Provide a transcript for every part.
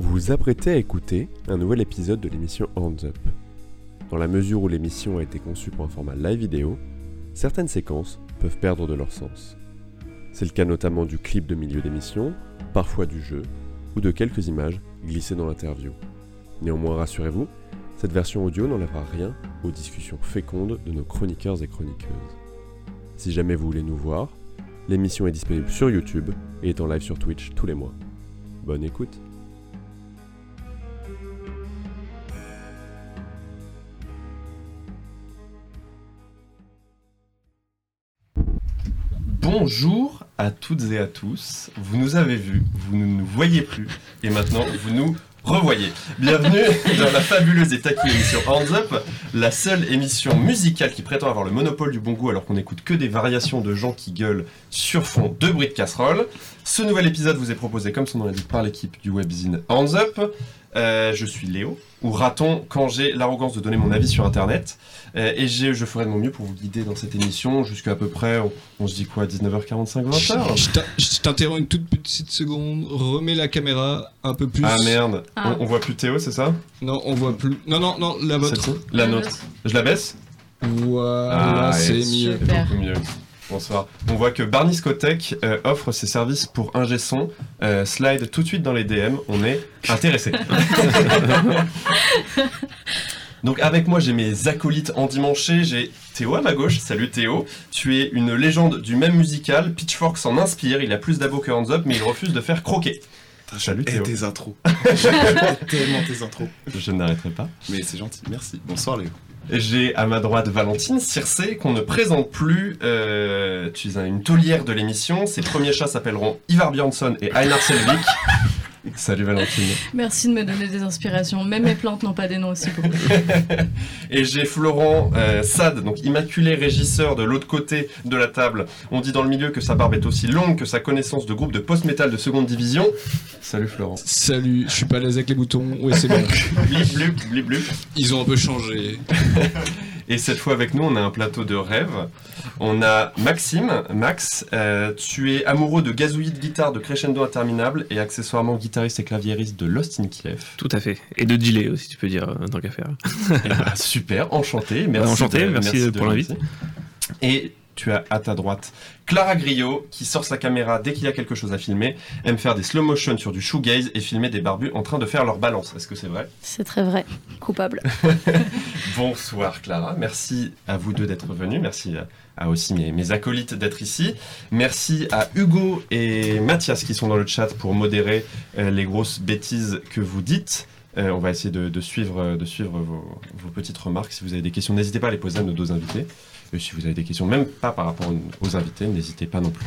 Vous vous apprêtez à écouter un nouvel épisode de l'émission Hands Up. Dans la mesure où l'émission a été conçue pour un format live vidéo, certaines séquences peuvent perdre de leur sens. C'est le cas notamment du clip de milieu d'émission, parfois du jeu, ou de quelques images glissées dans l'interview. Néanmoins, rassurez-vous, cette version audio n'enlèvera rien aux discussions fécondes de nos chroniqueurs et chroniqueuses. Si jamais vous voulez nous voir, l'émission est disponible sur YouTube et est en live sur Twitch tous les mois. Bonne écoute Bonjour à toutes et à tous. Vous nous avez vus, vous ne nous voyez plus, et maintenant vous nous revoyez. Bienvenue dans la fabuleuse et taquine émission Hands Up, la seule émission musicale qui prétend avoir le monopole du bon goût alors qu'on n'écoute que des variations de gens qui gueulent sur fond de bruit de casserole. Ce nouvel épisode vous est proposé, comme son nom l'indique, par l'équipe du webzine Hands Up. Euh, je suis Léo, ou raton quand j'ai l'arrogance de donner mon avis sur Internet. Euh, et je ferai de mon mieux pour vous guider dans cette émission jusqu'à à peu près, on, on se dit quoi, 19h45, 20h Je t'in- je t'interromps une toute petite seconde. Remets la caméra un peu plus. Ah merde, Ah. On, on voit plus Théo, c'est ça? Non, on voit plus. Non, non, non, la vôtre. Celle-ci La nôtre. Je la baisse? Voilà, Ah, c'est mieux. beaucoup mieux. Bonsoir. On voit que Barney Scotech euh, offre ses services pour ingé son. Euh, slide tout de suite dans les DM, on est intéressé. Donc avec moi j'ai mes acolytes endimanchés, j'ai Théo à ma gauche, salut Théo. Tu es une légende du même musical, Pitchfork s'en inspire, il a plus d'abos que Hands Up mais il refuse de faire croquer. Salut Et Théo. tes intros. Tellement tes intros. Je n'arrêterai pas. Mais c'est gentil, merci. Bonsoir Léo. J'ai à ma droite Valentine Circé, qu'on ne présente plus. Euh, tu es une taulière de l'émission. Ses premiers chats s'appelleront Ivar Björnsson et Einar Selvik. Salut Valentine. Merci de me donner des inspirations. Même mes plantes n'ont pas des noms aussi beaux. Et j'ai Florent euh, Sade, donc immaculé régisseur de l'autre côté de la table. On dit dans le milieu que sa barbe est aussi longue que sa connaissance de groupe de post-metal de seconde division. Salut Florent. Salut, je suis pas à l'aise avec les boutons. Ouais, c'est bon. Blip, blup, blip, blup. Ils ont un peu changé. Et cette fois avec nous, on a un plateau de rêve. On a Maxime. Max, euh, tu es amoureux de gazouillis de guitare de crescendo interminable et accessoirement guitariste et claviériste de Lost in Kiev. Tout à fait. Et de delay aussi, tu peux dire, euh, tant qu'à faire. Eh ben, super, enchanté. Merci enchanté, de- merci de pour l'invite. Et tu as à ta droite Clara Griot qui sort sa caméra dès qu'il y a quelque chose à filmer, aime faire des slow motion sur du shoegaze et filmer des barbus en train de faire leur balance. Est-ce que c'est vrai? C'est très vrai. Coupable. Bonsoir Clara, merci à vous deux d'être venus, merci à, aussi mes, mes acolytes d'être ici, merci à Hugo et Mathias qui sont dans le chat pour modérer euh, les grosses bêtises que vous dites. Euh, on va essayer de, de suivre, de suivre vos, vos petites remarques. Si vous avez des questions, n'hésitez pas à les poser à nos deux invités. Si vous avez des questions, même pas par rapport aux invités, n'hésitez pas non plus.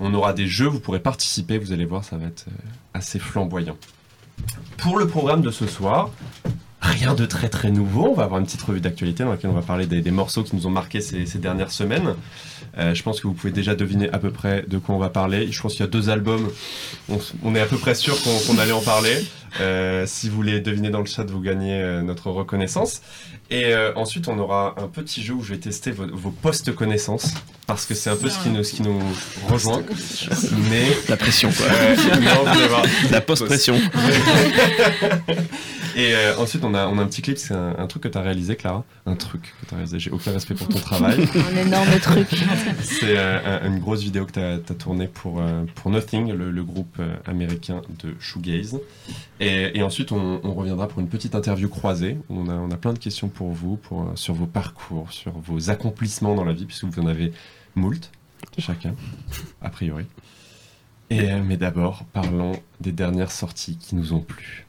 On aura des jeux, vous pourrez participer, vous allez voir, ça va être euh, assez flamboyant. Pour le programme de ce soir, Rien de très très nouveau. On va avoir une petite revue d'actualité dans laquelle on va parler des, morceaux qui nous ont marqué ces, ces dernières semaines. Euh, je pense que vous pouvez déjà deviner à peu près de quoi on va parler. Je pense qu'il y a deux albums. On, est à peu près sûr qu'on allait en parler. Euh, si vous voulez deviner dans le chat, vous gagnez euh, notre reconnaissance. Et euh, ensuite, on aura un petit jeu où je vais tester vos, vos post-connaissances. Parce que c'est un peu ce qui nous, ce qui nous rejoint. Mais. La pression, quoi. euh, non. La post-pression. Et euh, ensuite, on a, on a un petit clip, c'est un, un truc que tu as réalisé, Clara. Un truc que tu as réalisé, j'ai aucun respect pour ton travail. Un énorme truc. C'est euh, un- une grosse vidéo que tu as, tournée pour, euh, pour Nothing, le, le groupe américain de Shoegaze. Et, et ensuite, on, on reviendra pour une petite interview croisée. On a, on a plein de questions pour vous, pour, sur vos parcours, sur vos accomplissements dans la vie, puisque vous en avez moult, chacun, a priori. Et, mais d'abord, parlons des dernières sorties qui nous ont plu.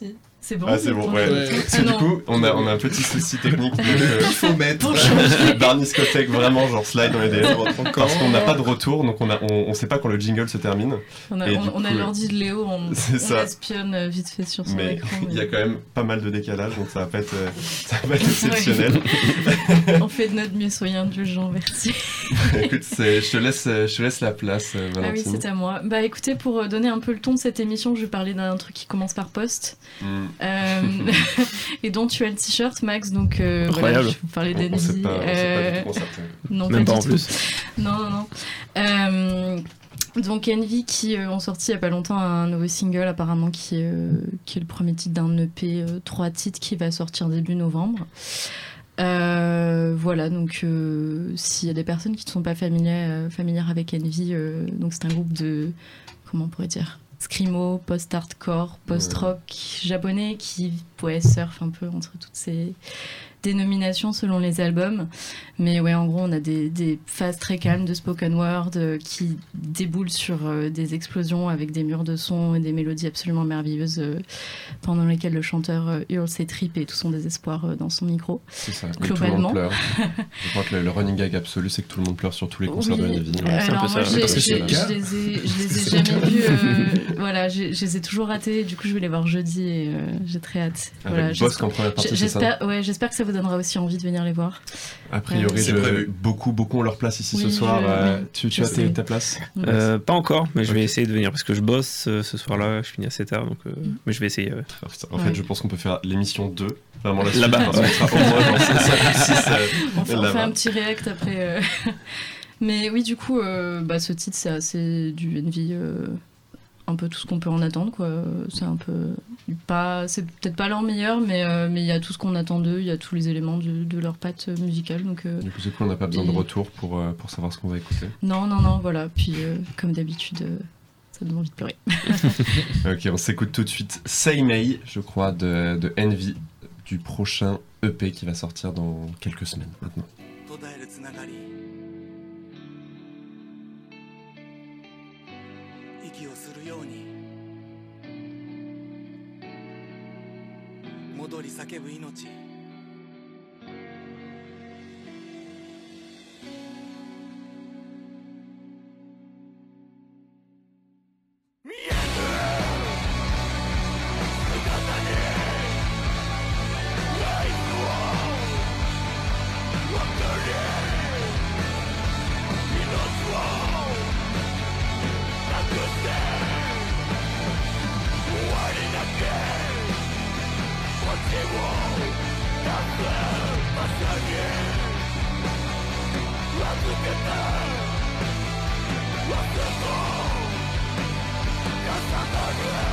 Si. C'est bon. Ah, c'est bon, ouais. Ouais. Parce que Ah du coup, on a, on a un petit souci technique. donc, euh, Il faut mettre. Barney Scottek vraiment genre slide dans les DM parce qu'on n'a pas de retour donc on a on, on sait pas quand le jingle se termine On a, Et on, du on a coup, l'ordi de Léo, on, ça. espionne euh, vite fait sur son mais écran. il y a mais quand même pas mal de décalage donc ça va pas être euh, ça va pas être exceptionnel On fait de notre mieux, soyez indulgents, merci. écoute je te laisse euh, je te laisse la place euh, Ah oui, Valentine c'est à moi. Bah écoutez, pour euh, donner un peu le ton de cette émission, je vais parler d'un truc qui commence par poste. Hmm. Euh, et dont tu as le t-shirt, Max. Donc, euh, voilà, Incroyable. je vais vous pas, sait pas Euh, tout non, Même pas du en tout. plus. Non, non, non. Euh, donc Envy qui euh, ont sorti il y a pas longtemps un nouveau single apparemment qui, euh, qui est le premier titre d'un EP, euh, trois titres qui va sortir début novembre. Euh, voilà, donc euh, s'il y a des personnes qui ne sont pas familières, euh, familières avec Envy, euh, donc c'est un groupe de, comment on pourrait dire, screamo, post-hardcore, post-rock japonais qui ouais, surfe un peu entre toutes ces dénominations selon les albums. Mais ouais, en gros, on a des, des phases très calmes de spoken word euh, qui déboulent sur euh, des explosions avec des murs de son et des mélodies absolument merveilleuses euh, pendant lesquelles le chanteur hurle ses tripes et tout son désespoir dans son micro. C'est ça. Et Tout Globalement. le monde pleure. Je crois que le, le running gag absolu, c'est que tout le monde pleure sur tous les concerts de Oui. Envy. Ouais, c'est un Alors peu moi, je les ai, jamais vus. euh, voilà, je les ai toujours ratés. Du coup, je vais les voir jeudi et euh, j'ai très hâte. Avec Voilà, j'espère- ouais, j'espère que ça vous donnera aussi envie de venir les voir. A priori, je- prévu. beaucoup, beaucoup ont leur place ici ce soir. je- Euh, tu as tes- ta place Euh, pas encore, mais je vais essayer de venir parce que je bosse euh, ce soir-là. Je finis assez tard, donc euh, Mm. mais je vais essayer. ouais. Ah, En Ouais. fait, je pense qu'on peut faire l'émission 2. Vraiment la. Là-bas. On sera au moins dans 5 ou 6 On fait, on fait un petit react après. euh. Mais oui, du coup, euh, bah, ce titre, c'est assez du Envy. Un peu tout ce qu'on peut en attendre, quoi. C'est un peu. Pas, c'est peut-être pas leur meilleur, mais euh, mais il y a tout ce qu'on attend d'eux, il y a tous les éléments de, de leur patte musicale. Donc, euh, Du coup, c'est cool, on n'a pas besoin de Et- retour pour, euh, pour savoir ce qu'on va écouter. non, non, non, voilà. Puis, euh, comme d'habitude, euh, ça donne envie de pleurer. Ok, on s'écoute tout de suite Say May, je crois, de, de Envy, du prochain EP qui va sortir dans quelques semaines maintenant. ように戻り叫ぶ命。見える「Hasta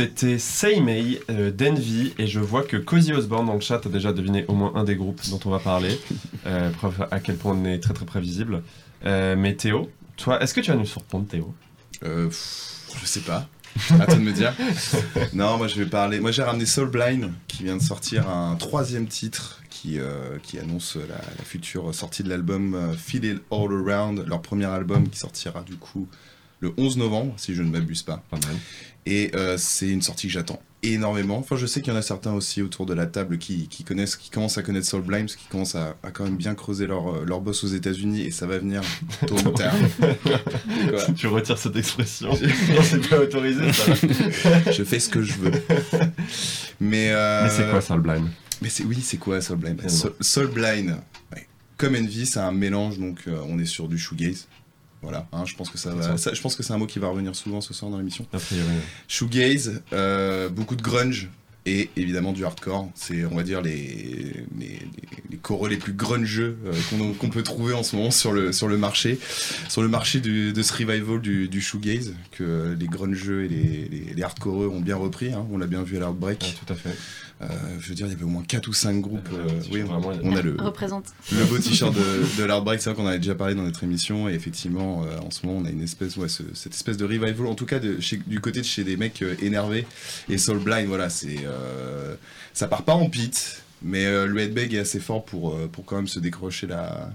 C'était May euh, d'Envy et je vois que Cozy Osborne dans le chat a déjà deviné au moins un des groupes dont on va parler. Euh, preuve à quel point on est très très prévisible. Euh, mais Théo, toi, est-ce que tu vas nous surprendre Théo? Euh, pff, je sais pas. À toi de me dire. Non, moi je vais parler. Moi j'ai ramené Soul Blind qui vient de sortir un troisième titre qui, euh, qui annonce la, la future sortie de l'album Feel It All Around, leur premier album qui sortira du coup le 11 novembre, si je ne m'abuse pas. Pas mal. Et euh, c'est une sortie que j'attends énormément. Enfin, je sais qu'il y en a certains aussi autour de la table qui, qui connaissent, qui commencent à connaître Soul parce qu'ils commencent à, à quand même bien creuser leur, euh, leur boss aux États-Unis et ça va venir tôt ou tard. Tu retires cette expression. non, c'est pas autorisé ça. je fais ce que je veux. Mais, euh, Mais c'est quoi blind Mais c'est oui, c'est quoi Soul Blind Dis-moi. Soul, Soul Blind, ouais. comme Envy, c'est un mélange. Donc, euh, on est sur du shoegaze. Voilà, hein, je pense que ça va. ça- je pense que c'est un mot qui va revenir souvent ce soir dans l'émission. Shoegaze, euh, beaucoup de grunge et évidemment du hardcore. C'est, on va dire, les, les, les, les plus grungeux euh, qu'on qu'on peut trouver en ce moment sur le, sur le marché. Sur le marché du, de ce revival du, du shoegaze, que les grungeux et les, les, les hardcoreux ont bien repris. hein. on l'a bien vu à l'Outbreak. Ouais, tout à fait. Euh, je veux dire, il y avait au moins 4 ou 5 groupes. Euh, oui, vraiment, on a le, Représente. le beau t-shirt de, de l'Heartbreak, c'est vrai qu'on en avait déjà parlé dans notre émission, et effectivement, euh, en ce moment, on a une espèce, ouais, ce- cette espèce de revival, en tout cas de, chez- du côté de chez des mecs euh, énervés. Et Soul Blind, voilà, c'est, euh, ça part pas en pit, mais euh, le headbang est assez fort pour, euh, pour quand même se décrocher la,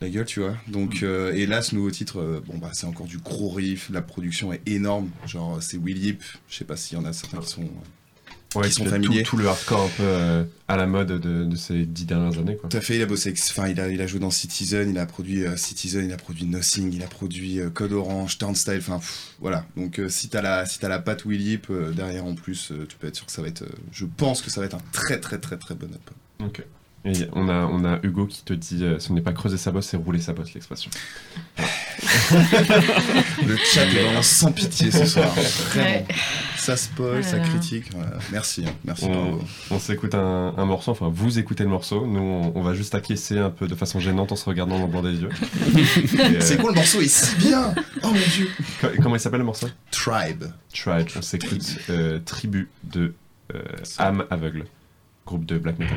la gueule, tu vois. Donc, euh, et là, ce nouveau titre, euh, bon, bah, c'est encore du gros riff, la production est énorme, genre, c'est Will Yip, je sais pas s'il y en a certains qui sont. Ouais, qui sont familiers. Tout, tout le hardcore un peu euh, à la mode de, de ces dix dernières années. Quoi. Tout à fait, il a bossé, enfin, il a, il a joué dans Citizen, il a produit euh, Citizen, il a produit Nothing, il a produit euh, Code Orange, Turnstile, enfin, voilà. Donc, si t'as la, si la patte Will Yip euh, derrière en plus, tu peux être sûr que ça va être, je pense que ça va être un très, très, très, très bon album. Ok. Et on a, on a Hugo qui te dit euh, ce n'est pas creuser sa bosse, c'est rouler sa bosse, l'expression. Le chat est vraiment sans pitié ce soir, vraiment. Ça spoil, ça critique, voilà. merci, hein. merci, On, on s'écoute un, un morceau, enfin vous écoutez le morceau, nous on, on va juste acquiescer un peu de façon gênante en se regardant dans le blanc des yeux. Euh, C'est quoi le morceau? Est si bien Oh mon dieu co- Comment il s'appelle le morceau? Tribe. Tribe. On s'écoute euh, Tribu de euh, Âme Aveugle, groupe de black metal.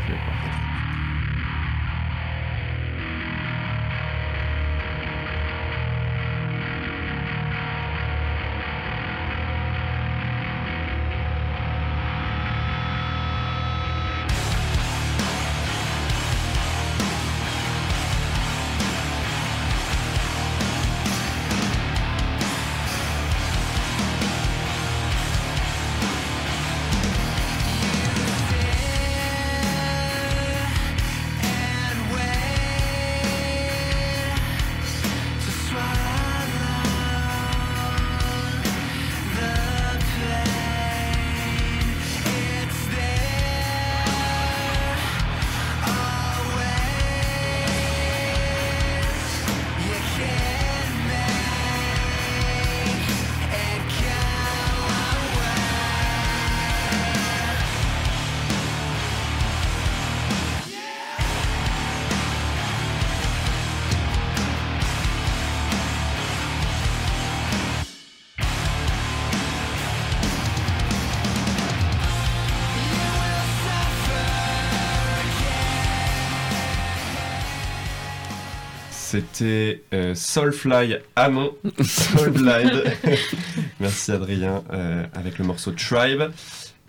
C'était euh, Soulfly Amon, Soulblind. Merci Adrien, euh, avec le morceau Tribe.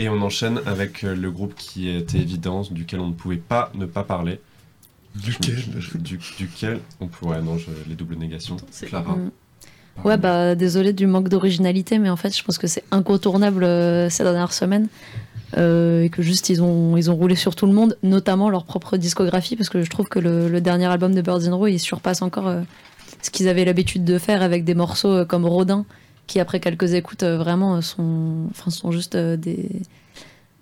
Et on enchaîne avec euh, le groupe qui était évident, duquel on ne pouvait pas ne pas parler. Duquel? Je- je- du, Duquel on pourrait. non, je- les doubles négations. C'est- Clara. Ouais, bah désolé du manque d'originalité, mais en fait, je pense que c'est incontournable euh, ces dernières semaines. Euh, et que juste ils ont, ils ont roulé sur tout le monde, notamment leur propre discographie, parce que je trouve que le, le dernier album de Birds in Row, il surpasse encore euh, ce qu'ils avaient l'habitude de faire avec des morceaux euh, comme Rodin, qui après quelques écoutes vraiment sont, enfin, sont juste des,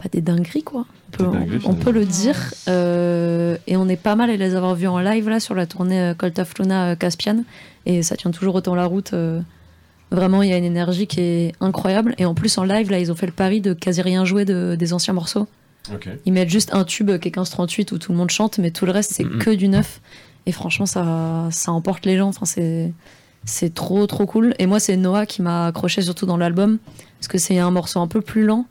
des dingueries quoi. On peut, Des dingueries, on- on peut le dire. Euh, et on est pas mal à les avoir vus en live là sur la tournée euh, Cult of Luna euh, Caspian, et ça tient toujours autant la route. euh, Vraiment, il y a une énergie qui est incroyable. Et en plus, en live, là, ils ont fait le pari de quasi rien jouer de- des anciens morceaux. Ils mettent juste un tube qui est 1538 où tout le monde chante, mais tout le reste, c'est que du neuf. Et franchement, ça, ça emporte les gens. Enfin, c'est, c'est trop, trop cool. Et moi, c'est Noah qui m'a accroché surtout dans l'album, parce que c'est un morceau un peu plus lent.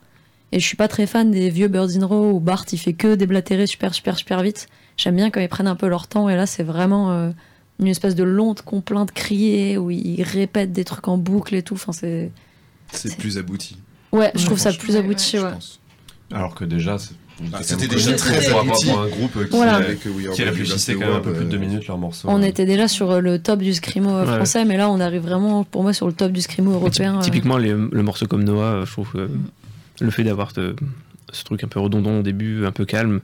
Et je suis pas très fan des vieux Birds in Row où Bart, il fait que déblatérer super, super, super vite. J'aime bien quand ils prennent un peu leur temps. Et là, c'est vraiment euh, une espèce de longue complainte criée où ils répètent des trucs en boucle et tout. Enfin, c'est... C'est plus abouti. Ouais, je trouve ça plus abouti, ouais. pense. Alors que déjà, c'est- Bah, c'était déjà très abouti. pour un groupe qui, Voilà. Avec, réfléchissait quand même un peu plus de deux euh, minutes leur morceau. On était déjà sur euh, le top du scrimo Ouais. français, mais là on arrive vraiment, pour moi, sur le top du scrimo Ty- européen. Typiquement, les- le morceau comme Noah, je trouve que le fait d'avoir ce, truc un peu redondant au début, un peu calme,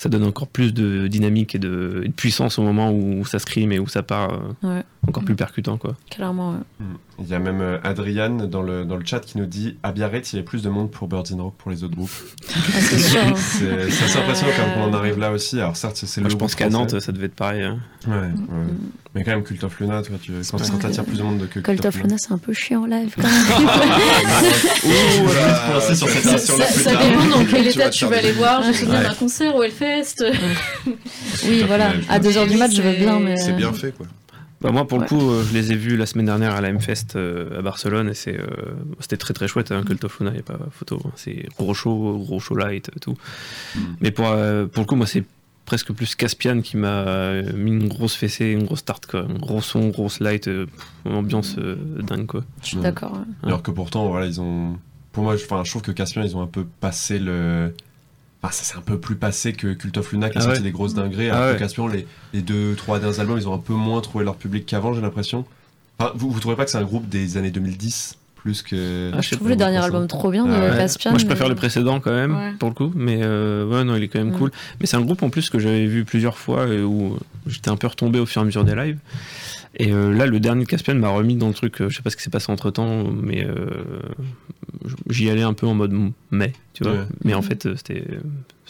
ça donne encore plus de dynamique et de, et de puissance au moment où ça scream et où ça part euh, Ouais. encore plus percutant. Quoi. Clairement, ouais. Hmm. Il y a même euh, Adriane dans le, dans le chat qui nous dit à Biarritz, il y avait plus de monde pour Birds in Rock que pour les autres groupes. Ah, c'est sûr. hein. C'est c'est assez impressionnant quand on en arrive là aussi. Alors certes, c'est le je pense qu'à. Nantes, ça devait être pareil. hein. Ouais, ouais. Mais quand même, Cult of Luna, tu vois, tu, quand, vrai. t'attires plus de monde que Cult of Luna, c'est un peu chiant en live quand même. Ouh, coincer sur cette Ça, ça- ça dépend dans quel état tu vas aller voir. Je me souviens d'un concert au Oui, voilà. À 2h du mat, je veux bien, mais. C'est bien fait, quoi. Bah moi pour Ouais. le coup euh, je les ai vus la semaine dernière à la M-Fest euh, à Barcelone et c'est euh, c'était très très chouette hein, Cult of Luna, y a pas photo hein. c'est gros show gros show light tout Mm. mais pour euh, pour le coup moi c'est presque plus Caspian qui m'a euh, mis une grosse fessée une grosse tarte quoi un gros son grosse light euh, pff, une ambiance euh, dingue quoi Je suis d'accord. ouais. Alors que pourtant, voilà, ils ont. Pour moi, je, enfin, je trouve que Caspian, ils ont un peu passé le. Enfin, ça c'est un peu plus passé que Cult of Luna qui a Ah sorti ouais. des grosses dingueries. Ah Alors ouais. Les, les deux, trois derniers albums, ils ont un peu moins trouvé leur public qu'avant, j'ai l'impression. Enfin, vous, vous trouvez pas que c'est un groupe des années 2010 plus que. Ah, Je trouve le dernier album trop bien de Ah ouais. Caspian. moi je mais- préfère le précédent quand même Ouais. pour le coup mais euh, ouais non il est quand même Mm. cool mais c'est un groupe en plus que j'avais vu plusieurs fois et où j'étais un peu retombé au fur et à mesure des lives et euh, là le dernier de Caspian m'a remis dans le truc euh, je sais pas ce qui s'est passé entre temps mais euh, j'y allais un peu en mode mai tu vois Ouais. mais en fait c'était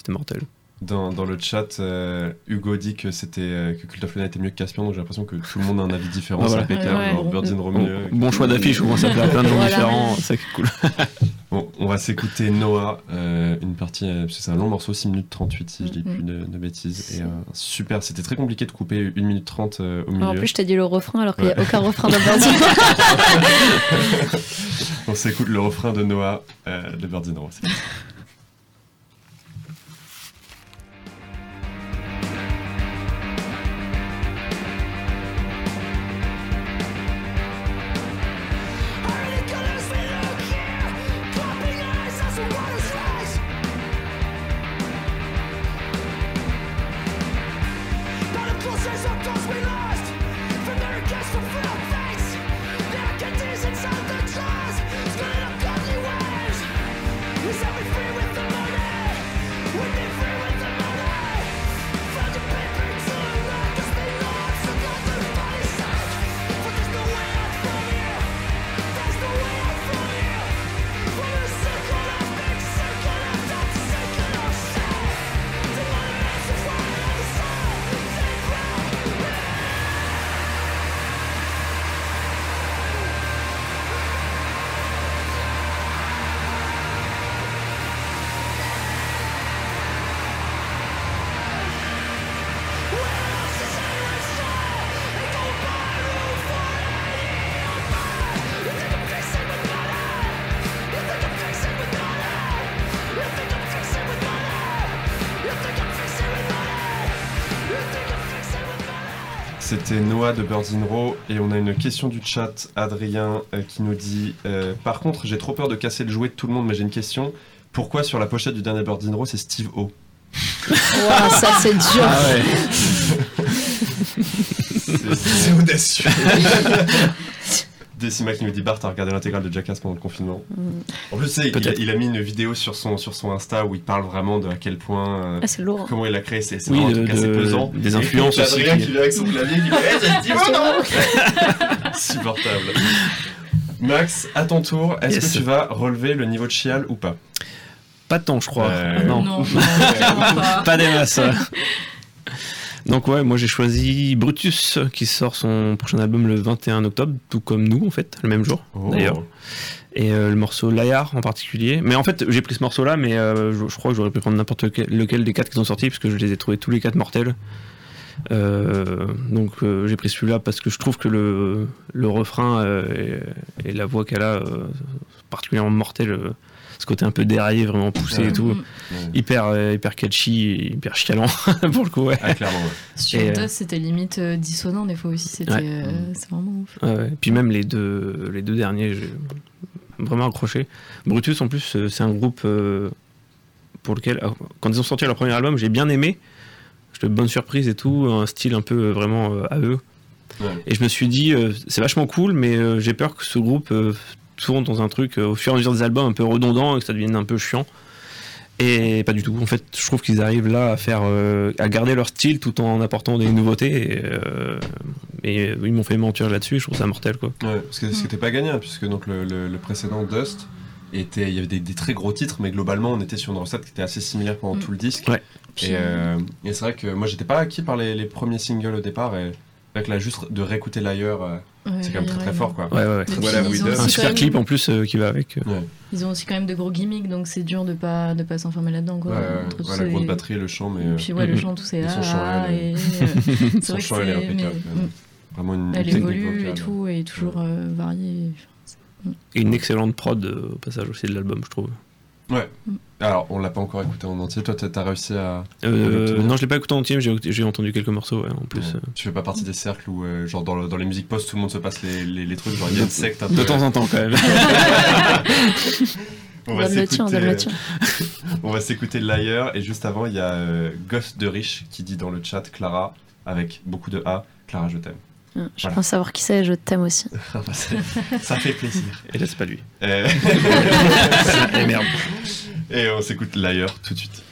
mortel Dans, dans le chat, euh, Hugo dit que c'était euh, que Cult of Luna était mieux que Caspian, donc j'ai l'impression que tout le monde a un avis différent. Ah, c'est voilà. impeccable. Ouais, genre ouais. Birds in Row bon, mieux. bon choix d'affiche où ça plaît à plein de gens Voilà. différents c'est ça qui est cool Bon, on va s'écouter Noah, euh, une partie, parce que c'est un long morceau, 6 minutes 38 si je dis Mhm. plus de, de bêtises. Et euh, super, c'était très compliqué de couper 1 minute 30 euh, au En milieu. plus, je t'ai dit le refrain alors qu'il n'y a Ouais. aucun refrain dans Birdie. on s'écoute le refrain de Noah euh, de Birds in Row. C'était Noah de Birds in Row et on a une question du chat, Adrien, euh, qui nous dit euh, Par contre, j'ai trop peur de casser le jouet de tout le monde, mais j'ai une question. Pourquoi sur la pochette du dernier Birds in Row, c'est Steve O? Ça c'est dur. ah ouais C'est audacieux. Décima qui nous dit Bart a regardé l'intégrale de Jackass pendant le confinement. Mm. En plus, tu sais, il, a- Peut-être. il a mis une vidéo sur son, sur son Insta où il parle vraiment de à quel point. euh, Ah, c'est lourd. Comment il a créé, c'est c'est Oui, vraiment un de- truc assez de- pesant. des Et influences aussi Adrien qui- vient avec son clavier qui fait Eh, c'est Steve O, non Supportable. Max, à ton tour, est-ce Yes. que tu vas relever le niveau de chial ou pas? Pas tant je crois Euh, non Non, pas des masses. Donc ouais, moi j'ai choisi Brutus qui sort son prochain album le 21 octobre, tout comme nous en fait, le même jour Oh. d'ailleurs. Et euh, le morceau Layar en particulier. Mais en fait j'ai pris ce morceau là, mais euh, je, je crois que j'aurais pu prendre n'importe lequel, lequel des quatre qui sont sortis parce que je les ai trouvés tous les quatre mortels. Euh, donc euh, j'ai pris celui-là parce que je trouve que le, le refrain et, et la voix qu'elle a particulièrement mortel. Ce côté un peu déraillé, vraiment poussé Ouais. et tout, Mm. hyper euh, hyper catchy, et hyper chialant pour le coup ouais. Ah, clairement, ouais. Sur Et, euh, c'était limite euh, dissonant des fois aussi. C'était Ouais. euh, c'est vraiment ouf. Ouais, ouais. Puis même les deux, les deux derniers, j'ai vraiment accroché. Brutus, en plus, c'est un groupe pour lequel, quand ils ont sorti leur premier album, j'ai bien aimé. J'étais bonne surprise et tout, un style un peu vraiment à eux. Ouais. Et je me suis dit, euh, c'est vachement cool, mais euh, j'ai peur que ce groupe euh, tourne dans un truc euh, au fur et à mesure des albums un peu redondant et que ça devienne un peu chiant. Et pas du tout. En fait, je trouve qu'ils arrivent là à faire, euh, à garder leur style tout en apportant des nouveautés. Et, euh, et ils m'ont fait mentir là-dessus. Je trouve ça mortel, quoi. Ouais, parce que c'était pas gagné, hein, puisque donc le, le- le précédent Dust était, il y avait des, des très gros titres, mais globalement on était sur une recette qui était assez similaire pendant Mm. tout le disque. Ouais. Et, euh, et c'est vrai que moi j'étais pas acquis par les, les premiers singles au départ, et avec là juste de réécouter l'ailleurs, euh, c'est quand même très fort quoi. Ouais, ouais, ouais. Un super même- clip en plus euh, qui va avec. euh. ils ont aussi quand même de gros gimmicks, donc c'est dur de pas de pas s'enfermer là-dedans. Quoi, Ouais, entre tous ouais, la ces- grosse batterie, le chant, mais Et euh, puis ouais, le Mhm. chant, tout c'est son ah, chant, ah, elle, et, euh, son c'est vrai que chant, elle est impeccable. mm. vraiment une, Elle évolue et tout, et toujours euh, variée. Et une excellente prod euh, au passage aussi de l'album, je trouve. Alors, on l'a pas encore écouté en entier. Toi, t'as réussi à. Euh, non, je l'ai pas écouté en entier, mais j'ai- entendu quelques morceaux ouais, en plus. Ouais. euh. Tu fais pas partie des cercles où, euh, genre, dans, le- dans les musiques post, tout le monde se passe les, les, les trucs. Genre, il y a une secte un peu. De temps en temps, quand même. on va s'écouter. On va s'écouter Liar et juste avant il y a euh, Ghost de Rich qui dit dans le chat Clara avec beaucoup de A Clara je t'aime. Hum, Je Voilà. pense savoir qui c'est, je t'aime aussi. Ça fait plaisir. Et là, c'est pas lui. Euh, Et merde. et on s'écoute Liar tout de suite.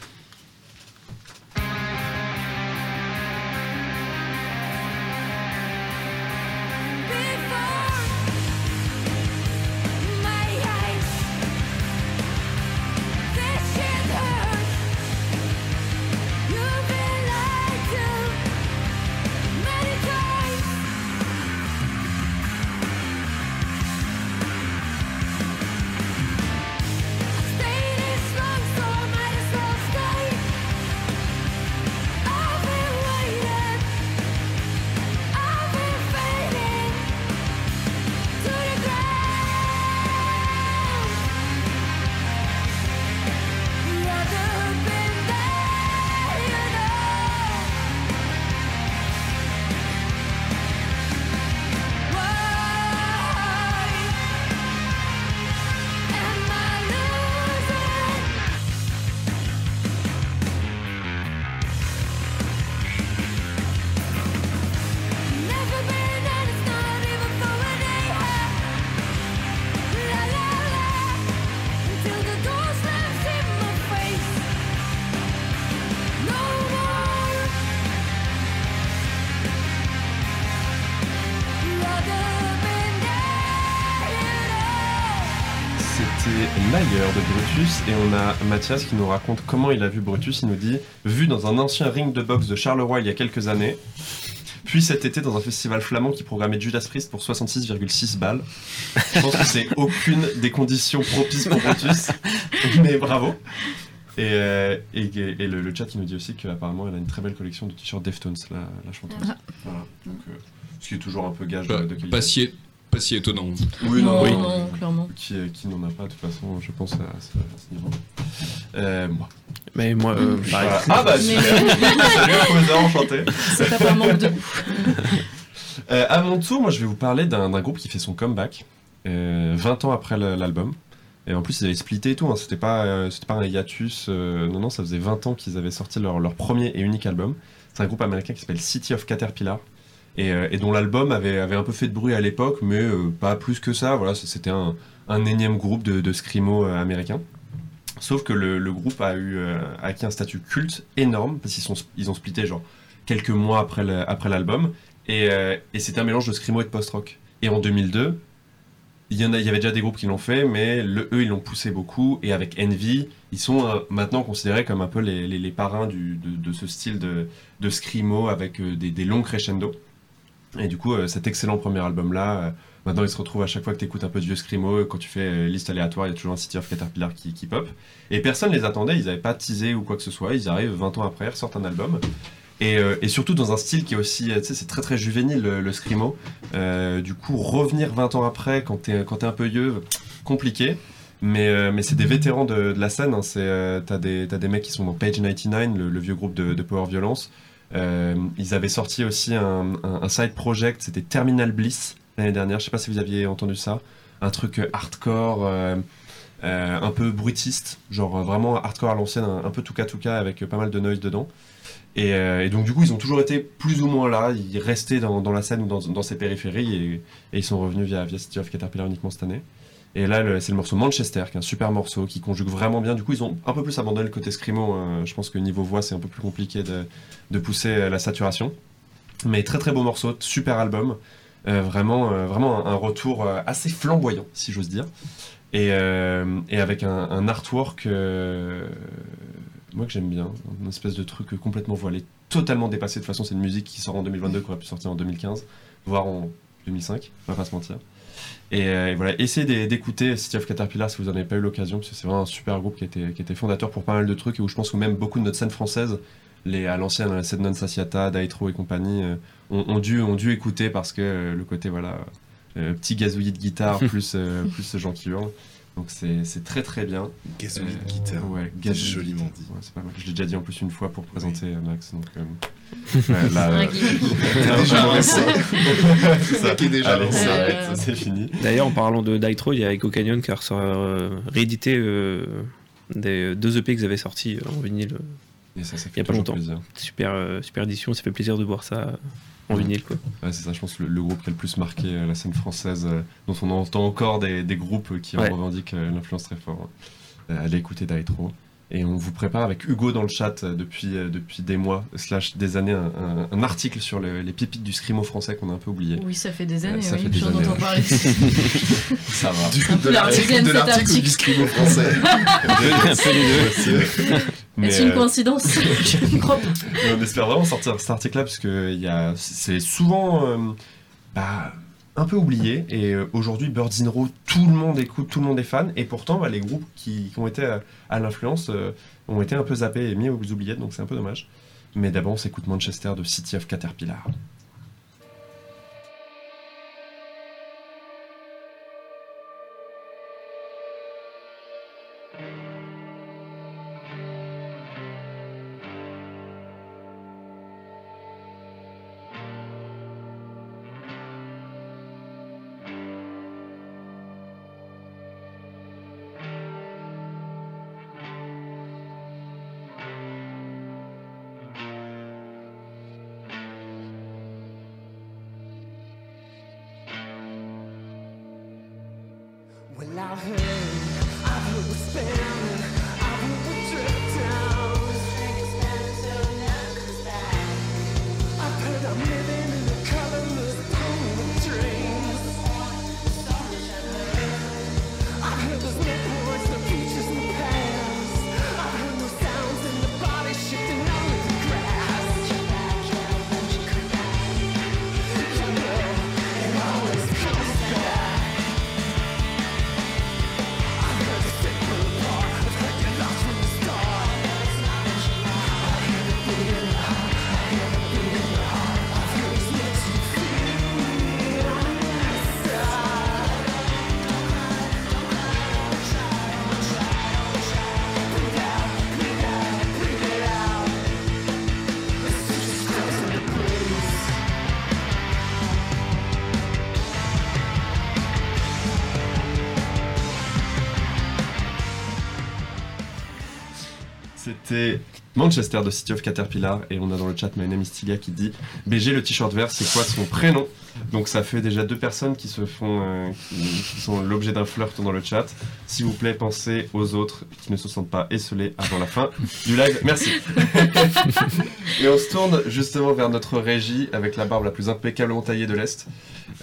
A Mathias qui nous raconte comment il a vu Brutus. Il nous dit vu dans un ancien ring de boxe de Charleroi il y a quelques années. Puis cet été dans un festival flamand qui programmait Judas Priest pour 66,6 balles. Je pense que c'est aucune des conditions propices pour Brutus, mais bravo. Et, euh, et, et le, le chat qui nous dit aussi qu'apparemment elle a une très belle collection de t-shirts Deftones, la, la chanteuse. Ah. Voilà. Donc, euh, ce qui est toujours un peu gage de, de qualité. pas si, pas si étonnant. Oui, non, oui. non, clairement. Qui, euh, qui n'en a pas de toute façon, je pense, à, ce- à ce niveau. Euh, moi. Mais moi, euh, pareil. Ah bah super Salut Opposa, enchanté C'est pas par manque de goût. Euh, à mon tour, moi je vais vous parler d'un groupe qui fait son comeback euh, 20 ans après l'album. Et en plus, ils avaient splitté et tout, hein. c'était pas, euh, c'était pas un hiatus. euh, non, non, ça faisait 20 ans qu'ils avaient sorti leur, leur premier et unique album. C'est un groupe américain qui s'appelle City of Caterpillar. Et, euh, et dont l'album avait, un peu fait de bruit à l'époque, mais euh, pas plus que ça. Voilà, c'était un, énième groupe de, de screamo euh, américains. Sauf que le, groupe a acquis un statut culte énorme parce qu'ils ont splitté genre quelques mois après l'album et, et c'était un mélange de screamo et de post-rock. Et en 2002, il y en avait déjà des groupes qui l'ont fait, mais le, eux ils l'ont poussé beaucoup et avec Envy ils sont maintenant considérés comme un peu les, parrains de, ce style de, de screamo avec des, des longs crescendo. Et du coup, euh, cet excellent premier album-là, euh, maintenant il se retrouve à chaque fois que tu écoutes un peu de vieux scrimo, quand tu fais euh, liste aléatoire, il y a toujours un City of Caterpillar qui, qui pop. Et personne les attendait, ils n'avaient pas teasé ou quoi que ce soit, ils arrivent 20 ans après, ils ressortent un album. Et, euh, surtout dans un style qui est aussi, euh, tu sais, c'est très très juvénile le, le scrimo. Euh, du coup, revenir 20 ans après, quand t'es quand t'es un peu vieux, compliqué. Mais, euh, mais c'est des vétérans de, la scène. Hein. C'est, euh, t'as, des, des mecs qui sont dans Page 99, le, le vieux groupe de Power Violence. Euh, ils avaient sorti aussi un, side project, c'était Terminal Bliss l'année dernière. Je sais pas si vous aviez entendu ça. Un truc euh, hardcore, euh, un peu brutiste, genre vraiment hardcore à l'ancienne, un, un peu touka touka avec pas mal de noise dedans. Et, donc du coup, ils ont toujours été plus ou moins là. Ils restaient dans, la scène ou dans, ses périphéries et, et ils sont revenus via, via City of Caterpillar uniquement cette année. Et là, c'est le morceau Manchester, qui est un super morceau, qui conjugue vraiment bien. Du coup, ils ont un peu plus abandonné le côté screamo. hein. Je pense que niveau voix, c'est un peu plus compliqué de, pousser euh, la saturation. Mais très très beau morceau, super album. Euh, vraiment, euh, vraiment un, retour euh, assez flamboyant, si j'ose dire. Et, euh, avec un, un artwork, euh, moi que j'aime bien, une espèce de truc complètement voilé, totalement dépassé. De toute façon, c'est une musique qui sort en 2022, qui aurait pu sortir en 2015, voire en 2005, on va pas se mentir. Et, euh, et voilà, essayez d'é- d'écouter City of Caterpillar si vous n'en avez pas eu l'occasion, parce que c'est vraiment un super groupe qui été, qui été fondateur pour pas mal de trucs et où je pense que même beaucoup de notre scène française les, à l'ancienne, euh, Sednon Sasiata, Daitro et compagnie, euh, ont, ont dû, ont dû écouter parce que euh, le côté, voilà, petit gazouillis de guitare, plus, plus gens qui hurlent. Donc c'est c'est très très bien. Gazouillis de Euh, guitare. Ouais, joliment dit. Ouais, c'est pas mal. Je l'ai déjà dit en plus une fois pour présenter euh, Max. Donc, euh, là, euh, c'est ça. Qui est déjà Euh, c'est fini. D'ailleurs, en parlant de Ditro, il y a Echo Canyon qui a euh, réédité euh, des deux EP qu'ils avaient sortis en vinyle. Et ça, ça Il y fait a pas longtemps. plaisir. Super, euh, super édition, ça fait plaisir de voir ça euh, en vinyle. Quoi. Ouais, c'est ça, je pense, le, le groupe qui a le plus marqué euh, la scène française, euh, dont on entend encore des, des groupes qui en revendiquent euh, l'influence très fort. Allez écouter Daitro. Et on vous prépare avec Hugo dans le chat euh, depuis, euh, depuis des mois, slash des années, un, un- un article sur le- les pépites du scrimo français qu'on a un peu oublié. Oui, ça fait des années, ça oui, fait des j'en années, parler. Ça va. Du, de la l'article ou du scribe français. Mais, Est-ce une euh, coïncidence Je ne crois pas. On espère vraiment sortir cet article-là parce que c'est souvent euh, bah, un peu oublié. Et euh, aujourd'hui, Birds in Row, tout le monde écoute, tout le monde est fan. Et pourtant, bah, les groupes qui, ont été à, à l'influence euh, ont été un peu zappés et mis aux oubliettes, donc c'est un peu dommage. Mais d'abord, on s'écoute Manchester de City of Caterpillar. C'était Manchester de City of Caterpillar et on a dans le chat My name is Tilia qui dit BG le t-shirt vert c'est quoi son prénom? Donc ça fait déjà deux personnes qui se font euh, qui, qui sont l'objet d'un flirt dans le chat s'il vous plaît pensez aux autres qui ne se sentent pas esselés avant la fin du live merci et on se tourne justement vers notre régie avec la barbe la plus impeccablement taillée de l'Est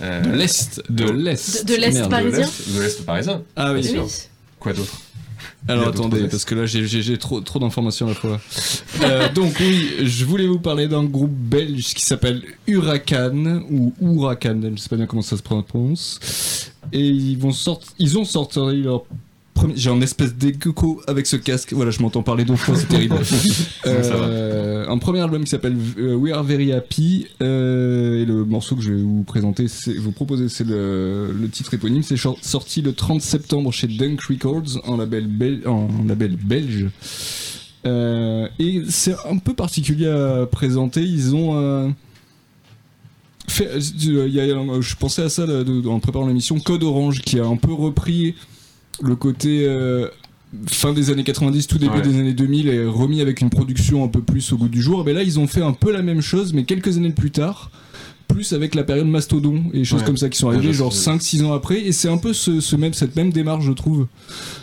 Euh, De l'Est, de l'Est. De- de l'Est Merde. de parisien. l'Est de l'Est parisien Ah oui. Bien sûr. Oui. quoi d'autre? Alors attendez, parce que là j'ai- trop, trop d'informations à la fois. Euh, donc oui, je voulais vous parler d'un groupe belge qui s'appelle Huracan ou Huracan, je sais pas bien comment ça se prononce. Et ils vont sortir, ils ont sorti leur premier. J'ai un espèce d'écho avec ce casque. Voilà, je m'entends parler deux fois, c'est terrible. Euh, un premier album qui s'appelle euh, We Are Very Happy. euh, et le morceau que je vais vous présenter, vous proposer, c'est le, le titre éponyme. C'est sorti le 30 septembre chez Dunk Records, en label, bel- en label belge. Euh, et c'est un peu particulier à présenter. Ils ont. fait, il y a- je pensais à ça là, de- en préparant l'émission, Code Orange, qui a un peu repris le côté euh, fin des années 90, tout début Ouais. des années 2000 et remis avec une production un peu plus au goût du jour. Et là, ils ont fait un peu la même chose, mais quelques années plus tard. Plus avec la période Mastodon et choses Ouais. comme ça qui sont arrivées genre sais. 5-6 ans après et c'est un peu ce, ce même, cette même démarche je trouve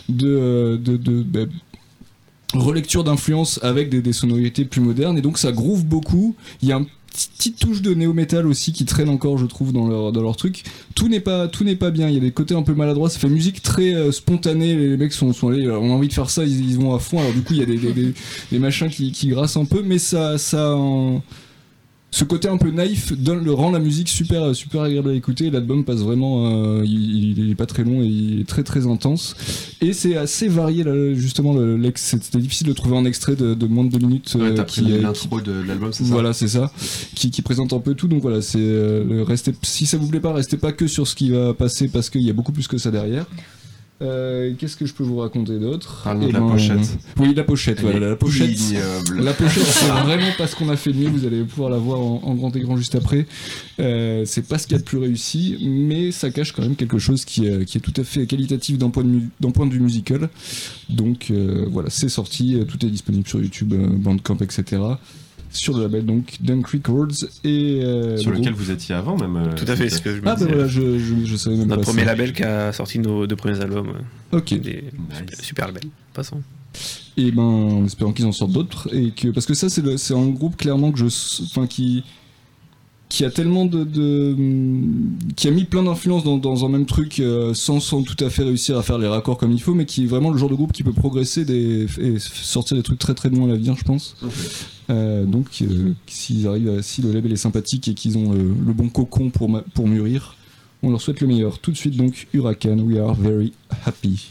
de, euh, de, de- bah, relecture d'influence avec des, des sonorités plus modernes et donc ça groove beaucoup il y a une petite touche de néo-metal aussi qui traîne encore je trouve dans leur, dans leur truc. Tout n'est pas bien. Il y a des côtés un peu maladroits. Ça fait musique très euh, spontanée. Les mecs sont, sont allés euh, on a envie de faire ça. Ils, vont à fond. Alors du coup il y a des, machins qui, qui grassent un peu. Mais ça ça en- ce côté un peu naïf donne, le rend la musique super, super agréable à écouter. L'album passe vraiment, euh, il, il est pas très long et il est très très intense. Et c'est assez varié, là, justement. C'était difficile de trouver un extrait de, de moins de deux minutes Ouais, euh, qui, l'intro de l'album, c'est ça voilà, c'est ça, qui, qui présente un peu tout. Donc voilà, c'est euh, restez, si ça vous plaît pas, restez pas que sur ce qui va passer parce qu'il y a beaucoup plus que ça derrière. Euh, Qu'est-ce que je peux vous raconter d'autre Parle-nous Eh de la pochette. Oui, la pochette. Voilà, la pochette. La pochette, c'est vraiment pas ce qu'on a fait de mieux. Vous allez pouvoir la voir en, en grand écran juste après. Euh, c'est pas ce qu'il y a de plus réussi, mais ça cache quand même quelque chose qui est, qui est tout à fait qualitatif d'un point, de point vue musical. Donc euh, voilà, c'est sorti. Tout est disponible sur YouTube, Bandcamp, etc. Sur le label donc Dunk Records et euh, Sur le lequel vous étiez avant, même. euh, Tout à fait, ce que je me Ah bah disais. voilà, je, je, je savais même Notre pas premier ça. label qui a sorti nos deux premiers albums. Ok. Des Nice. super labels. Passons. Et ben, en espérant qu'ils en sortent d'autres. Et que, parce que ça, c'est, le- c'est un groupe clairement que je. Enfin, qui. Qui a tellement de, de- qui a mis plein d'influences dans, dans un même truc euh, sans, sans tout à fait réussir à faire les raccords comme il faut, mais qui est vraiment le genre de groupe qui peut progresser des, et sortir des trucs très très bons à l'avenir, je pense. Euh, donc, euh, s'ils arrivent, à- si le label est sympathique et qu'ils ont le, le bon cocon pour, ma- pour mûrir, on leur souhaite le meilleur. Tout de suite, donc, Huracan, we are very happy.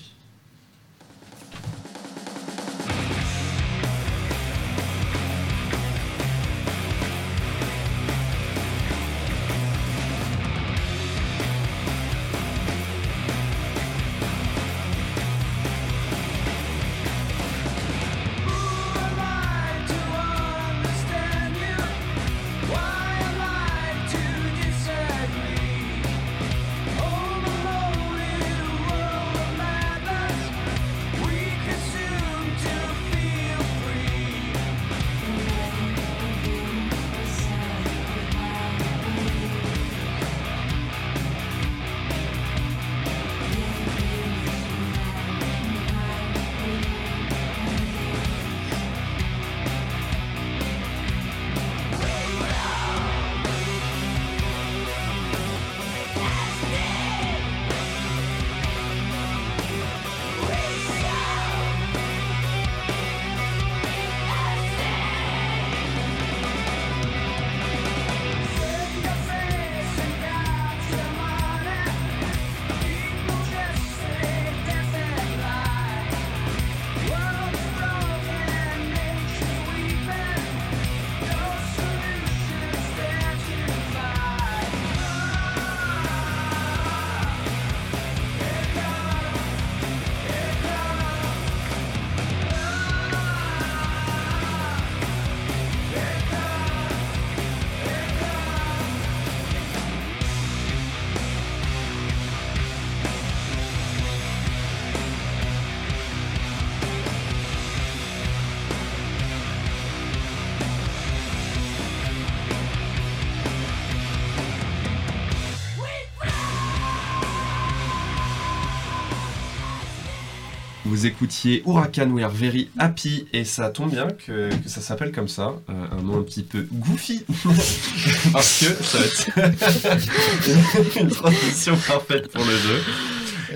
Vous écoutiez Huracan We Are Very Happy et ça tombe bien que, que ça s'appelle comme ça, euh, un nom un petit peu goofy parce que ça va être une transition parfaite pour le jeu.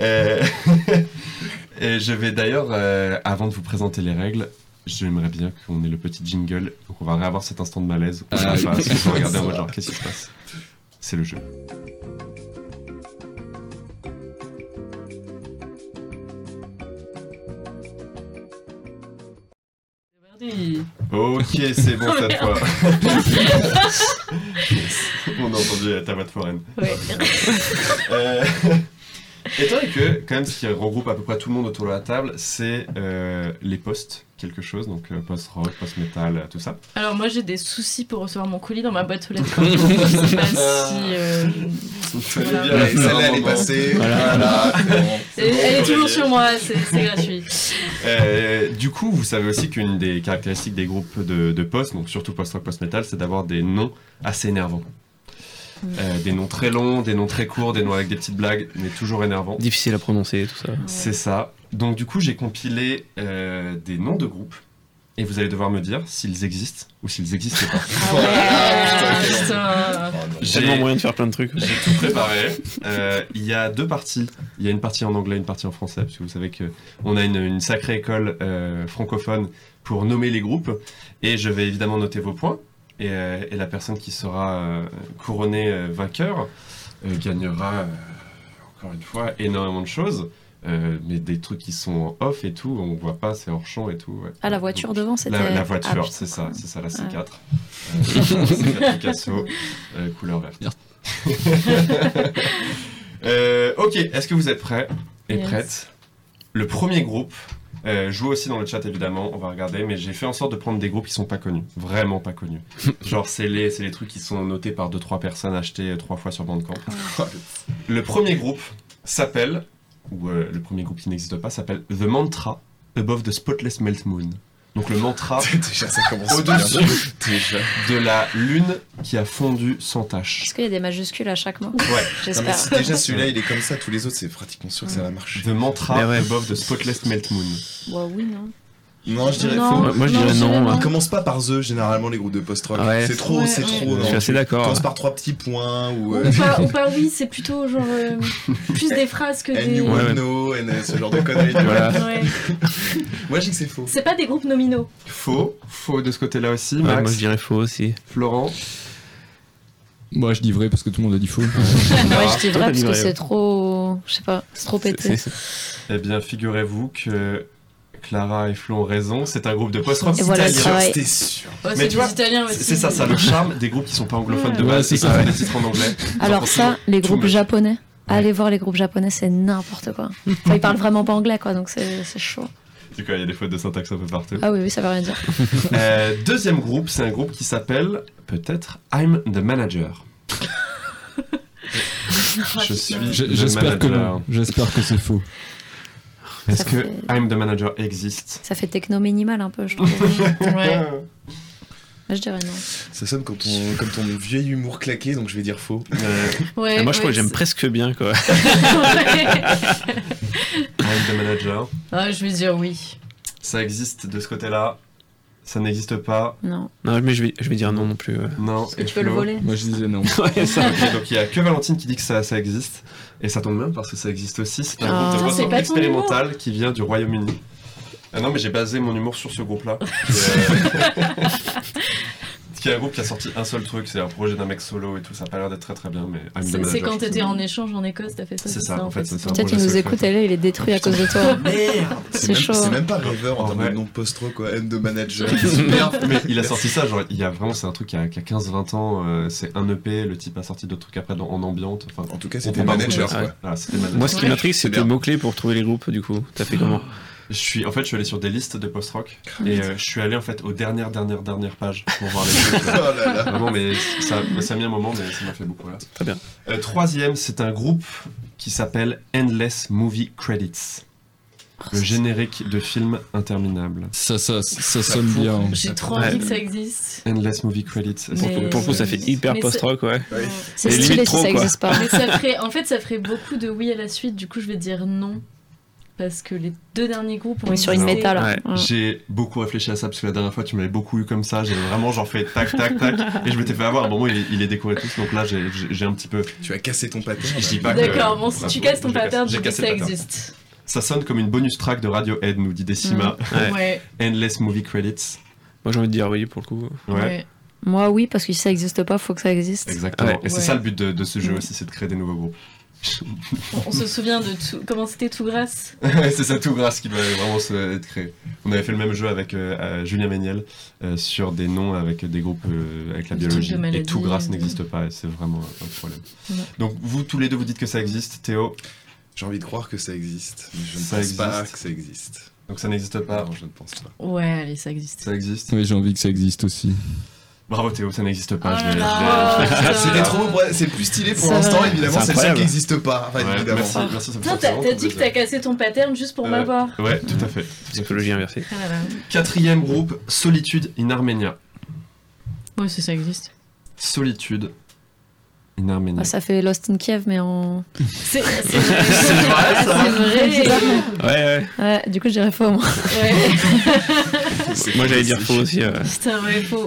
Euh, et je vais d'ailleurs, euh, avant de vous présenter les règles, j'aimerais bien qu'on ait le petit jingle, donc on va réavoir cet instant de malaise. Ah, on va oui. regarder en mode genre qu'est-ce qui se passe? C'est le jeu. Ok, c'est bon cette fois. Yes. On a entendu ta voix de foraine. Ouais. Euh, étant donné que, quand même, ce qui regroupe à peu près tout le monde autour de la table, c'est euh, les postes, quelque chose, donc euh, post-rock, post-metal, euh, tout ça. Alors moi j'ai des soucis pour recevoir mon colis dans ma boîte aux lettres. Je sais pas si... euh, Voilà. Bien, Celle-là, elle est passée. Voilà. Voilà. bon. Elle, est toujours sur moi, c'est c'est gratuit. Euh, du coup, vous savez aussi qu'une des caractéristiques des groupes de, de post, donc surtout post-rock, post-metal, c'est d'avoir des noms assez énervants. Euh, des noms très longs, des noms très courts, des noms avec des petites blagues, mais toujours énervants. Difficile à prononcer, tout ça. C'est ça. Donc du coup, j'ai compilé euh, des noms de groupes et vous allez devoir me dire s'ils existent ou s'ils n'existent pas. Ah ouais. J'ai Tellement moyen de faire plein de trucs. j'ai tout préparé. Euh, Il y a deux parties. Il y a une partie en anglais, une partie en français, parce que vous savez que on a une, une sacrée école euh, francophone pour nommer les groupes. Et je vais évidemment noter vos points. Et, euh, et la personne qui sera euh, couronnée euh, vainqueur euh, gagnera, euh, encore une fois, énormément de choses. Euh, mais des trucs qui sont off et tout, on voit pas, c'est hors champ et tout. ouais. Ah, la voiture devant, c'était. La, la Ah, voiture, putain. c'est ça, c'est ça, la C4. Ouais. Euh, C4 Picasso, euh, couleur verte. Euh, ok, est-ce que vous êtes prêts et Yes. prêtes? Le premier groupe, euh, jouez aussi dans le chat évidemment, on va regarder, mais j'ai fait en sorte de prendre des groupes qui sont pas connus, vraiment pas connus. Genre, c'est les, c'est les trucs qui sont notés par 2-3 personnes achetés euh, trois fois sur Bandcamp. Le premier groupe s'appelle, ou euh, le premier groupe qui n'existe pas, s'appelle The Mantra Above the Spotless Melt Moon. Donc le mantra Déjà, ça commence bien. au-dessus Déjà. de la lune qui a fondu sans tache. Est-ce qu'il y a des majuscules à chaque mot Ouais. Non, J'espère. si déjà celui-là il est comme ça, tous les autres c'est pratiquement sûr que ça va marcher. The mantra ouais. above the spotless melt moon. Ouais, oui, non. Non, je dirais Non. faux. Moi, je Non, dirais non. non. On commence pas par The généralement les groupes de post-rock. Ouais. C'est trop, Ouais, c'est ouais. trop. Je non. suis assez d'accord. Commence par trois petits points ou. Ou euh, pas, ou pas oui, c'est plutôt genre euh, plus des phrases que And des. you Ouais, would ouais. know, and ce genre de conneries. Voilà. Ouais. Moi je dis que c'est faux. C'est pas des groupes nominaux. Faux. Faux de ce côté-là aussi. Ouais, Max, moi je dirais faux aussi. Florent. Moi, je dis vrai parce que tout le monde a dit faux. Moi, je dis vrai parce que c'est trop. Je sais pas, c'est trop pété. Eh bien, figurez-vous que Clara et Flo ont raison. C'est un groupe de post-rock voilà italien. C'était sûr. Ouais, Mais c'est tu vois, C'est ça, ça le charme des groupes qui sont pas anglophones de Ouais, base c'est et qui ça, des titres en anglais. Alors ça, les groupes japonais, allez voir les groupes japonais, c'est n'importe quoi. Enfin, ils parlent vraiment pas anglais, quoi, donc c'est c'est chaud. Du coup, il y a des fautes de syntaxe un peu partout. Ah oui, oui, ça veut rien dire. Euh, deuxième groupe, c'est un groupe qui s'appelle peut-être I'm the Manager. Je suis Je- J'espère que non. J'espère que c'est faux. Est-ce que fait- I'm the Manager existe? Ça fait techno minimal un peu, je trouve. Ouais. Moi, je dirais non. Ça sonne comme ton, comme ton vieil humour claqué, donc je vais dire faux. Euh, Ouais, Ah, moi je crois que j'aime presque bien quoi. I'm the Manager. Ah, je vais dire oui. Ça existe de ce côté-là. Ça n'existe pas. Non. Non mais je vais, je vais dire non non plus. ouais. Non. Est-ce que Et tu peux le voler Moi, je disais non. Ouais, ça. Ok, donc il y a que Valentine qui dit que ça, ça existe. Et ça tombe bien parce que ça existe aussi. C'est un Ah. groupe de expérimental qui vient du Royaume-Uni. Ah non, mais j'ai basé mon humour sur ce groupe-là. Euh, qui est un groupe qui a sorti un seul truc, c'est un projet d'un mec solo et tout. Ça a pas l'air d'être très très bien, mais C'est quand t'étais en échange en Écosse, t'as fait ça. C'est ça, en fait. Peut-être il nous écoute et là, il est détruit à cause de toi. Merde C'est chaud. c'est même pas rêveur en termes de nom post-rock, quoi. End de manager. Merde, mais il a sorti ça, genre, il y a vraiment, c'est un truc qui a, qui a 15-20 ans, euh, c'est un EP, le type a sorti d'autres trucs après en ambiante. Enfin, En tout cas, c'était manager. Moi ce qui m'intrigue C'est tes bien. mots clés pour trouver les groupes du coup. T'as fait comment Je suis, en fait, je suis allé sur des listes de post-rock Ah, et euh, je suis allé en fait aux dernières, dernières, dernières pages pour voir les trucs. Oh là là. Vraiment, mais ça, ça a mis un moment, mais ça m'a fait beaucoup là. Très bien. Euh, troisième, c'est un groupe qui s'appelle Endless Movie Credits. Le générique de film interminable. Ça, ça, ça sonne bien. J'ai trop envie que ça existe. Endless Movie Credits. Pour le coup ça fait hyper post-rock ouais. C'est stylé si ça existe pas. Mais ça ferait, en fait, ça ferait beaucoup de oui à la suite. Du coup, je vais dire non. Parce que les deux derniers groupes ont On est sur une Non. méta là. Ouais. Ouais. J'ai beaucoup réfléchi à ça parce que la dernière fois tu m'avais beaucoup eu comme ça. J'ai vraiment genre fait tac tac tac et je m'étais fait avoir. À un moment il est, il est décoré tous donc là j'ai- un petit peu. Tu as cassé ton pattern. Je dis pas que- D'accord, bon, si tu casses ton cassé- pattern, j'ai je dis que cassé ça existe. Ça sonne comme une bonus track de Radiohead nous dit Decima. Ouais. Ouais. Endless Movie Credits. Moi j'ai envie de dire oui pour le coup. Ouais. ouais. Moi, oui, parce que si ça existe pas, faut que ça existe. Exactement. Ouais. Et c'est Ouais. ça le but de, de ce jeu Mm. aussi, c'est de créer des nouveaux groupes. On se souvient de tout. Comment c'était tout grâce? C'est ça tout grâce qui doit vraiment se, être créé. On avait fait le même jeu avec euh, euh, Julien Méniel euh, sur des noms avec des groupes euh, avec la biologie. Et tout grâce n'existe pas et c'est vraiment un problème. Ouais. Donc vous tous les deux vous dites que ça existe, Théo? J'ai envie de croire que ça existe, mais je ne Ça pense pas existe. que ça existe. Donc ça n'existe pas. Non, je ne pense pas. Ouais, allez, ça existe. Ça existe. Oui, j'ai envie que ça existe aussi. Bravo Théo, ça n'existe pas. Oh putain. C'est rétro, c'est plus stylé pour Ça l'instant, évidemment, C'est le seul qui n'existe pas, enfin, Ouais, évidemment. merci, merci, ça me Putain, fait t'as dit que t'as cassé ton pattern juste pour Euh, m'avoir. Ouais, tout à fait. Psychologie inversée. Ah. Quatrième groupe, Solitude in Armenia. Ouais, c'est ça existe. Solitude in Armenia. Ah, ça fait Lost in Kiev, mais en. C'est c'est vrai, ça. C'est vrai. Ouais ouais. Ouais, du coup, je dirais faux, moi. Ouais. Moi j'allais dire faux aussi. Putain, ouais, faux.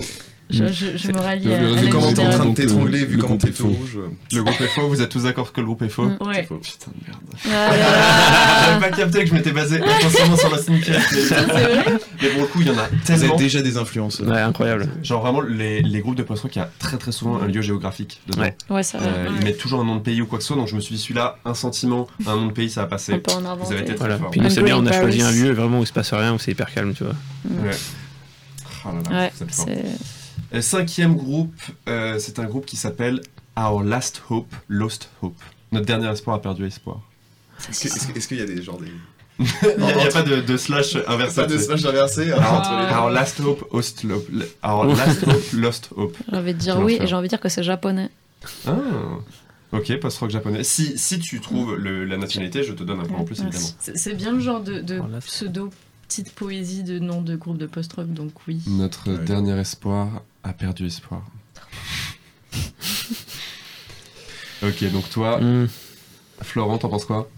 Je, je, je me rallie Le- à, Vu comment t'es en train de t'étrangler, le- vu comment groupe est t'es tout faux. rouge. Le groupe est faux, vous êtes tous d'accord que le groupe est faux Mm. Ouais. Putain de merde. Ah. J'avais pas capté que je m'étais basé inconsciemment sur la sneaker. Mais, mais pour le coup, il y en a Vous tellement. êtes déjà des influenceurs. Ouais, incroyable. Genre vraiment, les, les groupes de post-rock, il y a très très souvent un lieu géographique dedans. Ouais. Ouais, ça va. Euh, Ils mettent toujours un nom de pays ou quoi que ce soit, donc je me suis dit celui-là, un sentiment, un nom de pays, ça va passer. On peut en Vous inventer. avez été très Voilà. fort. Puis nous, c'est bien, on a choisi un lieu vraiment où il se passe rien, où c'est hyper calme, tu vois. Ouais. Oh là là, vous c'est. Euh, Cinquième groupe, euh, c'est un groupe qui s'appelle Our Last Hope, Lost Hope. Notre dernier espoir a perdu espoir. Est-ce qu'il y a des genre des. Il n'y a, il y a pas de, de slash inversé. Pas de slash inversé hein, Our, entre les Our Last Hope, Host Hope. Our Last Hope, Lost Hope. J'ai envie de dire oui et j'ai envie de dire que c'est japonais. Ah. Ok, post-rock japonais. Si, si tu trouves le- la nationalité, je te donne un point en plus, évidemment. C'est bien le genre de, de pseudo petite poésie de nom de groupe de post-rock, donc oui. Notre Ouais. dernier espoir a perdu espoir. ok, donc toi, Hmm. Florent, t'en penses quoi?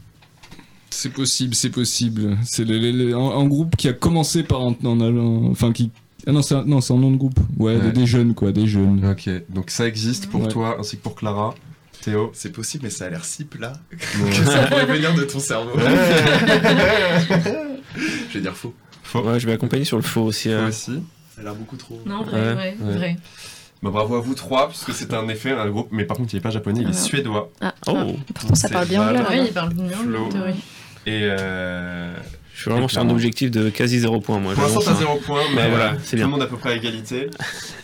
C'est possible, c'est possible. C'est un, un groupe qui a commencé par un, en allant- enfin qui. Ah non, c'est un, non, c'est un nom de groupe. Ouais, Ouais. Des, des jeunes quoi, des jeunes. Ok, donc ça existe pour Ouais. toi ainsi que pour Clara. Théo? C'est possible, mais ça a l'air si plat que ça pourrait venir de ton cerveau. Je vais dire faux. Faux. Ouais, je vais accompagner sur le faux aussi. Euh. aussi. Ça a l'air beaucoup trop. Non, vrai, Ouais. vrai, Ouais. vrai. Bah, bravo à vous trois, puisque c'est un effet, un groupe, mais par contre il est pas japonais, il est Ah. suédois. Ah, Oh. Pourtant, ça parle bien anglais. Là-bas. il parle bien. Et euh... Je suis vraiment sur un objectif de quasi zéro point, moi. pour l'instant t'as hein. zéro point, mais Ouais, voilà, tout c'est bien. le monde à peu près à égalité.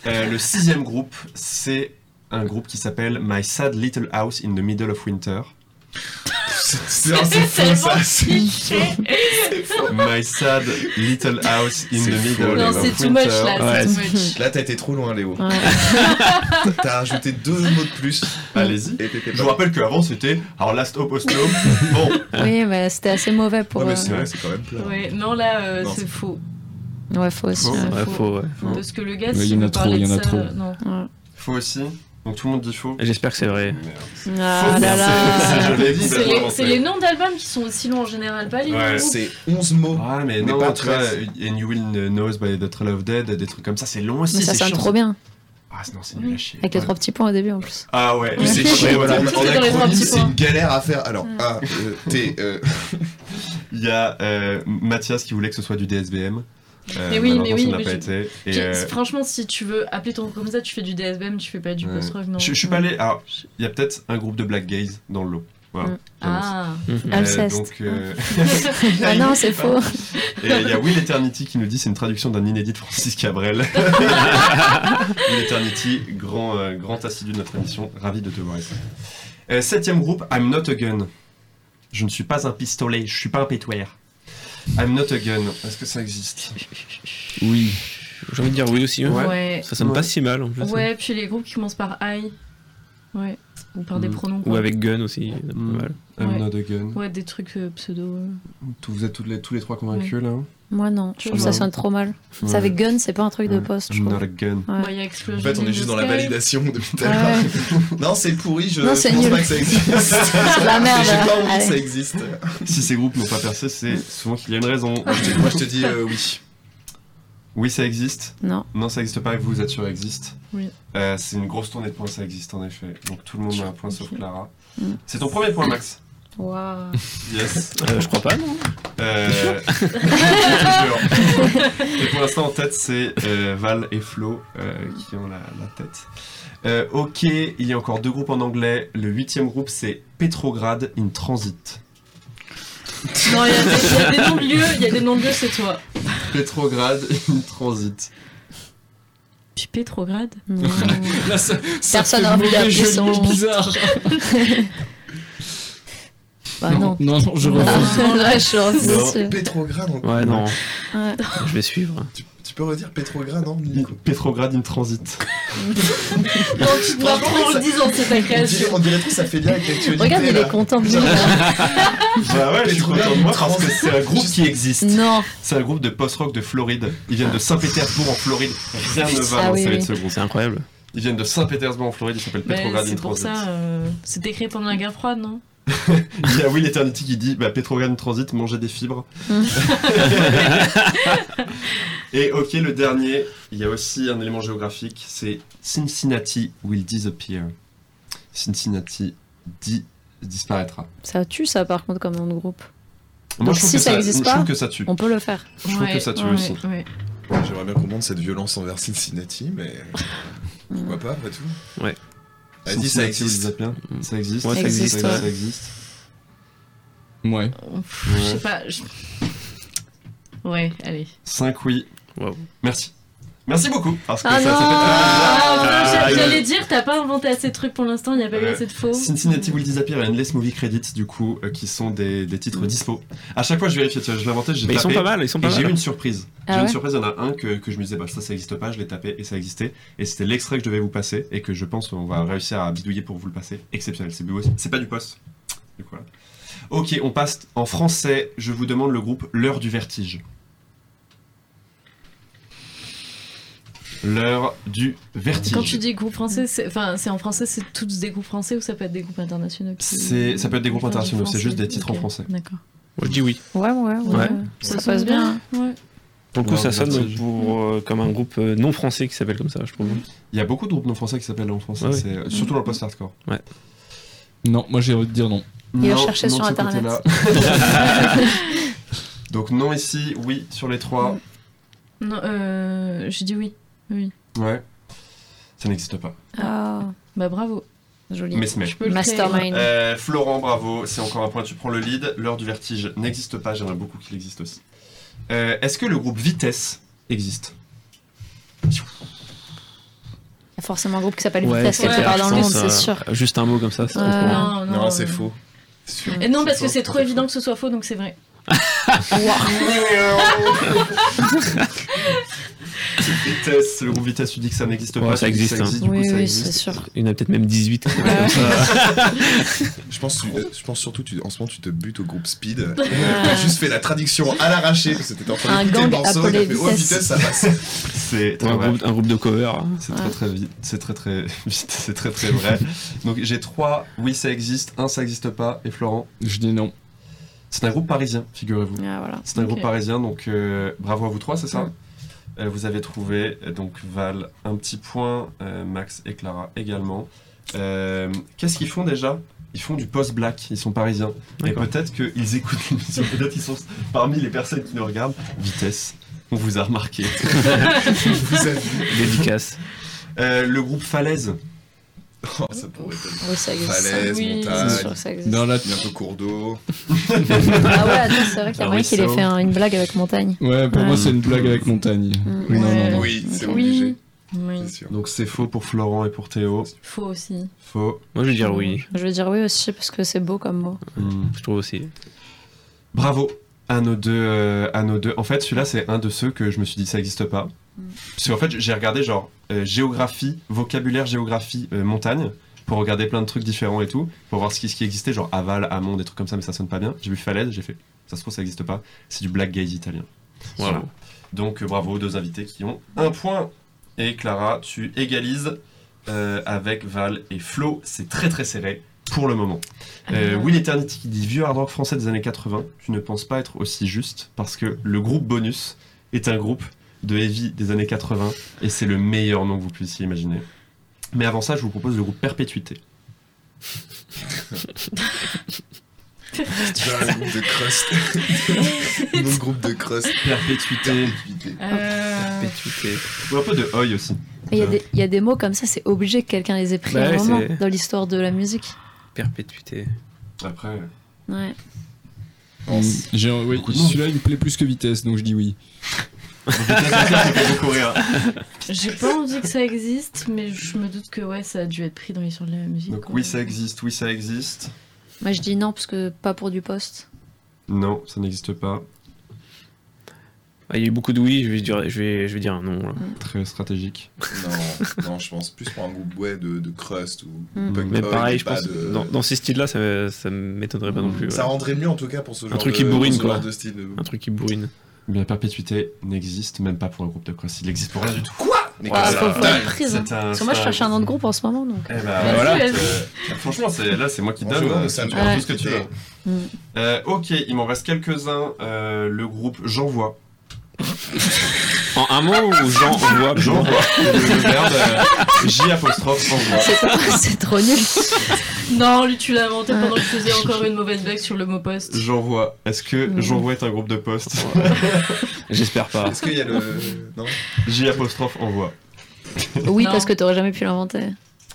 Euh, le sixième groupe, c'est un groupe qui s'appelle My Sad Little House in the Middle of Winter. C'est faux ça. c'est- My Sad Little House in C'est the faux, Middle Non, c'est too much là, Ouais, c'est too much. Là, t'as été trop loin, Léo. Ouais. T'as rajouté deux mots de plus. Allez-y. Je vous rappelle qu'avant c'était Our Last Hope. Bon, Oui, mais c'était assez mauvais pour. Ouais, mais euh, c'est vrai, c'est quand même plat. Ouais, non, là, euh, c'est c'est faux. Ouais, faut aussi. Faux. ouais. Faux. faux, ouais. Faux. Parce que le gars, il y en a trop, il y en a ça, trop. faux aussi. Donc tout le monde dit faux. Et J'espère que c'est vrai. Ah là C'est- là. les, noms d'albums qui sont aussi longs en général, pas les noms Ouais. C'est 11 mots. Ah mais, non, pas tu vois, treize. And You Will Know by the Trail of Dead, des trucs comme ça, c'est long aussi. Mais ça sonne trop bien. Ah non, c'est nul à chier. Avec les trois petits points au début en plus. Ah ouais, C'est voilà. en, petits c'est une galère à faire. Alors, A, E, T, E. Il y a euh, Mathias qui voulait que ce soit du DSBM. Euh, Mais oui, mais oui, ça n'a mais pas je- été. Et, J'ai- euh, Franchement, si tu veux appeler ton groupe comme ça, tu fais du DSBM, tu fais pas du Ouais. post-rock, non. je, je suis pas allé. Alors, il y a peut-être un groupe de Black Gaze dans le lot. Voilà. Mm. Ah. Alceste. donc, euh, Ah non, c'est faux. Et il y a Will Eternity qui nous dit c'est une traduction d'un inédit de Francis Cabrel. Will Eternity, grand, euh, grand assidu de notre émission, ravi de te voir ici. Euh, septième groupe, I'm not a gun. Je ne suis pas un pistolet, je suis pas un pétouère. I'm not a gun. Est-ce que ça existe? Oui. J'ai envie de dire oui aussi. hein. Ouais. ouais. Ça sonne Ouais. pas si mal en plus. hein. Ouais, puis les groupes qui commencent par I. Ouais. Ou par des Mm. pronoms. Ou avec Gun aussi. pas Mm. mal. I'm Ouais. not a gun. Ouais, des trucs euh, pseudo. euh. Tout- Vous êtes toutes les, tous les trois convaincus là Moi non, je trouve que ça sonne trop mal. Ouais. C'est avec Gun, c'est pas un truc de poste, je not a gun. Ouais. Bah, il y a En fait, on est juste dans la validation depuis tout à l'heure. Non, c'est pourri, je Non, pense nul. pas que ça existe. La merde. J'ai pas envie Allez. que ça existe. Si ces groupes n'ont pas percé, c'est souvent qu'il y a une raison. Moi, je te, moi, je te dis euh, oui. Oui, ça existe. Non. Non, ça existe pas, et vous, vous êtes sûr, ça existe. Oui. Euh, c'est une grosse tournée de points, ça existe en effet. Donc tout le monde a un point sauf. Clara. Mm. C'est ton premier point, Max. Waouh. Yes. Euh, je crois pas, non Euh... Et pour l'instant, en tête, c'est euh, Val et Flo euh, qui ont la, la tête. Euh, ok, il y a encore deux groupes en anglais. Le huitième groupe, c'est Petrograd in Transit. Non, il y, a des- il y a des noms de lieux, il y a des noms de lieux, c'est toi. Petrograd in Transit. Puis ça Personne n'a envie d'appeler son- bizarre. Bah non. Non, non, je refuse. Non. dessus. Pétrograd, en- Ouais, non. Ouais. Je vais suivre. Tu, tu peux redire Pétrograd, non Petrograd in Transit. Non, tu te m'apprends en le disant, c'est ta on dirait, création. on dirait trop ça fait lien avec l'actualité. Regarde, il est content de lui. Bah ouais, je suis content de moi parce que Transit. c'est un groupe qui existe. Non. C'est un groupe de post-rock de Floride. Ils viennent de Saint-Pétersbourg en Floride. Rien ne va Ah dans oui, le oui. de ce groupe. C'est incroyable. Ils viennent de Saint-Pétersbourg en Floride. Ils s'appellent Petrograd in c'est pour Transit. ça, euh, c'était créé pendant la guerre froide, non? Il y a Will Eternity qui dit bah, Petrograd Transit, manger des fibres. Et ok, le dernier, il y a aussi un élément géographique c'est Cincinnati will disappear. Cincinnati di- disparaîtra. Ça tue ça par contre comme nom de groupe. Moi, Donc je trouve si que ça existe je pas, trouve que ça tue. on peut le faire. Je trouve que ça tue aussi. ouais. J'aimerais bien monte cette violence envers Cincinnati, mais pourquoi pas, après tout? Ouais. Vas-y, ça Cincinnati, existe. vous dites bien Ça existe. Ouais, ça existe, Ça, ouais. existe. Ouais. Je sais pas. Ouais, allez. 5 oui. Wow. Merci. Merci beaucoup. Parce que Ah ça, non. très Ah, Ah, J'allais dire, t'as pas inventé assez de trucs pour l'instant, il n'y a pas eu assez de faux. Cincinnati Will Disappear et Endless Movie Credits, du coup, euh, qui sont des, des titres dispo. À chaque fois, je vérifie, tu vois, je l'ai inventé, j'ai Mais ils sont tapé. pas mal, ils sont pas Et j'ai eu mal. une surprise. Ah j'ai eu une surprise, il y en a un que, que je me disais, bah, ça, ça existe pas, je l'ai tapé et ça existait. Et c'était l'extrait que je devais vous passer et que je pense qu'on va réussir à bidouiller pour vous le passer. Exceptionnel, c'est beau aussi. C'est pas du poste. Du coup, voilà. Ok, on passe en français. Je vous demande le groupe L'heure du vertige. L'heure du vertige. Quand tu dis groupe français, c'est enfin, c'est en français, c'est tous des groupes français ou ça peut être des groupes internationaux qui- C'est- ça peut être des groupes Enfin, internationaux, c'est juste des titres en français. D'accord. Moi, je dis oui. Ouais, ouais, ouais. Ouais. Ça, sonne passe bien. Ouais. Pour le coup, Ouais, ça sonne pour, euh, comme un groupe euh, non français qui s'appelle comme ça, je trouve. Il y a beaucoup de groupes non français qui s'appellent en français, Ouais. c'est- surtout dans le post-hardcore. Non, moi j'ai envie de dire non. Et Non, chercher non sur Internet. Donc non ici, oui sur les trois. Non, euh, j'ai dit oui. Oui. Ouais. Ça n'existe pas. Ah, Bah bravo. joli. Mais c'est Je peux. Mastermind. Euh, Florent, bravo, c'est encore un point, tu prends le lead. L'heure du vertige n'existe pas, j'aimerais beaucoup qu'il existe aussi. Euh, Est-ce que le groupe Vitesse existe? Il y a forcément un groupe qui s'appelle Ouais, Vitesse quelque ouais, part dans le je monde, pense, c'est euh, sûr. Juste un mot comme ça, c'est bien. Non, non, Non, c'est euh, faux. Sûr. Et non, parce que c'est trop évident que ce soit faux, donc c'est vrai. Vitesse, le groupe Vitesse, tu dis que ça n'existe Ouais, pas. ça existe, hein. du coup, Oui, ça oui, c'est sûr. Il y en a peut-être même 18. qui s'appellent Ouais. comme ça. Je pense, tu- je pense surtout, tu, en ce moment, tu te butes au groupe Speed. Tu as juste fait la traduction à l'arraché parce que t'étais en train d'écouter le gang morceau. et fait, oh, Vitesse. ça passe. C'est un, un groupe de cover. hein. C'est Ouais. très très vite, c'est très très vite, c'est très très vrai. Donc j'ai trois, oui ça existe, un ça existe pas, et Florent, Je dis non. C'est un groupe parisien, figurez-vous. Ah, voilà. C'est un groupe parisien, donc euh, bravo à vous trois, c'est ça Mm. Euh, Vous avez trouvé, euh, donc Val, un petit point, euh, Max et Clara également. Euh, Qu'est-ce qu'ils font déjà? Ils font du post-black, ils sont parisiens. Et peut-être qu'ils écoutent l'émission, peut-être qu'ils sont parmi les personnes qui nous regardent. Vitesse, on vous a remarqué. Vous avez Dédicace. Euh, le groupe Falaise, Oh, ça pourrait être Oui, ça existe. falaise, Oui. C'est montagne, sûr que ça existe. Dans la... bientôt cours d'eau. Ah ouais, attends, c'est vrai qu'il y a Un moyen qu'il ait fait un- une blague avec montagne. Ouais, pour Ouais. moi c'est une blague avec montagne. Mm. Oui, non, non, non. Oui, c'est obligé, Oui. donc c'est faux pour Florent et pour Théo. Faux aussi. Faux. Moi, je vais dire oui. Je veux dire oui aussi parce que c'est beau comme mot. Hmm. Je trouve aussi. Bravo à nos deux. euh, à nos deux. En fait, celui-là, c'est un de ceux que je me suis dit ça n'existe pas. Parce qu'en fait, j'ai regardé genre euh, géographie, vocabulaire, géographie, euh, montagne, pour regarder plein de trucs différents et tout, pour voir ce qui, ce qui existait, genre aval, amont, des trucs comme ça, mais ça sonne pas bien. J'ai vu falaise, j'ai fait. Ça se trouve, ça n'existe pas. C'est du black gaze italien. Voilà. Donc euh, bravo aux deux invités qui ont un point. Et Clara, tu égalises euh, avec Val et Flo. C'est très très serré pour le moment. Euh. Will Eternity qui dit vieux hard rock français des années 80. Tu ne penses pas être aussi juste parce que le groupe Bonus est un groupe de heavy des années 80 et c'est le meilleur nom que vous puissiez imaginer. Mais avant ça, je vous propose le groupe Perpétuité. Genre le groupe de crust. Mon groupe de crust. Perpétuité. Perpétuité. Euh, Perpétuité. Ou un peu de Oi aussi. Il y, a des- il y a des mots comme ça, c'est obligé que quelqu'un les ait pris Bah à un ouais, moment dans l'histoire de la musique. Perpétuité. Après. Ouais. Oui, celui-là il me plaît plus que vitesse, donc je dis oui. J'ai pas envie que ça existe, mais je me doute que ouais, ça a dû être pris dans l'histoire de la musique. Donc quoi. oui, ça existe, oui, ça existe. Moi je dis non parce que pas pour du poste. Non, ça n'existe pas. Ah, il y a eu beaucoup de oui, je vais dire, je vais, je vais dire un non. là. Très stratégique. Non, non, je pense plus pour un groupe ouais, de, de crust ou Mm. punk Mais pareil, je pense, de- dans, dans ces styles-là, ça, ça m'étonnerait pas non plus. Ça ouais. rendrait mieux en tout cas pour ce genre truc de, qui bourrine, quoi. de style. Un truc qui bourrine. Eh Bien, perpétuité n'existe même pas pour le groupe de cross. Il n'existe pour rien du tout. Mais Ouais, que faut, être hein. Parce que moi je cherche un nom de groupe en ce moment donc. Eh ben, Vas-y, voilà. vas-y. Euh, franchement, c'est, là, c'est moi qui donne. Euh, ça tu me tout ce que tu veux. Mm. Euh, ok, il m'en reste quelques-uns. Euh, le groupe J'envoie. En un mot ou le, le verbe euh, J apostrophe envoie. C'est trop- C'est trop nul. Non, lui, tu l'as inventé pendant que je faisais encore une mauvaise blague sur le mot poste. J'envoie. Est-ce que j'envoie est un groupe de poste J'espère pas. Est-ce qu'il y a le. Non J apostrophe envoie. Oui, Non. parce que t'aurais jamais pu l'inventer.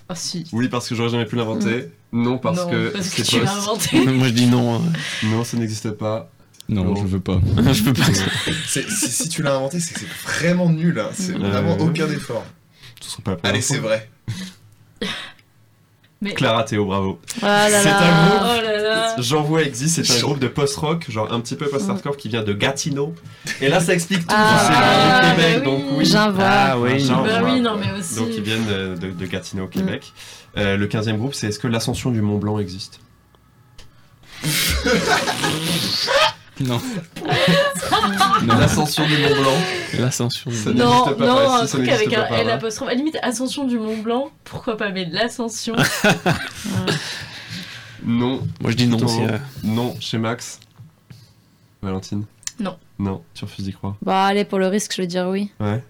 Ah si. Oui, parce que j'aurais jamais pu l'inventer. Non, parce non, que parce que tu l'as poste. inventé. Moi je dis non. hein. Non, ça n'existe pas. Non, Non. je veux pas. je peux pas. C'est- si, si tu l'as inventé, c'est vraiment nul. hein. C'est Euh, vraiment aucun effort. Pas Allez, c'est vrai. Mais... Clara Théo, bravo. Ah là C'est un groupe. Oh. J'envoie existe, c'est un groupe de post-rock, genre un petit peu post-hardcore qui vient de Gatineau. Et là, ça explique tout. Ah, c'est bah Québec, oui. donc oui. J'invoie. Ah oui. J'envoie. Bah oui, non, mais aussi. Donc ils viennent de, de- de Gatineau, au Québec. Euh, le 15e groupe, c'est est-ce que l'ascension du Mont Blanc existe? Non. L'ascension du Mont Blanc L'ascension. Ça Non, n'existe pas non, par un truc avec un L apostrophe. À la limite, Ascension du Mont Blanc, pourquoi pas, mais l'Ascension. Non. Moi je dis non. Euh, Non, chez Max. Valentine Non. Non, tu refuses d'y croire. Bah allez, pour le risque, je vais dire oui. Ouais.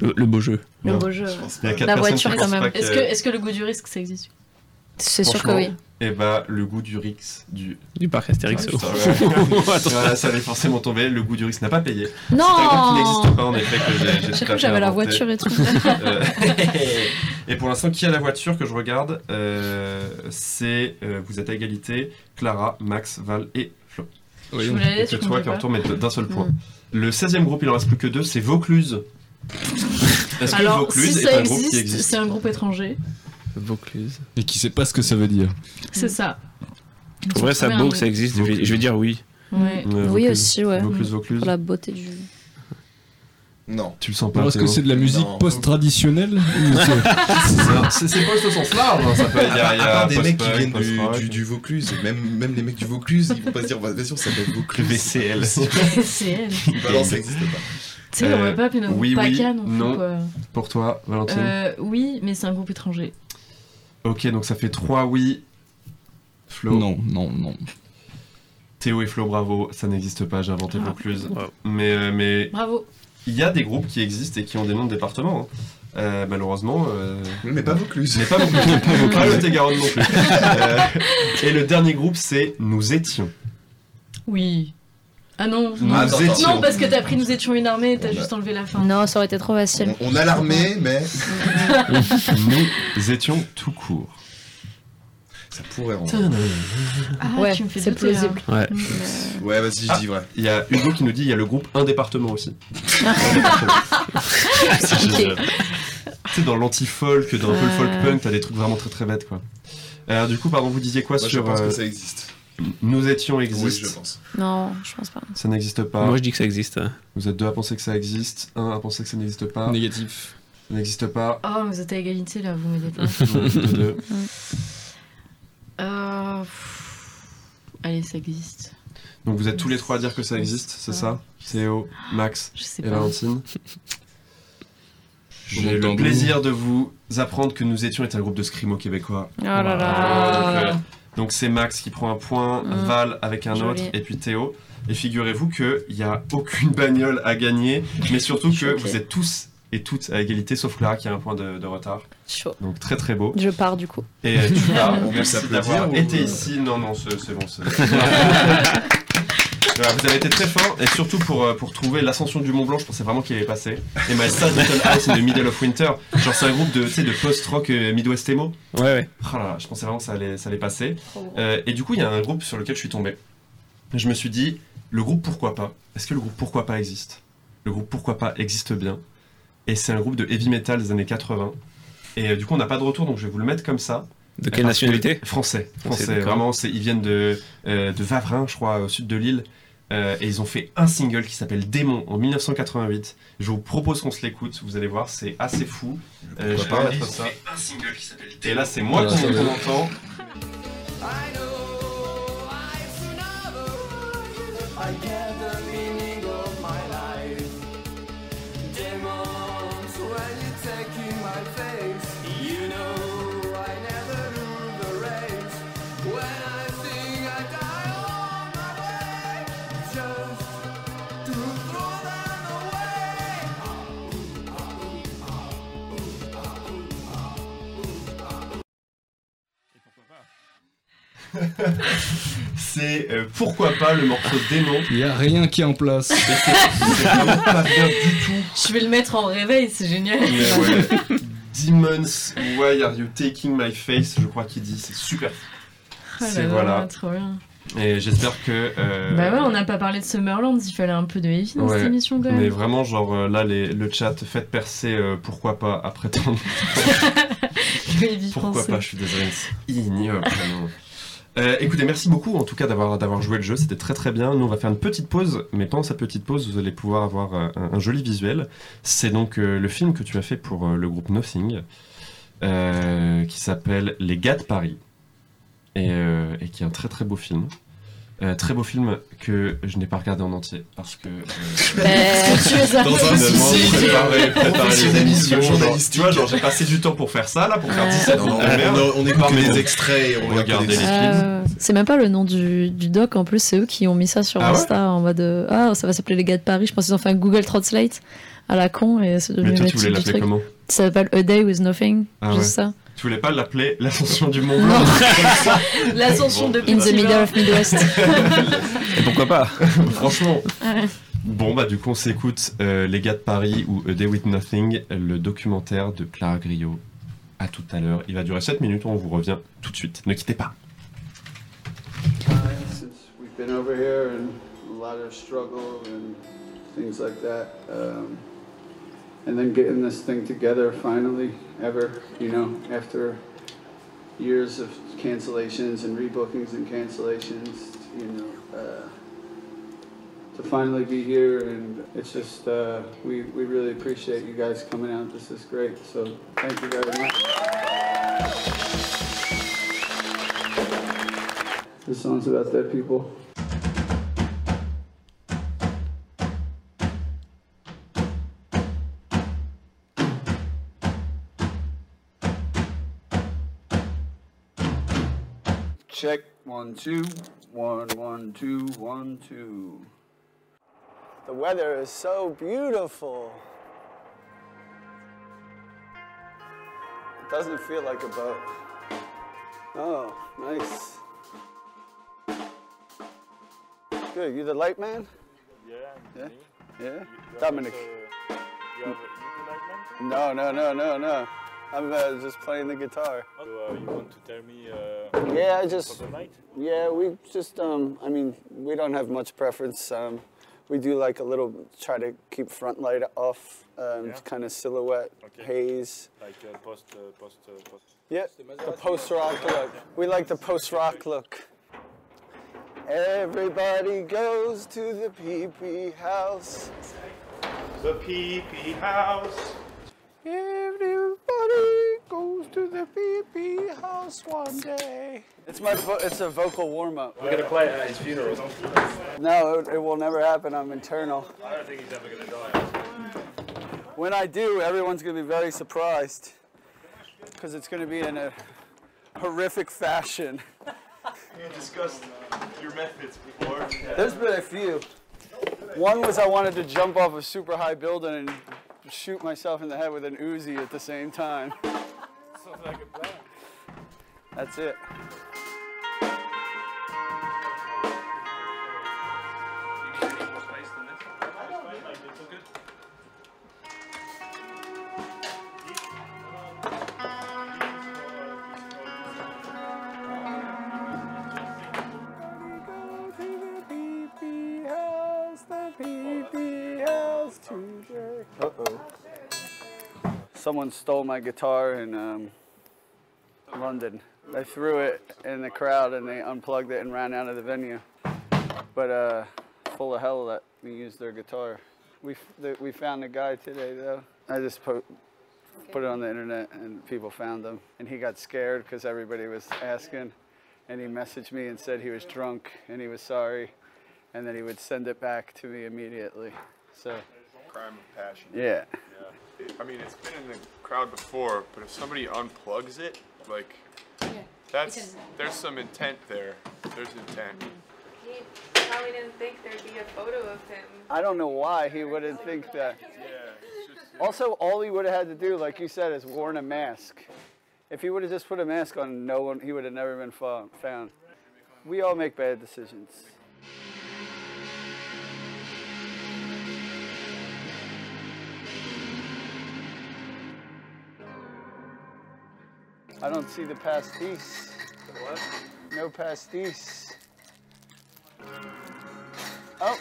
le, le beau jeu. Le Non. beau jeu. Je pense Il y a pas. quatre La voiture, quand même. Est-ce que, est que le goût du risque, ça existe? C'est sûr que oui. Eh bah, le goût du Rix, du. Du parc Astérix. Ah, putain, ouais. Attends. Voilà, ça allait forcément tomber. Le goût du Rix n'a pas payé. Non C'est un qui n'existe pas en effet que j'ai- cru j'avais la voiture et tout. Euh, et pour l'instant, qui a la voiture que je regarde Euh, C'est euh, vous êtes à égalité Clara, Max, Val et Flo. Oui, Je que je toi qui en retourne mais d'un seul point. Mm. Le 16e groupe, il en reste plus que deux, c'est Vaucluse. Est-ce que Alors, Vaucluse si est ça un groupe qui existe, existe c'est un groupe étranger. Vaucluse. Et qui sait pas ce que ça veut dire. C'est ça. En vrai, ça beau que ça existe. Je vais, je vais dire oui. Ouais. Euh, Oui Vaucluse. aussi, ouais. Vaucluse, Vaucluse. Pour la beauté du. Non. Tu le sens pas Parce que c'est de la musique post-traditionnelle c'est- pas au sens large, hein, ça peut il y a, À il y a part des mecs qui viennent du, du, du Vaucluse, même, même les mecs du Vaucluse, ils vont pas se dire, vas-y, on s'appelle Vaucluse. VCL. elle. Bah non, ça existe pas. Tu sais, on Euh, va pas appeler notre oui, non plus, non. quoi. Pour toi, Valentine Euh, oui, mais c'est un groupe étranger. Ok, donc ça fait 3 oui. Flo. Non, non, non. Théo et Flo, bravo. Ça n'existe pas, j'ai inventé Ah. Vaucluse. Wow. Mais euh, mais Bravo. il y a des groupes qui existent et qui ont des noms de départements. hein. Euh, malheureusement, euh, Mais pas Vaucluse. mais pas Vaucluse. pas le Lot-et-Garonne non plus. Euh, et le dernier groupe, c'est Nous étions. Oui. Ah non, Nous non. étions. Parce que t'as pris Nous étions une armée et t'as On a- juste enlevé la fin. Non, ça aurait été trop facile. On, on a l'armée, mais Nous étions tout court. ça pourrait rendre. Ah, Ouais, c'est là. plausible. Ouais. Euh, Ouais, vas-y, je Ah. dis vrai. Il y a Hugo qui nous dit il y a le groupe Un département aussi. sais, dans l'anti-folk, dans un peu le folk punk, t'as des trucs vraiment très très bêtes quoi. Alors, du coup, pardon, vous disiez quoi Moi, je sur pense euh, que ça existe. Nous étions Oui, existe je pense. Non, je pense pas. Ça n'existe pas. Moi je dis que ça existe. Vous êtes deux à penser que ça existe, un à penser que ça n'existe pas. Négatif. Ça n'existe pas. Oh, vous êtes à égalité là, vous m'aidez pas. Deux, deux. Euh, Allez, ça existe. Donc vous êtes tous les trois à dire que ça existe, c'est ça? Théo, Max et. Valentine. J'ai le plaisir de vous apprendre que nous étions est un groupe de scrimo québécois. Oh là Voilà. là. Donc, c'est Max qui prend un point, Mm. Val avec un Joli. autre, et puis Théo. Et figurez-vous qu'il n'y a aucune bagnole à gagner, mais surtout que vous êtes tous et toutes à égalité, sauf Clara qui a un point de, de retard. Chaud. Donc très très beau. Je pars du coup. Et euh, tu pars, merci d'avoir ou- été ici. Non, non, c'est c'est bon. Voilà, vous avez été très fort, et surtout pour, euh, pour trouver l'ascension du Mont Blanc, je pensais vraiment qu'il allait passer. Et My Sad Little House in the Middle of Winter, genre c'est un groupe de, tu sais, de post-rock euh, Midwest emo. Ouais, ouais. Oh là là, je pensais vraiment que ça allait, ça allait passer. Euh, et du coup, il y a un groupe sur lequel je suis tombé. Je me suis dit, le groupe Pourquoi pas Est-ce que le groupe Pourquoi pas existe? Le groupe Pourquoi pas existe bien. Et c'est un groupe de heavy metal des années 80. Et euh, du coup, on n'a pas de retour, donc je vais vous le mettre comme ça. De quelle nationalité? Français. Français. Vraiment, ils viennent de, euh, de Vavrin, je crois, au sud de l'île. Euh, et ils ont fait un single qui s'appelle Démon en 1988. Je vous propose qu'on se l'écoute. Vous allez voir, c'est assez fou. Euh, je vais pas mettre ça. Et là, c'est moi qu'on entend. I know C'est euh, pourquoi pas le morceau démon. Il y a rien qui est en place. C'est vraiment pas bien du tout. Je vais le mettre en réveil, c'est génial. Mais ouais. Demons, why are you taking my face? Je crois qu'il dit, c'est super. Là C'est là, voilà. trop bien. Et j'espère que. euh, Bah ouais, on n'a pas parlé de Summerland, il fallait un peu de heavy dans Ouais, cette émission quand même. Mais vraiment, genre euh, là, les- le chat, faites percer, euh, pourquoi pas, après tant Pourquoi français. pas, je suis désolé, ignoble. Euh, écoutez, merci beaucoup en tout cas d'avoir joué le jeu, c'était très très bien. Nous on va faire une petite pause, mais pendant cette petite pause, vous allez pouvoir avoir euh, un, joli visuel. C'est donc euh, le film que tu as fait pour le groupe Nothing, qui s'appelle Les gars de Paris, et qui est un très très beau film. Euh, très beau film que je n'ai pas regardé en entier parce que euh, Tu es un Dans un souci préparer, préparer les émissions, tu vois, genre j'ai passé du temps pour faire ça là, pour faire Ouais. 17 Non, non, minutes on, on, écoute les extraits et on regarde les films. Euh, c'est même pas le nom du, du doc en plus, c'est eux qui ont mis ça sur Ah ouais Insta en mode euh, Ah, ça va s'appeler les gars de Paris. Je pense qu'ils ont fait un Google Translate à la con et c'est devenu Mais toi, tu voulais l'appeler comment Ça s'appelle A Day with Nothing, Ah juste ouais. ça. Tu voulais pas l'appeler l'ascension du Mont Blanc L'ascension de In the middle of Midwest. Et pourquoi pas Franchement. Ouais. Bon, bah, du coup, on s'écoute euh, Les gars de Paris ou A Day with Nothing, le documentaire de Clara Griot. À tout à l'heure. Il va durer 7 minutes, on vous revient tout de suite. Ne quittez pas. we've been over here and a lot of struggle and things like that. Um, and then getting this thing together finally, ever, you know, after years of cancellations and rebookings and cancellations, you know, uh, to finally be here and it's just, uh, we, we really appreciate you guys coming out. This is great. So thank you very much. This song's about dead people. Check one two one one two one two. The weather is so beautiful. It doesn't feel like a boat. Oh, nice. Good. You the light man? Yeah, Yeah. me. Yeah. You- you Dominic. like a- you have a ukulele man? No, no, no, no, no. I'm uh, just playing the guitar. So, uh, you want to tell me uh, Yeah, I for just the night? yeah, we just um I mean, we don't have much preference. Um we do like a little try to keep front light off, um Yeah. kind of silhouette Okay. haze. Like uh, post, uh, post, uh, post. Yeah, the post rock look. We like the post rock look. Everybody goes to the PP house. The PP house. Everybody goes to the PP house one day. It's my vo- it's a vocal warm up. We're gonna play it at his funeral. No, it, it will never happen. I'm internal. I don't think he's ever gonna die. When I do, everyone's gonna be very surprised because it's gonna be in a horrific fashion. You discussed your methods before. There's been a few. One was I wanted to jump off a super high building and shoot myself in the head with an Uzi at the same time. Sounds like a plan. That's it. Someone stole my guitar in um, London. They threw it in the crowd and they unplugged it and ran out of the venue. But uh, full of hell let me use their guitar. We, f- the, we found the guy today though. I just po- put it on the internet and people found him. And he got scared because everybody was asking. And he messaged me and said he was drunk and he was sorry. And then he would send it back to me immediately. So, crime of passion. yeah. Yeah. I mean, it's been in the crowd before, but if somebody unplugs it, like, that's there's some intent there. There's intent. He probably didn't think there'd be a photo of him. I don't know why he wouldn't think that. Also, all he would have had to do, like you said, is worn a mask. If he would have just put a mask on, no one, he would have never been found. We all make bad decisions. I don't see the pastis. What? No pastis. Oh,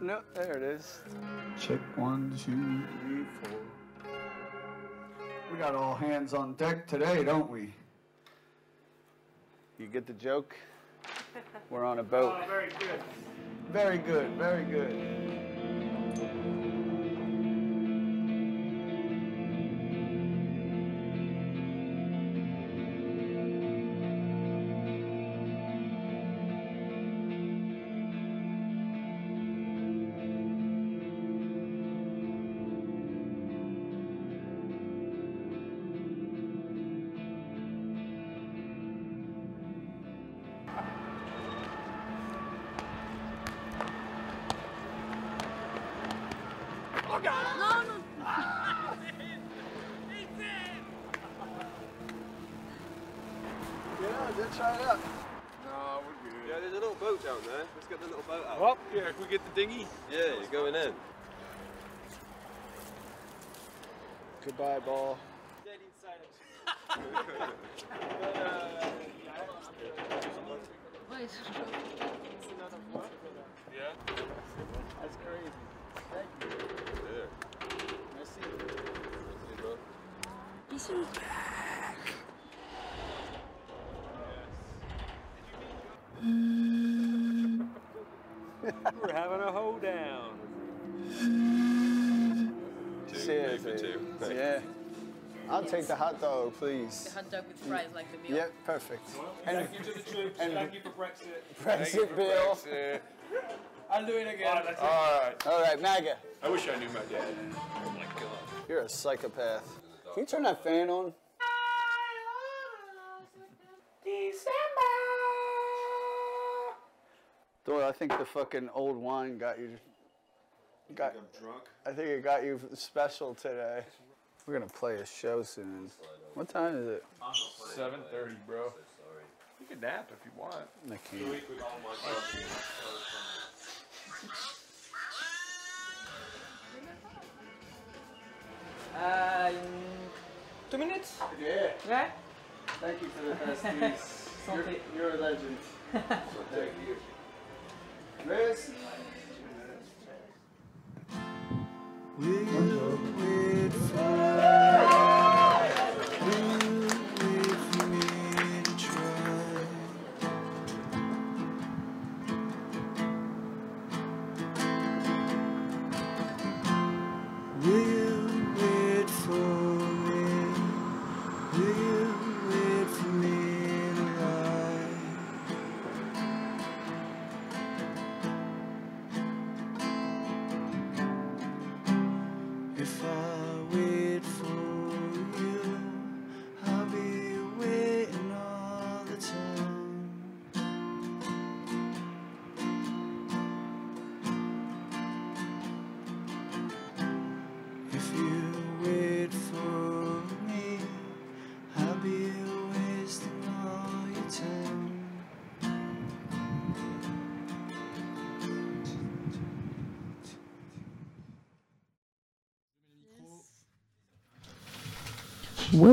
no, there it is. Check one, two, three, four. We got all hands on deck today, don't we? You get the joke? We're on a boat. Oh, very good. Very good, very good. Take the hot dog, please. The hot dog with fries like the meal. Yep, perfect. And Thank you to the troops. and- Thank you for Brexit. Brexit bill. I'll do it again. All right, that's all right. All right, MAGA. I wish I knew my dad. Oh my god. You're a psychopath. Can you turn that fan on? Doyle, I think the fucking old wine got you. Got, I'm drunk. I think it got you special today. We're gonna play a show soon. What time is it? 7:30, bro. You can nap if you want. I can't. Uh, two minutes? Yeah. Yeah? Thank you for the pasties. you're, you're a legend. so Thank you. Liz? If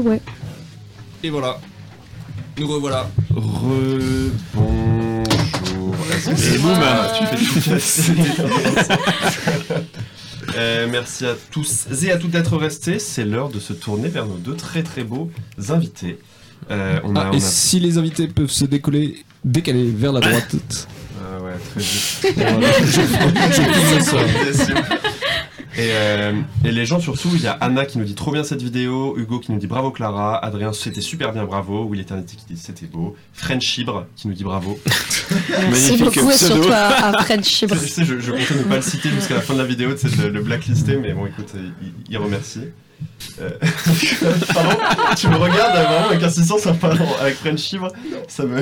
Ouais. Et voilà. Nous revoilà. Rebonjour. Euh, merci à tous et à toutes d'être restés. C'est l'heure de se tourner vers nos deux très très beaux invités. Euh, on a, Ah, on et a- si les invités peuvent se décoller, décaler vers la droite. Ah ouais, très vite. Et, euh, et les gens surtout, il y a Anna qui nous dit trop bien cette vidéo, Hugo qui nous dit bravo Clara, Adrien c'était super bien bravo, Will Eternity qui dit c'était beau, French Chibre qui nous dit bravo. Merci beaucoup et surtout à, à French Chibre. Je sais, je, je comptais ne pas le citer jusqu'à la fin de la vidéo, c'est de le blacklister, mais bon écoute, il, il remercie. Euh, Pardon Tu me regardes vraiment avec insistance en parlant avec French Chibre Ça me.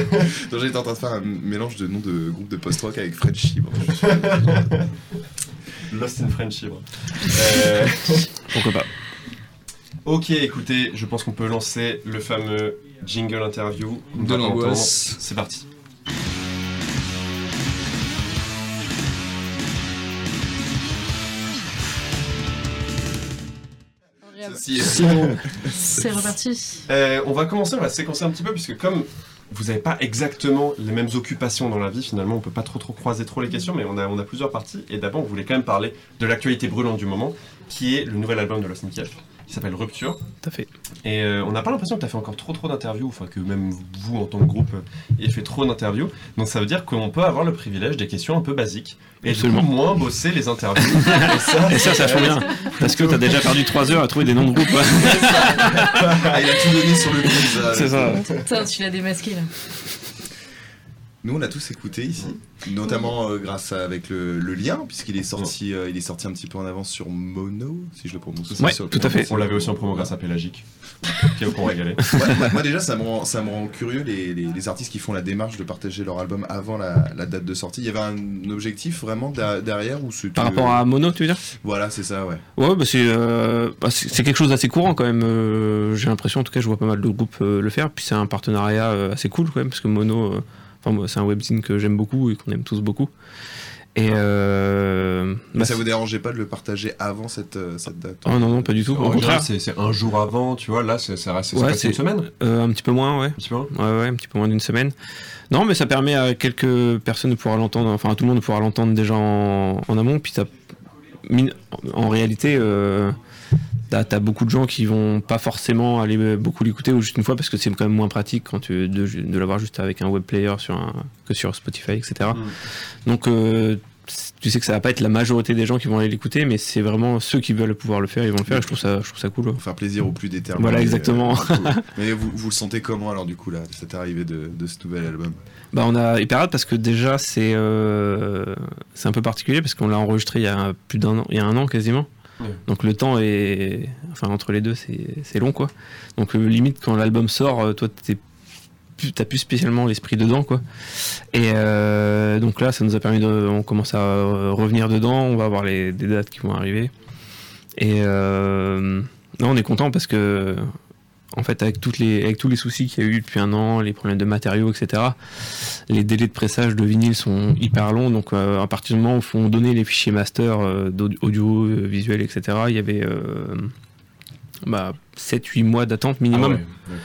Donc j'étais en train de faire un mélange de noms de groupe de post-rock avec French Chibre. Lost in Friendship. Euh, pourquoi pas Ok, écoutez, je pense qu'on peut lancer le fameux jingle interview. De l'angoisse. C'est parti. C'est reparti. Euh, on va commencer, on va séquencer un petit peu, puisque comme vous n'avez pas exactement les mêmes occupations dans la vie, finalement, on peut pas trop trop croiser trop les questions, mais on a, on a plusieurs parties. Et d'abord, on voulait quand même parler de l'actualité brûlante du moment, qui est le nouvel album de Los Nikef, qui s'appelle Rupture. Tout à fait. Et euh, on n'a pas l'impression que tu as fait encore trop trop d'interviews, enfin que même vous en tant que groupe euh, ayez fait trop d'interviews. Donc ça veut dire qu'on peut avoir le privilège des questions un peu basiques. Et Absolument. du coup, moins bosser les interviews. et ça, Et ça, ça change bien. Parce que t'as déjà perdu 3 heures à trouver des noms de groupes. Ah, il a tout donné sur le quiz. là. C'est ça. Putain, tu l'as démasqué là. Nous, on a tous écouté ici, notamment euh, grâce à, avec le, le lien, puisqu'il est sorti, euh, il est sorti un petit peu en avance sur Mono, si je le prononce. Ouais, sur- tout à fait. On l'avait aussi en promo grâce à Pélagique, qui est au régalé. Ouais, moi, moi, déjà, ça me rend, ça me rend curieux les, les- les artistes qui font la démarche de partager leur album avant la, la date de sortie. Il y avait un objectif vraiment da- derrière ou Par rapport à Mono, tu veux dire? Voilà, c'est ça, ouais. Ouais, bah c'est euh, bah, quelque chose d'assez courant quand même. euh, J'ai l'impression, en tout cas, je vois pas mal de groupes euh, le faire. Puis c'est un partenariat euh, assez cool quand même, parce que Mono, euh, enfin moi, c'est un webzine que j'aime beaucoup et qu'on aime tous beaucoup. Et euh, Mais bah, ça vous dérangeait pas de le partager avant cette, euh, cette date Oh non, non, pas du tout. En Au contraire. c'est c'est un jour avant, tu vois, là, c'est- ça reste Ouais, une semaine. Euh, un petit peu moins, ouais. Un petit peu moins Ouais, ouais, un petit peu moins d'une semaine. Non, mais ça permet à quelques personnes de pouvoir l'entendre, enfin à tout le monde de pouvoir l'entendre déjà en, en amont. Puis ça, en réalité, euh, t'as as beaucoup de gens qui vont pas forcément aller beaucoup l'écouter ou juste une fois parce que c'est quand même moins pratique quand tu, de, de l'avoir juste avec un web player sur un, que sur Spotify, etc. Donc euh, tu sais que ça va pas être la majorité des gens qui vont aller l'écouter, mais c'est vraiment ceux qui veulent pouvoir le faire, ils vont le faire. Et je trouve ça, je trouve ça cool. ouais. Faire plaisir aux plus déterminés. Voilà, exactement. euh, cool. Mais vous, vous le sentez comment alors du coup là, cette arrivée de, de ce nouvel album? Bah on a hyper hâte parce que déjà c'est euh, c'est un peu particulier parce qu'on l'a enregistré il y a plus d'un an, il y a un an quasiment. Donc le temps est, enfin entre les deux c'est long quoi. Donc euh, limite quand l'album sort, euh, toi t'es t'as plus spécialement l'esprit dedans quoi. Et euh, donc là ça nous a permis de, on commence à revenir dedans, on va avoir les des dates qui vont arriver. Et non on est content parce que en fait, avec, toutes les, avec tous les soucis qu'il y a eu depuis un an, les problèmes de matériaux, etc., les délais de pressage de vinyle sont hyper longs. Donc, euh, à partir du moment où on donnait les fichiers master euh, d'audio, audio, visuel, etc., il y avait euh, bah, 7-8 mois d'attente minimum. Ah ouais.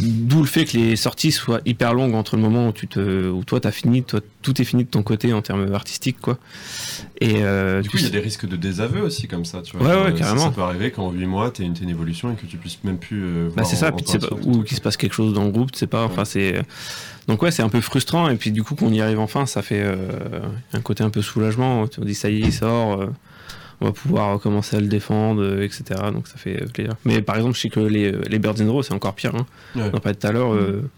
D'où le fait que les sorties soient hyper longues entre le moment où, tu te, où toi, t'as fini, toi, tout est fini de ton côté en termes artistiques, quoi. Et euh, Du coup, il y a des risques de désaveu aussi, comme ça, tu vois. Ouais, ouais, Euh, ça- carrément. Ça peut arriver qu'en 8 mois, t'aies une, une évolution et que tu puisses même plus. euh, Bah c'est ça, puis tu pas, ou qu'il se passe quelque chose dans le groupe, tu sais pas, enfin c'est... Donc ouais, c'est un peu frustrant, et puis du coup qu'on y arrive enfin, ça fait euh, un côté un peu soulagement, on dit ça y est, il sort, on va pouvoir commencer à le défendre, euh, etc. Donc ça fait plaisir. Mais par exemple, je sais que les, les Birds in the Row, c'est encore pire, hein. Ouais. on en parlait tout à l'heure, euh,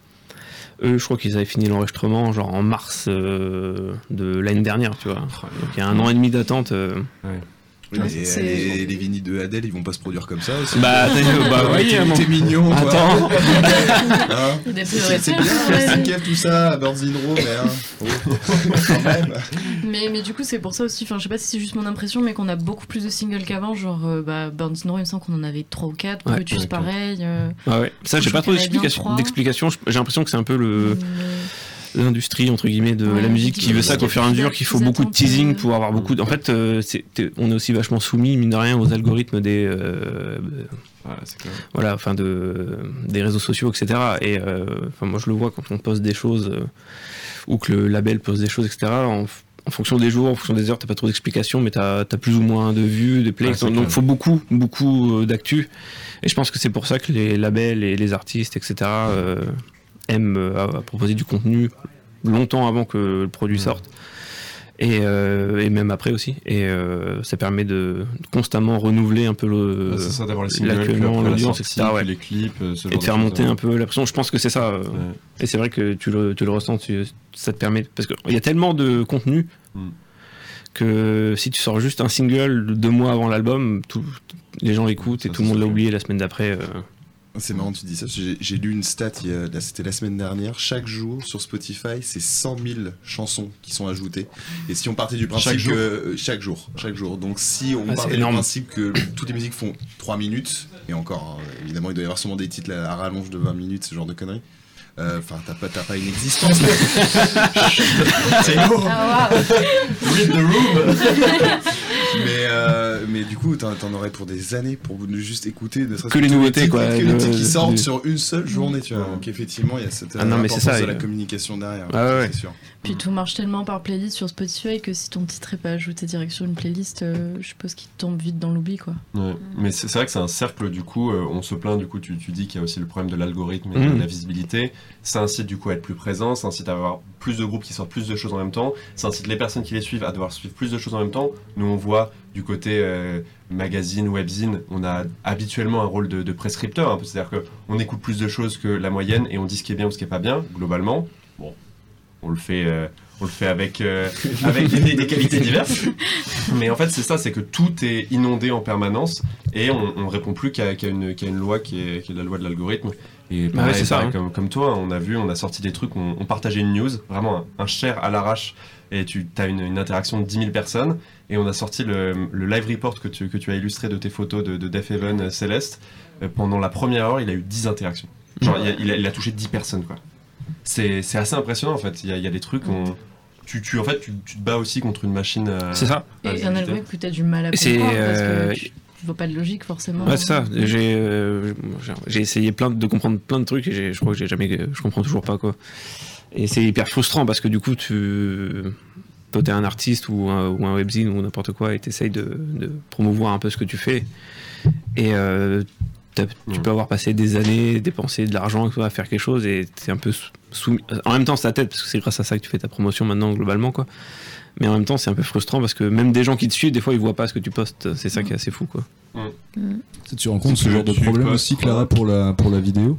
eux je crois qu'ils avaient fini l'enregistrement genre en mars euh, de l'année dernière, tu vois. Donc il y a un an et demi d'attente. euh, Oui, mais c'est- les, les vinyles de Adèle, ils vont pas se produire comme ça aussi. Bah, t'as- bah, oui, t'es, t'es mignon. quoi. Attends. Hein c'est, bien, ouais. tout ça, Birds in Row, mais hein, oh, quand même. Mais, mais du coup, c'est pour ça aussi, enfin, je sais pas si c'est juste mon impression, mais qu'on a beaucoup plus de singles qu'avant. Genre, euh, bah, Burns No, il me semble qu'on en avait 3 ou 4. Ouais. Brutus, Ouais, pareil. euh, Ah ouais, ça j'ai pas trop d'explications. J'ai l'impression que c'est un peu le l'industrie entre guillemets de Ouais, la musique qui veut ça qu'au fur et à mesure qu'il faut beaucoup de teasing pour avoir beaucoup. De... En fait, euh, c'est- on est aussi vachement soumis mine de rien aux algorithmes des euh, Voilà, c'est clair. voilà, enfin de des réseaux sociaux, etc. Et euh, enfin moi je le vois quand on poste des choses euh, ou que le label poste des choses, etc. En, en fonction des jours, en fonction des heures, t'as pas trop d'explications, mais t'as as plus ou moins de vues, de plays. Donc il faut beaucoup, beaucoup euh, d'actu. Et je pense que c'est pour ça que les labels et les artistes, etc. euh, aiment euh, à- à proposer du contenu longtemps avant que le produit sorte. Et, euh, et même après aussi. Et euh, ça permet de constamment renouveler un peu le, Ouais, c'est ça, d'avoir les l'audience, etc. ouais. les clips, ce et de faire monter un peu la pression. Je pense que c'est ça. Et c'est vrai que tu le, tu le ressens, tu- ça te permet. Parce qu'il y a tellement de contenu Mm. que si tu sors juste un single deux mois avant l'album, tout- les gens l'écoutent et tout le monde l'a oublié la semaine d'après. euh. C'est marrant que tu dis ça. J'ai, lu une stat, c'était la semaine dernière. Chaque jour sur Spotify, c'est 100 000 chansons qui sont ajoutées. Et si on partait du principe Chaque jour que euh, chaque jour, chaque jour. Donc si on Ah, partait du principe que toutes les musiques font 3 minutes, et encore, hein, évidemment, il doit y avoir sûrement des titres à rallonge de 20 minutes, ce genre de conneries. Euh, Enfin, t'as pas, t'as pas une existence. c'est lourd. Ah. Read the room. mais, euh, mais du coup, t'en aurais pour des années pour juste écouter ne Que les nouveautés, titres- quoi, Que les le- titres qui sortent le- sur une seule journée, tu vois. Donc effectivement, il y a cette Ah non, mais c'est ça, de la communication derrière. Ah ouais, sûr. Puis tout marche tellement par playlist sur Spotify que si ton titre est pas ajouté direct sur une playlist, euh, je suppose qu'il tombe vite dans l'oubli quoi. Ouais. Mais c'est vrai que c'est un cercle, du coup, euh, on se plaint, du coup, tu, tu dis qu'il y a aussi le problème de l'algorithme et de Mhm. la visibilité. Ça incite, du coup, à être plus présent, ça incite à avoir plus de groupes qui sortent plus de choses en même temps, ça incite les personnes qui les suivent à devoir suivre plus de choses en même temps. Nous, on voit du côté euh, magazine, webzine, on a habituellement un rôle de, prescripteur, peu. c'est-à-dire qu'on écoute plus de choses que la moyenne et on dit ce qui est bien ou ce qui est pas bien, globalement. Bon, on le fait. euh, on le fait avec, euh, avec des, des qualités diverses. Mais en fait, c'est ça, c'est que tout est inondé en permanence et on, on répond plus qu'à une, loi qui est, qui est la loi de l'algorithme. Et Bah pareil, ouais, c'est ça, pareil, hein. comme, comme toi, on a vu, on a sorti des trucs, on, on partageait une news, vraiment un, un share à l'arrache, et tu as une, une interaction de 10 000 personnes. Et on a sorti le, le live report que tu, que tu as illustré de tes photos de, de Death Heaven euh, Céleste. Euh, pendant la première heure, il a eu 10 interactions. Genre, il a, il a- il a touché 10 personnes, quoi. C'est c'est assez impressionnant, en fait. Il y a, il y a des trucs, on, tu, tu, en fait, tu, tu te bats aussi contre une machine à. C'est ça. Et un algorithme que tu as du mal à comprendre parce euh, que tu, tu vois pas de logique forcément. Ouais, c'est ça. J'ai euh, essayé plein de, de comprendre plein de trucs et j'ai- je crois que j'ai jamais, je comprends toujours pas quoi. Et c'est hyper frustrant parce que du coup, tu, toi, t'es un artiste ou un, ou un webzine ou n'importe quoi et t'essayes de, de promouvoir un peu ce que tu fais. Et euh, tu peux avoir passé des années, dépensé de l'argent à faire quelque chose et t'es un peu sou- soumis. En même temps, c'est ta tête parce que c'est grâce à ça que tu fais ta promotion maintenant globalement quoi. Mais en même temps, c'est un peu frustrant parce que même des gens qui te suivent, des fois, ils voient pas ce que tu postes. C'est ça qui est assez fou quoi. Tu rencontres ce genre de problème aussi, Clara, pour la, pour la vidéo?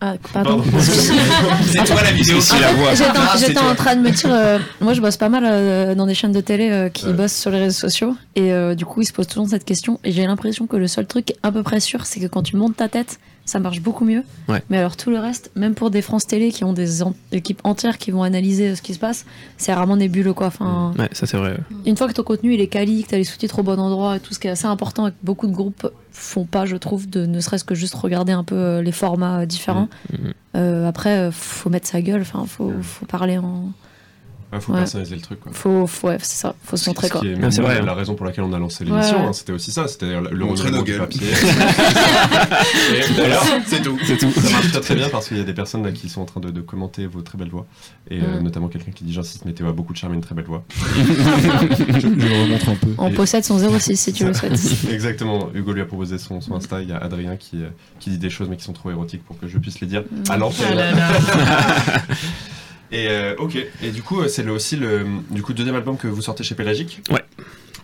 Ah, pardon. C'est toi la vidéo qui la voit. J'étais en- Ah, train de me dire, euh, moi je bosse pas mal euh, dans des chaînes de télé euh, qui Ouais. bossent sur les réseaux sociaux et du coup ils se posent toujours cette question et j'ai l'impression que le seul truc à peu près sûr c'est que quand tu montes ta tête ça marche beaucoup mieux. Ouais. Mais alors tout le reste, même pour des France Télé qui ont des en- équipes entières qui vont analyser euh, ce qui se passe, c'est rarement nébuleux quoi. Enfin, Ouais, ça c'est vrai. une fois que ton contenu il est quali, que t'as les sous-titres au bon endroit et tout ce qui est assez important et que beaucoup de groupes font pas, je trouve, de ne serait-ce que juste regarder un peu euh, les formats euh, différents. Mhm. Euh, après, faut mettre sa gueule, enfin, faut, faut parler en. Ouais, faut Ouais. personnaliser le truc, quoi. Faut, faut, ouais, c'est ça, faut se montrer Ce quoi. qui est Ah, même c'est vrai, la hein. raison pour laquelle on a lancé l'émission, ouais. hein, c'était aussi ça, c'était le, le Montrer renouvellement du papier. C'est tout. C'est tout. ça marche très très bien parce qu'il y a des personnes là, qui sont en train de, de commenter vos très belles voix. Et euh, Mm. notamment quelqu'un qui dit J'insiste, Météo a beaucoup de charme et une très belle voix. je, je le remontre un peu. On Et- possède son 06 si tu le souhaites. Exactement, Hugo lui a proposé son, son Insta, il y a Adrien qui, euh, qui dit des choses mais qui sont trop érotiques pour que je puisse les dire à l'antenne. Et euh, ok, et du coup euh, c'est aussi le du coup, deuxième album que vous sortez chez Pélagique. Ouais.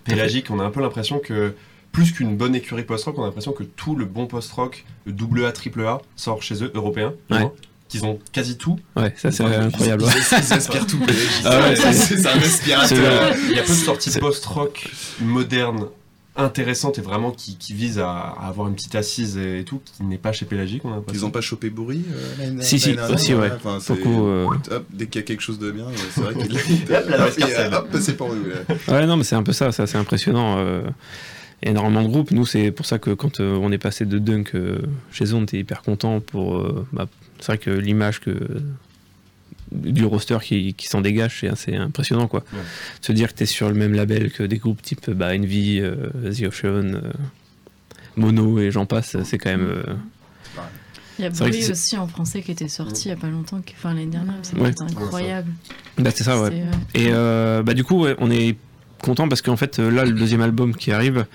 Pélagique, on a un peu l'impression que plus qu'une bonne écurie post-rock, on a l'impression que tout le bon post-rock, le double A, triple A, sort chez eux, européens, du Ouais. qu'ils ont quasi tout. Ouais, ça c'est incroyable. Ils, ils aspirent tout. Ah ouais, c'est un aspirateur. Il y a peu de sorties post-rock modernes intéressantes et vraiment qui, qui visent à, à avoir une petite assise et, et tout, qui n'est pas chez Pélagique, on a Ils l'impression. ont pas chopé Bourri euh, Si, si, aussi, ouais. Enfin, c'est- Beaucoup, euh, hop, dès qu'il y a quelque chose de bien, euh, c'est vrai qu'il c'est pour nous. Ouais, non, mais c'est un peu ça, c'est assez impressionnant. euh, énormément de groupes. Nous, c'est pour ça que quand euh, on est passé de Dunk euh, chez eux, on était hyper content pour. euh, bah, c'est vrai que l'image que du roster qui, qui s'en dégage, c'est assez impressionnant, quoi. Ouais. Se dire que tu es sur le même label que des groupes type bah, Envy, euh, The Ocean, euh, Mono et j'en passe, c'est quand même. euh, Il y a aussi en français qui était sorti il y a pas longtemps, enfin l'année dernière, c'est Ouais. incroyable. Bah, c'est ça, ouais. Et euh, bah, du coup, ouais, on est content parce qu'en fait, là, le deuxième album qui arrive,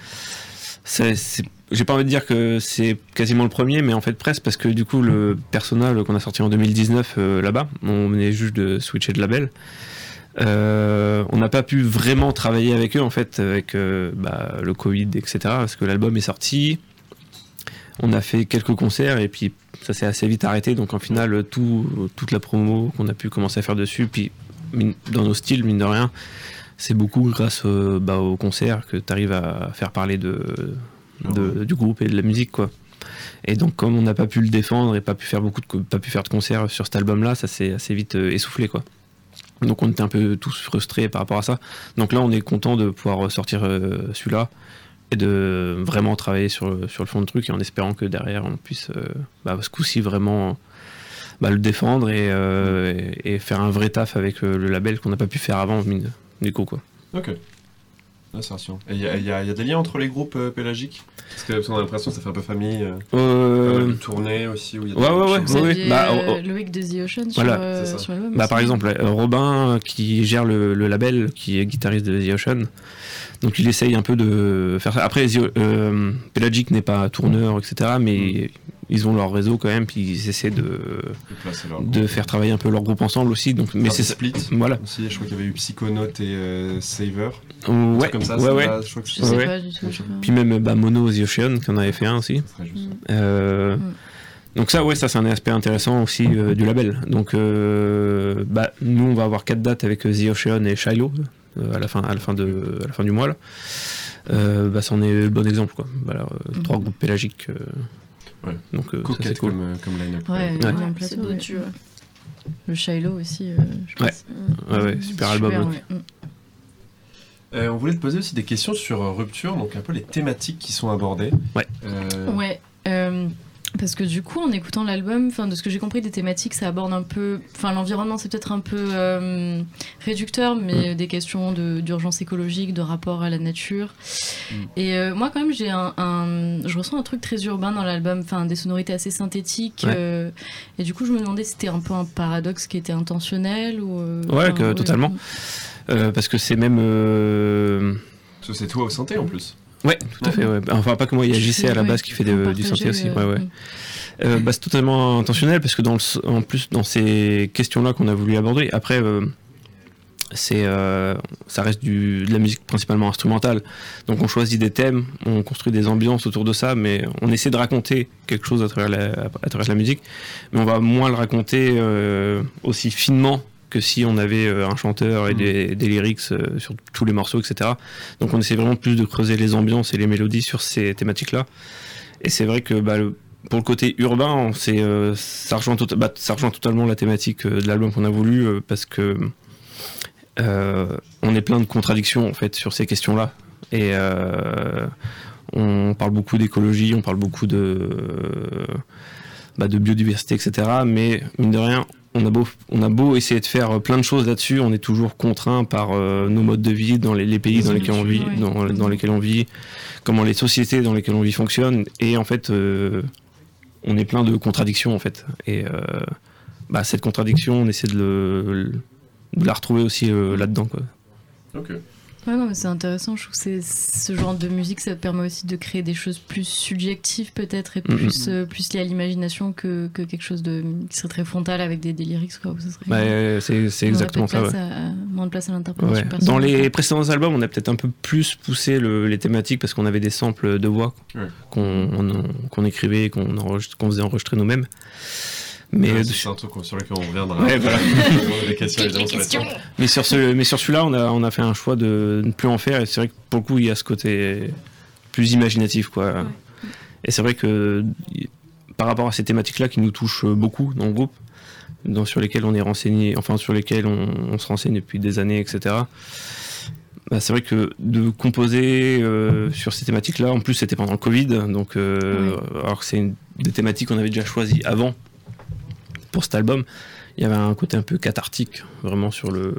j'ai pas envie de dire que c'est quasiment le premier, mais en fait presque parce que du coup, le Persona qu'on a sorti en 2019 euh, là-bas, on venait juste de switcher de label. Euh, on n'a pas pu vraiment travailler avec eux en fait, avec euh, bah, le Covid, etc. Parce que l'album est sorti, on a fait quelques concerts et puis ça s'est assez vite arrêté. Donc en final, tout, toute la promo qu'on a pu commencer à faire dessus, puis dans nos styles, mine de rien, c'est beaucoup grâce euh, bah, au concert que tu arrives à faire parler de, de- du groupe et de la musique, quoi. Et donc, comme on n'a pas pu le défendre et pas pu faire beaucoup de, pas pu faire de concerts sur cet album-là, ça s'est assez vite euh, essoufflé, quoi. Donc, on était un peu tous frustrés par rapport à ça. Donc là, on est content de pouvoir sortir euh, celui-là et de vraiment travailler sur, le- sur le fond de truc et en espérant que derrière, on puisse, euh, bah, ce coup-ci, vraiment bah, le défendre et, euh, et- et faire un vrai taf avec euh, le label qu'on n'a pas pu faire avant, mine- du coup, quoi. Ok. Et il y, y y a des liens entre les groupes euh, pélagiques? Parce que parce a l'impression que ça fait un peu famille. Euh... Euh, tournées aussi. Où il y a des ouais, ouais, ouais, ouais, Bah, euh, oh, oh. Loïc de The Ocean sur, Voilà. euh, ça. sur l'album. Bah, par exemple, euh, Robin, qui gère le, le label, qui est guitariste de The Ocean. Donc il essaye un peu de faire ça. Après, The- euh, Pelagic n'est pas tourneur, etc. Mais ils ont leur réseau quand même, puis ils essaient de, faire travailler un peu leur groupe ensemble aussi. Donc, mais Mais c'est split. Voilà. Aussi, je crois qu'il y avait eu Psychonaut et euh, Saver. Ouais, comme ça, ouais, ouais. je crois que Je c'est- sais Ouais. pas du tout. je sais pas. Puis même bah, Mono The Ocean, qui en avait fait un aussi. Euh, Mm. Donc ça, ouais, ça c'est un aspect intéressant aussi euh, du label. Donc euh, bah, nous, on va avoir quatre dates avec The Ocean et Shiloh euh, à la fin, à la fin de, à la fin du mois là. Euh, bah, c'en est le bon exemple quoi. Voilà, trois groupes pélagiques. Ouais. Donc euh, ça, Coquette c'est cool. comme, euh, comme line-up. Ouais, Ouais. Ouais, beau, ouais. tu vois. Le Shiloh aussi, euh, je Ouais. pense. Ouais, ouais, super album. ouais. Mm. Euh, on voulait te poser aussi des questions sur euh, Rupture, donc un peu les thématiques qui sont abordées. Ouais. Euh, Ouais, euh, parce que du coup, en écoutant l'album, enfin de ce que j'ai compris des thématiques, ça aborde un peu, enfin l'environnement, c'est peut-être un peu euh, réducteur, mais des questions de- d'urgence écologique, de rapport à la nature. Mm. Et euh, moi, quand même, j'ai un, un- je ressens un truc très urbain dans l'album, enfin des sonorités assez synthétiques. Ouais. euh, et du coup, je me demandais si c'était un peu un paradoxe qui était intentionnel ou. euh, Ouais, que- totalement. Euh, parce que c'est même. euh, Parce que c'est toi au synthé en plus. Ouais, tout à fait. ouais. Enfin, pas que moi, il y a JC à la base qui fait de- du synthé aussi. euh, Ouais, ouais. Euh, bah, c'est totalement intentionnel parce que dans le, en plus dans ces questions-là qu'on a voulu aborder, après euh, c'est euh, ça reste du, de la musique principalement instrumentale. Donc on choisit des thèmes, on construit des ambiances autour de ça, mais on essaie de raconter quelque chose à travers la, à travers la musique, mais on va moins le raconter aussi finement que si on avait euh, un chanteur et des, des lyrics euh, sur tous les morceaux, etc. Donc on essaie vraiment plus de creuser les ambiances et les mélodies sur ces thématiques-là. Et c'est vrai que bah, le- pour le côté urbain, c'est, euh, ça, rejoint tota- bah, ça rejoint totalement la thématique de l'album qu'on a voulu euh, parce que euh, on est plein de contradictions en fait sur ces questions-là. Et on parle beaucoup d'écologie, on parle beaucoup de, bah, de biodiversité, etc. Mais mine de rien, on a beau, on a beau essayer de faire plein de choses là-dessus, on est toujours contraint par euh, nos modes de vie dans les, les pays dans lesquels on vit, Ouais. dans, dans lesquels on vit, comment les sociétés dans lesquelles on vit fonctionnent. Et en fait, euh, on est plein de contradictions en fait. Et euh, bah, cette contradiction, on essaie de, le- de la retrouver aussi euh, là-dedans. Ok. Ouais, non, mais c'est intéressant. Je trouve que c'est ce genre de musique, ça permet aussi de créer des choses plus subjectives, peut-être, et Mhm. plus, euh, plus liées à l'imagination que, que quelque chose de, qui serait très frontal avec des, des lyrics. Quoi, ça serait, Bah, euh, c'est c'est exactement ça. place ouais. à- moins de place à l'interprétation Ouais. personnelle. Dans les précédents albums, on a peut-être un peu plus poussé le- les thématiques parce qu'on avait des samples de voix Ouais. qu'on on- qu'on écrivait, qu'on enregistre- qu'on faisait enregistrer nous-mêmes. Mais, Ouais, euh, c'est un truc sur lequel on reviendra. Ouais, voilà. les questions, sur mais sur ce, mais sur celui-là, on a, on a fait un choix de ne plus en faire. Et c'est vrai que pour le coup, il y a ce côté plus imaginatif, quoi. Et c'est vrai que par rapport à ces thématiques-là qui nous touchent beaucoup dans le groupe, dans, sur lesquelles on est renseigné, enfin sur lesquelles on, on se renseigne depuis des années, etc. bah, c'est vrai que de composer euh, sur ces thématiques-là, en plus c'était pendant le Covid, donc euh, alors que c'est une- des thématiques qu'on avait déjà choisies avant pour cet album, il y avait un côté un peu cathartique vraiment sur le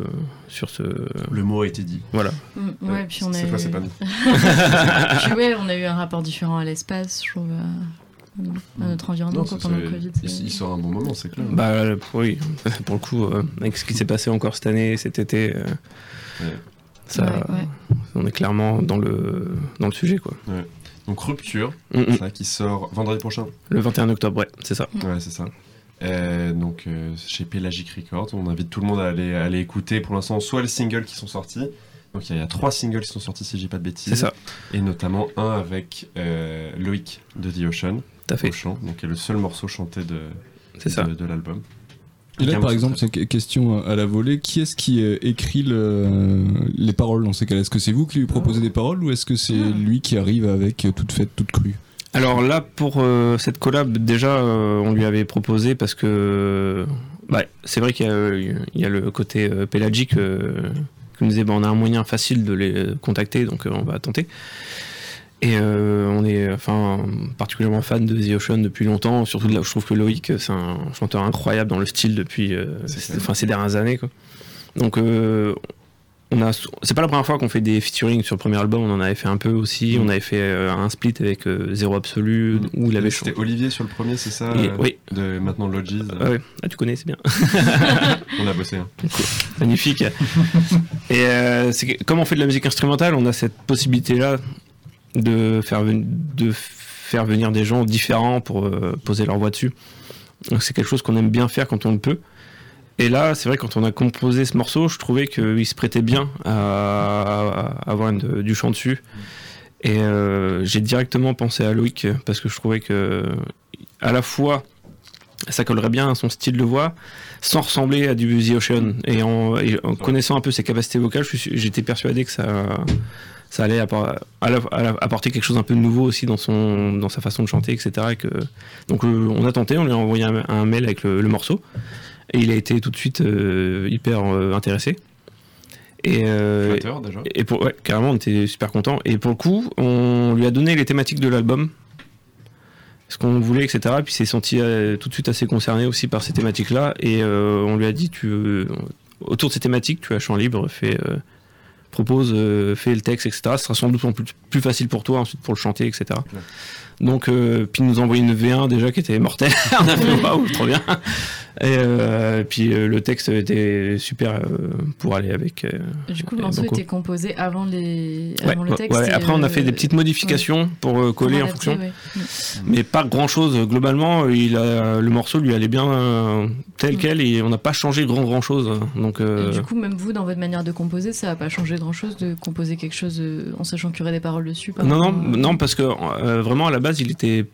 sur ce. Le mot a été dit. Voilà. Mm, ouais, puis on a Cette eu... c'est pas dit. Puis ouais, on a eu un rapport différent à l'espace, je trouve, à, à notre environnement Non, pendant le Covid. il, sort un bon moment, c'est clair. Bah euh, oui, pour le coup, euh, avec ce qui s'est passé encore cette année, cet été, euh, ça, Ouais, ouais. on est clairement dans le dans le sujet quoi. Ouais. Donc Rupture, Mm, mm. ça, qui sort vendredi prochain. Le 21 octobre, ouais, c'est ça. Ouais, c'est ça. Euh, donc euh, chez Pelagic Records, on invite tout le monde à aller, à aller écouter pour l'instant soit les singles qui sont sortis. Donc il y, a- il y a trois singles qui sont sortis si j'ai pas de bêtises. C'est ça. Et notamment un avec euh, Loïc de The Ocean. Tout à fait. Au chant, donc qui est le seul morceau chanté de, C'est de, ça. de l'album. Et là, par exemple, c'est une question à la volée. Qui est-ce qui écrit le- les paroles dans ces cas-là? Est-ce que c'est vous qui lui proposez des paroles ou est-ce que c'est lui qui arrive avec toute faite, toute crue? Alors là, pour euh, cette collab, déjà, euh, on lui avait proposé parce que bah, c'est vrai qu'il y, a, euh, il y a le côté euh, pélagique euh, qui nous disait bah, on a un moyen facile de les contacter, donc euh, on va tenter. Et euh, on est enfin particulièrement fan de The Ocean depuis longtemps. Surtout de là, je trouve que Loïc, c'est un chanteur incroyable dans le style depuis euh, ces- enfin, ces dernières années. Quoi. Donc euh, on a, c'est pas la première fois qu'on fait des featuring sur le premier album, on en avait fait un peu aussi. Mm. On avait fait euh, un split avec euh, Zéro Absolu où il avait. C'était Olivier sur le premier, c'est ça Et- euh, oui. De maintenant Lodges. Ah ouais, ah, tu connais, c'est bien. On a bossé. hein. Magnifique. Et comme on fait de la musique instrumentale, on a cette possibilité-là de faire, de faire venir des gens différents pour poser leur voix dessus. Donc c'est quelque chose qu'on aime bien faire quand on le peut. Et là, c'est vrai, quand on a composé ce morceau, je trouvais qu'il se prêtait bien à, avoir du chant dessus. Et euh, j'ai directement pensé à Loïc parce que je trouvais que, à la fois, ça collerait bien à son style de voix, sans ressembler à du The Ocean. Et en, connaissant un peu ses capacités vocales, j'étais persuadé que ça, allait apporter quelque chose un peu de nouveau aussi dans, son, dans sa façon de chanter, etc. Donc euh, on a tenté, on lui a envoyé un, mail avec le morceau, et il a été tout de suite euh, hyper euh, intéressé. Et, euh, Flatteur, déjà. et pour, ouais, carrément, on était super contents. Et pour le coup, on lui a donné les thématiques de l'album, ce qu'on voulait, etc. Puis il s'est senti tout de suite assez concerné aussi par ces thématiques-là. Et on lui a dit, tu, autour de ces thématiques, tu as champ libre, fais, euh, propose, euh, fais le texte, etc. Ce sera sans doute plus, plus facile pour toi ensuite pour le chanter, etc. Donc, euh, puis il nous a envoyé une V1 déjà qui était mortelle. on a fait waouh, trop bien. Et euh, puis euh, le texte était super euh, pour aller avec. Du coup, le morceau était composé avant, les... Ouais, le texte. ouais. Après, on a fait des petites modifications pour coller en fonction. Mm. Mais pas grand chose. Globalement, il a, le morceau lui allait bien tel Mm. quel et on n'a pas changé grand grand chose. Donc, Et du coup, même vous, dans votre manière de composer, ça n'a pas changé grand-chose de composer quelque chose en sachant qu'il y aurait des paroles dessus par non, non, non, parce que vraiment à la base, il était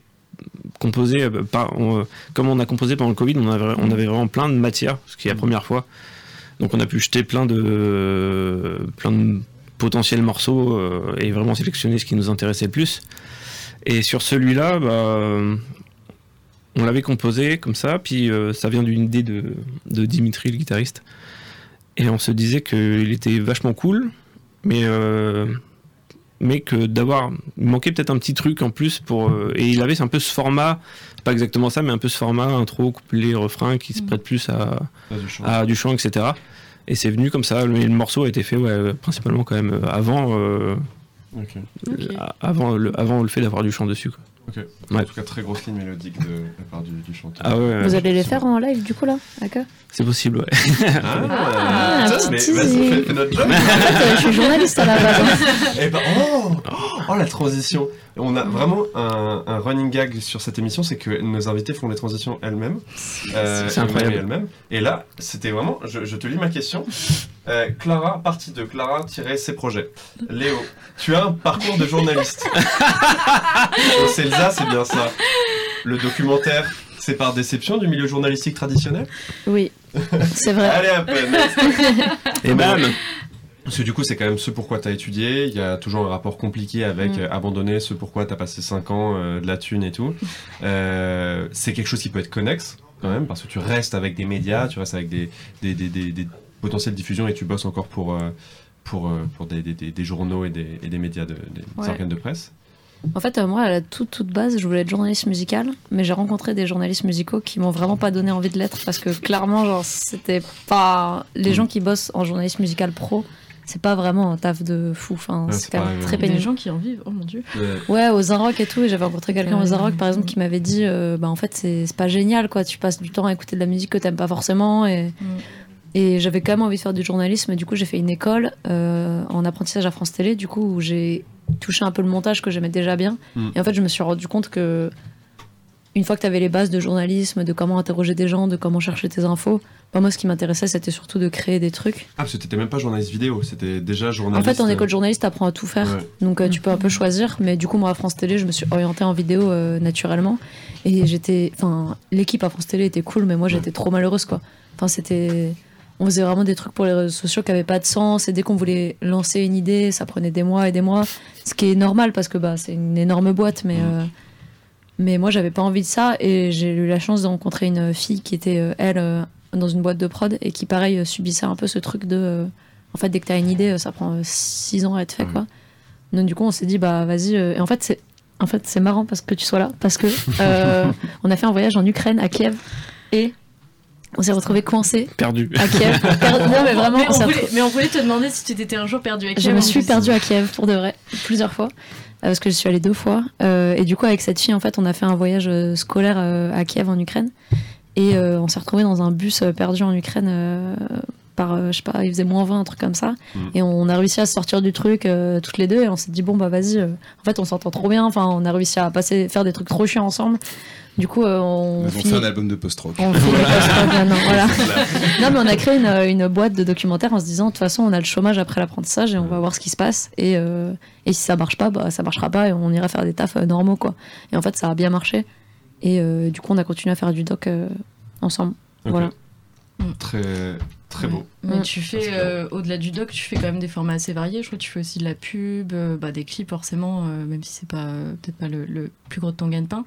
composé euh, par, on- comme on a composé pendant le Covid, on avait, on avait vraiment plein de matières, ce qui est la première fois. Donc on a pu jeter plein de plein de potentiels morceaux euh, et vraiment sélectionner ce qui nous intéressait le plus. Et sur celui-là, bah, euh, on l'avait composé comme ça, puis euh, ça vient d'une idée de, de Dimitri, le guitariste. Et on se disait qu'il était vachement cool, mais euh, mais que d'avoir il manquait peut-être un petit truc en plus pour euh, et il avait un peu ce format pas exactement ça mais un peu ce format intro couplet refrain qui se prête plus à, À du chant. à du chant etc et c'est venu comme ça le, le morceau a été fait ouais, principalement quand même euh, avant euh, avant le avant le fait d'avoir du chant dessus quoi. Ok. Ouais. En tout cas, très grosse ligne mélodique de la part du, du chanteur. Ah ouais, Vous allez les faire en live du coup là D'accord c'est possible ouais Ah, un tiens, petit mais fais, fais notre job. En fait, euh, je suis journaliste à la base. hein. Eh ben, oh, oh, la transition. On a vraiment un, un running gag sur cette émission, c'est que nos invités font les transitions elles-mêmes. Euh, C'est incroyable. elles-mêmes et elles-mêmes. Et là, c'était vraiment, je, je te lis ma question. Euh, Clara, partie de Clara, tirer ses projets. Léo, tu as un parcours de journaliste. Oh, c'est Elsa, c'est bien ça. Le documentaire, c'est par déception du milieu journalistique traditionnel? Oui, c'est vrai. Allez, peu. next. et bam Parce que du coup, c'est quand même ce pourquoi tu as étudié. Il y a toujours un rapport compliqué avec Mm. euh, abandonner ce pourquoi tu as passé 5 ans, euh, de la thune et tout. Euh, c'est quelque chose qui peut être connexe quand même, parce que tu restes avec des médias, tu restes avec des, des, des, des- des potentielles diffusions et tu bosses encore pour, pour, pour des, journaux et des, et médias, de, des Ouais. organes de presse. En fait, euh, moi, à la toute, toute base, je voulais être journaliste musical, mais j'ai rencontré des journalistes musicaux qui m'ont vraiment pas donné envie de l'être parce que clairement, genre, c'était pas. Les gens qui bossent en journaliste musical pro, c'est pas vraiment un taf de fou. Enfin, Ouais, c'est quand même très Des pénible. gens qui en vivent, oh mon dieu. Ouais, aux Inrock et tout, et j'avais rencontré quelqu'un aux Ouais. Inrock par exemple qui m'avait dit euh, bah en fait c'est c'est pas génial quoi, tu passes du temps à écouter de la musique que t'aimes pas forcément et Mm. et j'avais quand même envie de faire du journalisme, du coup j'ai fait une école euh, en apprentissage à France Télé, du coup où j'ai touché un peu le montage que j'aimais déjà bien Mm. et en fait je me suis rendu compte que une fois que tu avais les bases de journalisme, de comment interroger des gens, de comment chercher tes infos, bah moi ce qui m'intéressait c'était surtout de créer des trucs. Ah, parce que t'étais même pas journaliste vidéo, c'était déjà En journaliste. fait, en école journaliste, t'apprends à tout faire. Ouais. Donc, euh, tu peux un peu choisir. Mais du coup, moi, à France Télé, je me suis orientée en vidéo euh, naturellement. Et j'étais. Enfin, l'équipe à France Télé était cool, mais moi, j'étais trop malheureuse, quoi. Enfin, c'était. On faisait vraiment des trucs pour les réseaux sociaux qui n'avaient pas de sens. Et dès qu'on voulait lancer une idée, ça prenait des mois et des mois. Ce qui est normal parce que bah, c'est une énorme boîte. Mais, euh, mais moi, j'avais pas envie de ça. Et j'ai eu la chance de rencontrer une fille qui était, euh, elle, euh, dans une boîte de prod et qui, pareil, euh, subissait un peu ce truc de. en fait, dès que tu as une idée, ça prend 6 ans à être fait, quoi. Donc, du coup, on s'est dit, bah, vas-y. Et en fait, c'est. En fait, c'est marrant parce que tu sois là, parce que euh, on a fait un voyage en Ukraine, à Kiev, et On s'est retrouvés coincés Perdu. à Kiev. Per- non, mais vraiment, mais, on voulait, mais on voulait te demander si tu t'étais un jour perdu avec Je me suis perdue à Kiev pour de vrai, plusieurs fois, parce que je suis allée deux fois. Euh, et du coup, avec cette fille, en fait, on a fait un voyage euh, scolaire euh, à Kiev en Ukraine. Et euh, on s'est retrouvés dans un bus euh, perdu en Ukraine euh, par, euh, je sais pas, il faisait moins 20, un truc comme ça. Mm. Et on a réussi à sortir du truc euh, toutes les deux. Et on s'est dit, bon, bah vas-y. euh, en fait, on s'entend trop bien. Enfin, on a réussi à passer, faire des trucs trop chiants ensemble. Du coup, euh, on, Ils ont finit- fait un album de post-rock. on voilà. Non, mais on a créé une, une boîte de documentaires en se disant, de toute façon, on a le chômage après l'apprentissage et on va voir ce qui se passe. Et, euh, et si ça marche pas, bah, ça marchera pas et on ira faire des tafs euh, normaux, quoi. Et en fait, ça a bien marché. Et euh, du coup, on a continué à faire du doc euh, ensemble. Voilà. Très, très beau. Mais Mm. tu fais, euh, au-delà du doc, tu fais quand même des formats assez variés. Je crois que tu fais aussi de la pub, euh, bah, des clips forcément, euh, même si c'est pas euh, peut-être pas le, le plus gros de ton gagne-pain.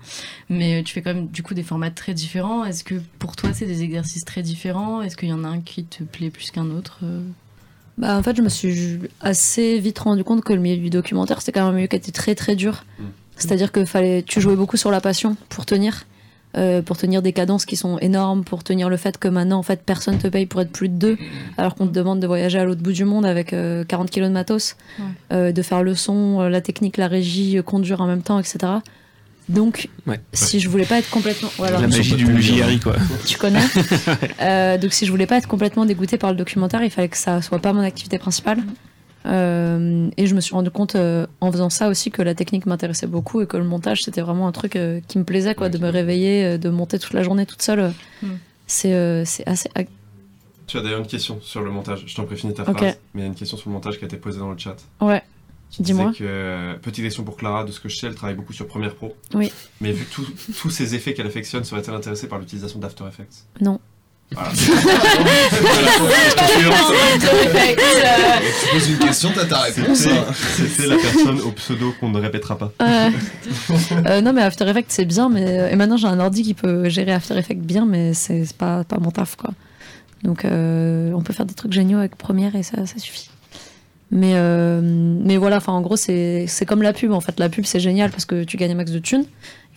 Mais euh, tu fais quand même du coup des formats très différents. Est-ce que pour toi c'est des exercices très différents? Est-ce qu'il y en a un qui te plaît plus qu'un autre Bah, en fait, je me suis assez vite rendu compte que le milieu du documentaire, c'était quand même un milieu qui était très très dur. C'est-à-dire que fallait, tu jouais beaucoup sur la passion pour tenir, euh, pour tenir des cadences qui sont énormes, pour tenir le fait que maintenant, en fait, personne te paye pour être plus de deux, alors qu'on te demande de voyager à l'autre bout du monde avec euh, 40 kilos de matos, Ouais. euh, de faire le son, euh, la technique, la régie, euh, conduire en même temps, etc. Donc, Ouais. si je voulais pas être complètement, voilà. La magie du JRI, quoi. Tu connais Euh, Donc si je voulais pas être complètement dégoûtée par le documentaire, il fallait que ça soit pas mon activité principale. Euh, et je me suis rendu compte euh, en faisant ça aussi que la technique m'intéressait beaucoup et que le montage c'était vraiment un truc euh, qui me plaisait quoi, de me réveiller, euh, de monter toute la journée toute seule. euh, Mm. C'est euh, c'est assez. Tu as d'ailleurs une question sur le montage. Je t'en prie, finis ta Ok. phrase. Mais il y a une question sur le montage qui a été posée dans le chat. Ouais. Dis-moi. que, euh, petite question pour Clara, de ce que je sais, elle travaille beaucoup sur Premiere Pro. Oui. Mais vu tous ces effets qu'elle affectionne, serait-elle intéressée par l'utilisation d'After Effects? Non. Voilà. Tu poses une question, t'as ta réponse. C'était- la personne au pseudo qu'on ne répétera pas. Euh, non mais After Effects c'est bien, mais et maintenant j'ai un ordi qui peut gérer After Effects bien, mais c'est pas pas mon taf quoi. Donc euh, on peut faire des trucs géniaux avec Premiere et ça ça suffit. Mais euh, mais voilà, enfin en gros c'est c'est comme la pub en fait. La pub c'est génial parce que tu gagnes un max de thunes,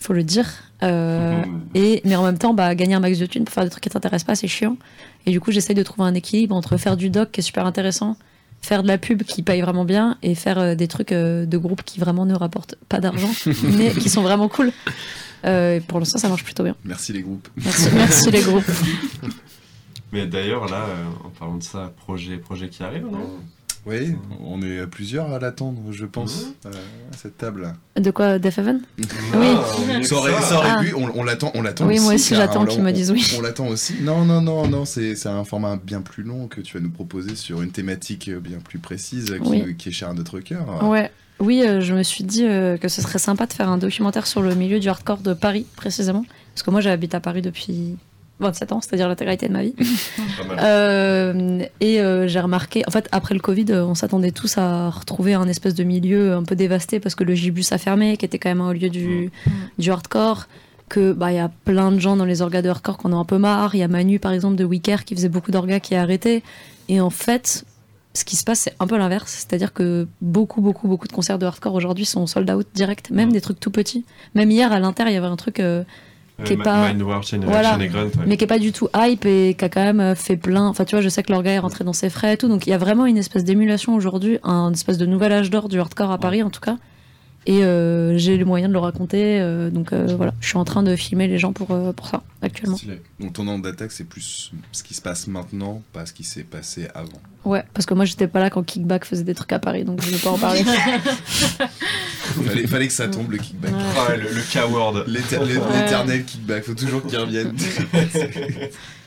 faut le dire. Euh, et mais en même temps bah gagner un max de thunes pour faire des trucs qui t'intéressent pas c'est chiant. Et du coup j'essaye de trouver un équilibre entre faire du doc qui est super intéressant, faire de la pub qui paye vraiment bien et faire euh, des trucs euh, de groupe qui vraiment ne rapportent pas d'argent mais qui sont vraiment cool. Euh, pour l'instant ça marche plutôt bien. Merci les groupes. Merci, merci les groupes. Mais d'ailleurs, là, euh, en parlant de ça, projet, projet qui arrive, non? Oui, on est plusieurs à l'attendre, je pense, Mmh. euh, à cette table. De quoi Death Heaven Oui. Oui. Ça aurait, ça aurait Ah. pu, on, on l'attend, on l'attend Oui, aussi. moi aussi, j'attends qu'ils me disent oui. On l'attend aussi. Non, non, non, non, c'est c'est un format bien plus long que tu vas nous proposer sur une thématique bien plus précise qui, Oui. qui est chère à notre cœur. Ouais. Oui, euh, je me suis dit euh, que ce serait sympa de faire un documentaire sur le milieu du hardcore de Paris, précisément. Parce que moi, j'habite à Paris depuis 27 ans, c'est-à-dire l'intégralité de ma vie. Euh, et euh, j'ai remarqué, en fait, après le Covid, on s'attendait tous à retrouver un espèce de milieu un peu dévasté parce que le Gibus a fermé, qui était quand même un lieu du, du hardcore. Que bah il y a plein de gens dans les orgas de hardcore qu'on a un peu marre. Il y a Manu par exemple de Wicker qui faisait beaucoup d'orgas qui a arrêté. Et en fait, ce qui se passe, c'est un peu l'inverse. C'est-à-dire que beaucoup, beaucoup, beaucoup de concerts de hardcore aujourd'hui sont sold out direct, même des trucs tout petits. Même hier, à l'Inter, il y avait un truc euh, qui est pas. Voilà, Grunt, ouais. mais qui est pas du tout hype et qui a quand même euh, fait plein. Enfin, tu vois, je sais que leur gars est rentré dans ses frais et tout. Donc, il y a vraiment une espèce d'émulation aujourd'hui, un espèce de nouvel âge d'or du hardcore à Paris, en tout cas. Et euh, j'ai les moyens de le raconter. euh, donc, euh, voilà, je suis en train de filmer les gens pour, euh, pour ça, actuellement. Donc ton angle d'attaque, c'est plus ce qui se passe maintenant, pas ce qui s'est passé avant. Ouais, parce que moi, j'étais pas là quand Kickback faisait des trucs à Paris, donc je veux pas en parler. fallait, fallait que ça tombe le kickback. Ouais. Ah ouais, le, le K-word. L'éter- Ouais. L'éternel kickback, faut toujours qu'il revienne.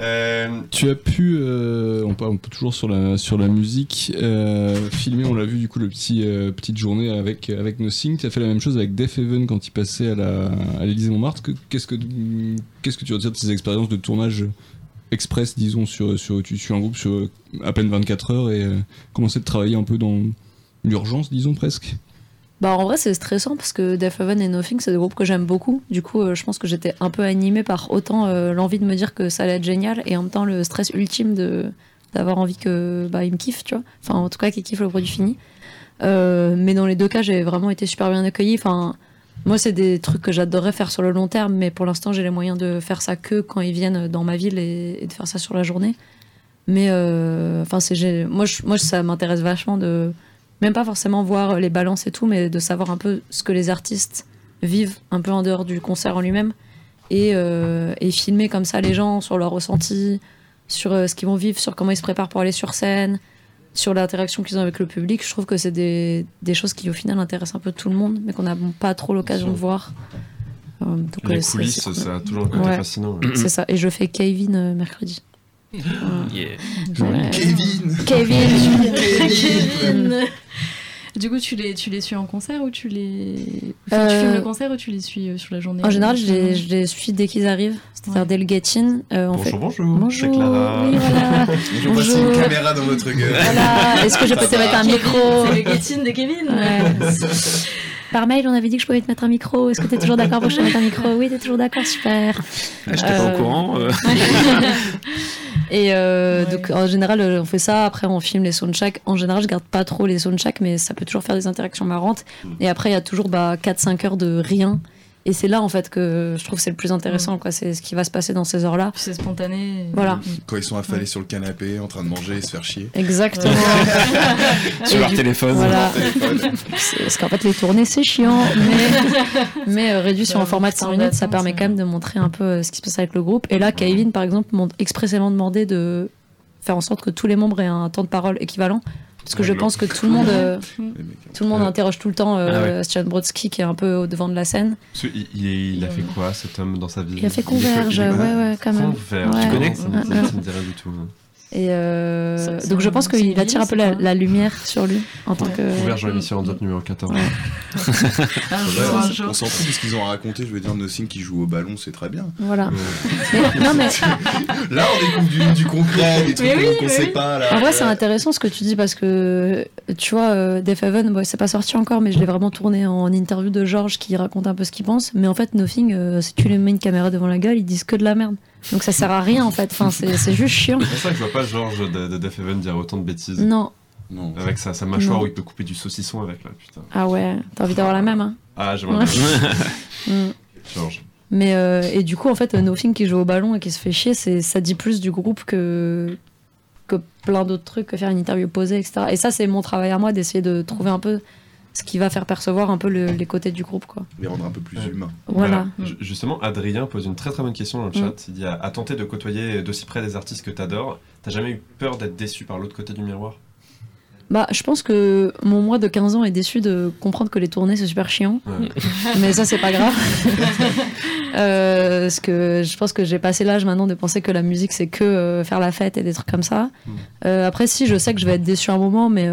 Euh, Tu as pu, euh, on, parle, un peu toujours sur la, musique, euh, filmer, on l'a vu du coup, le petit petite journée avec, avec Nothing. Tu as fait la même chose avec Def Heaven quand il passait à l'Élysée Montmartre. Que- Qu'est-ce que, que tu retires de ces expériences de tournage express, disons, sur, sur, tu suis un groupe sur à peine 24 heures et commencer de travailler un peu dans l'urgence, disons presque? Bah en vrai c'est stressant parce que Death Heaven et Nothing c'est des groupes que j'aime beaucoup. Du coup euh, je pense que j'étais un peu animée par autant euh, l'envie de me dire que ça allait être génial et en même temps le stress ultime de d'avoir envie que bah ils me kiffent tu vois. Enfin en tout cas qu'ils kiffent le produit fini. Euh, mais dans les deux cas j'ai vraiment été super bien accueillie. Enfin Moi, c'est des trucs que j'adorerais faire sur le long terme, mais pour l'instant, j'ai les moyens de faire ça que quand ils viennent dans ma ville et, de faire ça sur la journée. Mais enfin, c'est moi, je- moi, ça m'intéresse vachement de même pas forcément voir les balances et tout, mais de savoir un peu ce que les artistes vivent un peu en dehors du concert en lui-même et, euh, et filmer comme ça les gens sur leur ressenti, sur euh, ce qu'ils vont vivre, sur comment ils se préparent pour aller sur scène, sur l'interaction qu'ils ont avec le public. Je trouve que c'est des, des choses qui au final intéressent un peu tout le monde, mais qu'on n'a pas trop l'occasion de voir. Euh, donc, Les euh, coulisses, cool. ça a toujours un côté Ouais. fascinant. ouais. C'est ça. Et je fais Kevin euh, mercredi. Yeah. Ouais. Kevin Kevin Kevin. Du coup, tu les, tu les suis en concert ou tu les. Enfin, Tu Euh, filmes le concert ou tu les suis euh, sur la journée En général, je les, euh, je les suis dès qu'ils arrivent, c'est-à-dire dès le get-in. euh, on Bonjour, fait... bonjour, Bonjour, Clara. oui, voilà. Bonjour, voici une caméra dans votre gueule. Voilà. Est-ce que je peux te mettre un Kevin, micro C'est le get-in de Kevin. Ouais. Par mail, on avait dit que je pouvais te mettre un micro. Est-ce que tu es toujours d'accord pour que je te mette un micro? Oui, tu es toujours d'accord, super. Ah, J'étais pas Euh, au courant. Et euh, donc en général, euh, on fait ça. Après, on filme les soundchecks. En général, je garde pas trop les soundchecks, mais ça peut toujours faire des interactions marrantes. Et après, il y a toujours bah, 4-5 heures de rien. Et c'est là en fait que je trouve que c'est le plus intéressant. quoi. C'est ce qui va se passer dans ces heures-là. C'est spontané. Voilà. Quand ils sont affalés sur le canapé, en train de manger et se faire chier. Exactement. Sur leur du- téléphone. Voilà. Sur leur téléphone. Parce qu'en fait, les tournées, c'est chiant. Mais, mais euh, réduit sur un format de temps 5 minutes, ça permet quand même de montrer un peu euh, ce qui se passe avec le groupe. Et là, Kevin, par exemple, m'a expressément demandé de faire en sorte que tous les membres aient un temps de parole équivalent. Parce que je pense que tout le monde, euh, mecs, tout le monde Euh, interroge tout le temps euh, ah Brodsky qui est un peu au devant de la scène. Il, a fait quoi cet homme dans sa vie? Il a fait Converge, ouais, ouais, quand même. Converge, tu connais? Ça, ça me dit rien du tout. Et euh, Ça- donc je pense qu'il attire un peu la, lumière sur lui en tant que. Converge dans l'émission Up numéro 14. Ouais. Un Ouais, jour, un on s'en fout de ce qu'ils ont raconté. Je veux dire, Nothing qui joue au ballon, c'est très bien. Voilà. Euh, Mais- non mais Là, on découvre du, du concret, des trucs oui, qu'on mais sait oui. pas. Là. En vrai, c'est intéressant ce que tu dis parce que tu vois, euh, Def Heaven, bon, c'est pas sorti encore, mais je l'ai vraiment tourné en interview de Georges qui raconte un peu ce qu'il pense. Mais en fait, Nothing, euh, si tu lui mets une caméra devant la gueule, ils disent que de la merde. Donc ça sert à rien en fait. Enfin, c'est c'est juste chiant. C'est pour ça que je vois pas Georges de, de Def Heaven dire autant de bêtises. Non. Non. Avec sa, sa mâchoire Non. où il peut couper du saucisson avec là, putain. Ah ouais, t'as envie d'avoir la même, hein. Ah, j'aimerais bien. Mm. Georges. Mais euh, et du coup, en fait, Nothing qui joue au ballon et qui se fait chier, c'est ça dit plus du groupe que que plein d'autres trucs, que faire une interview posée, etc. Et ça, c'est mon travail à moi d'essayer de trouver un peu ce qui va faire percevoir un peu le- les côtés du groupe, quoi. Les rendre un peu plus Ouais. humains. Voilà. Ju- Justement, Adrien pose une très très bonne question dans le Mm. chat. Il dit à, à tenter de côtoyer d'aussi près des artistes que t'adores, t'as jamais eu peur d'être déçu par l'autre côté du miroir? Bah, je pense que mon moi de 15 ans est déçu de comprendre que les tournées c'est super chiant. Ouais. Mais ça, c'est pas grave. Euh, parce que je pense que j'ai passé l'âge maintenant de penser que la musique c'est que euh, faire la fête et des trucs comme ça. Mm. Euh, après, si, je sais que je vais être déçu un moment, mais.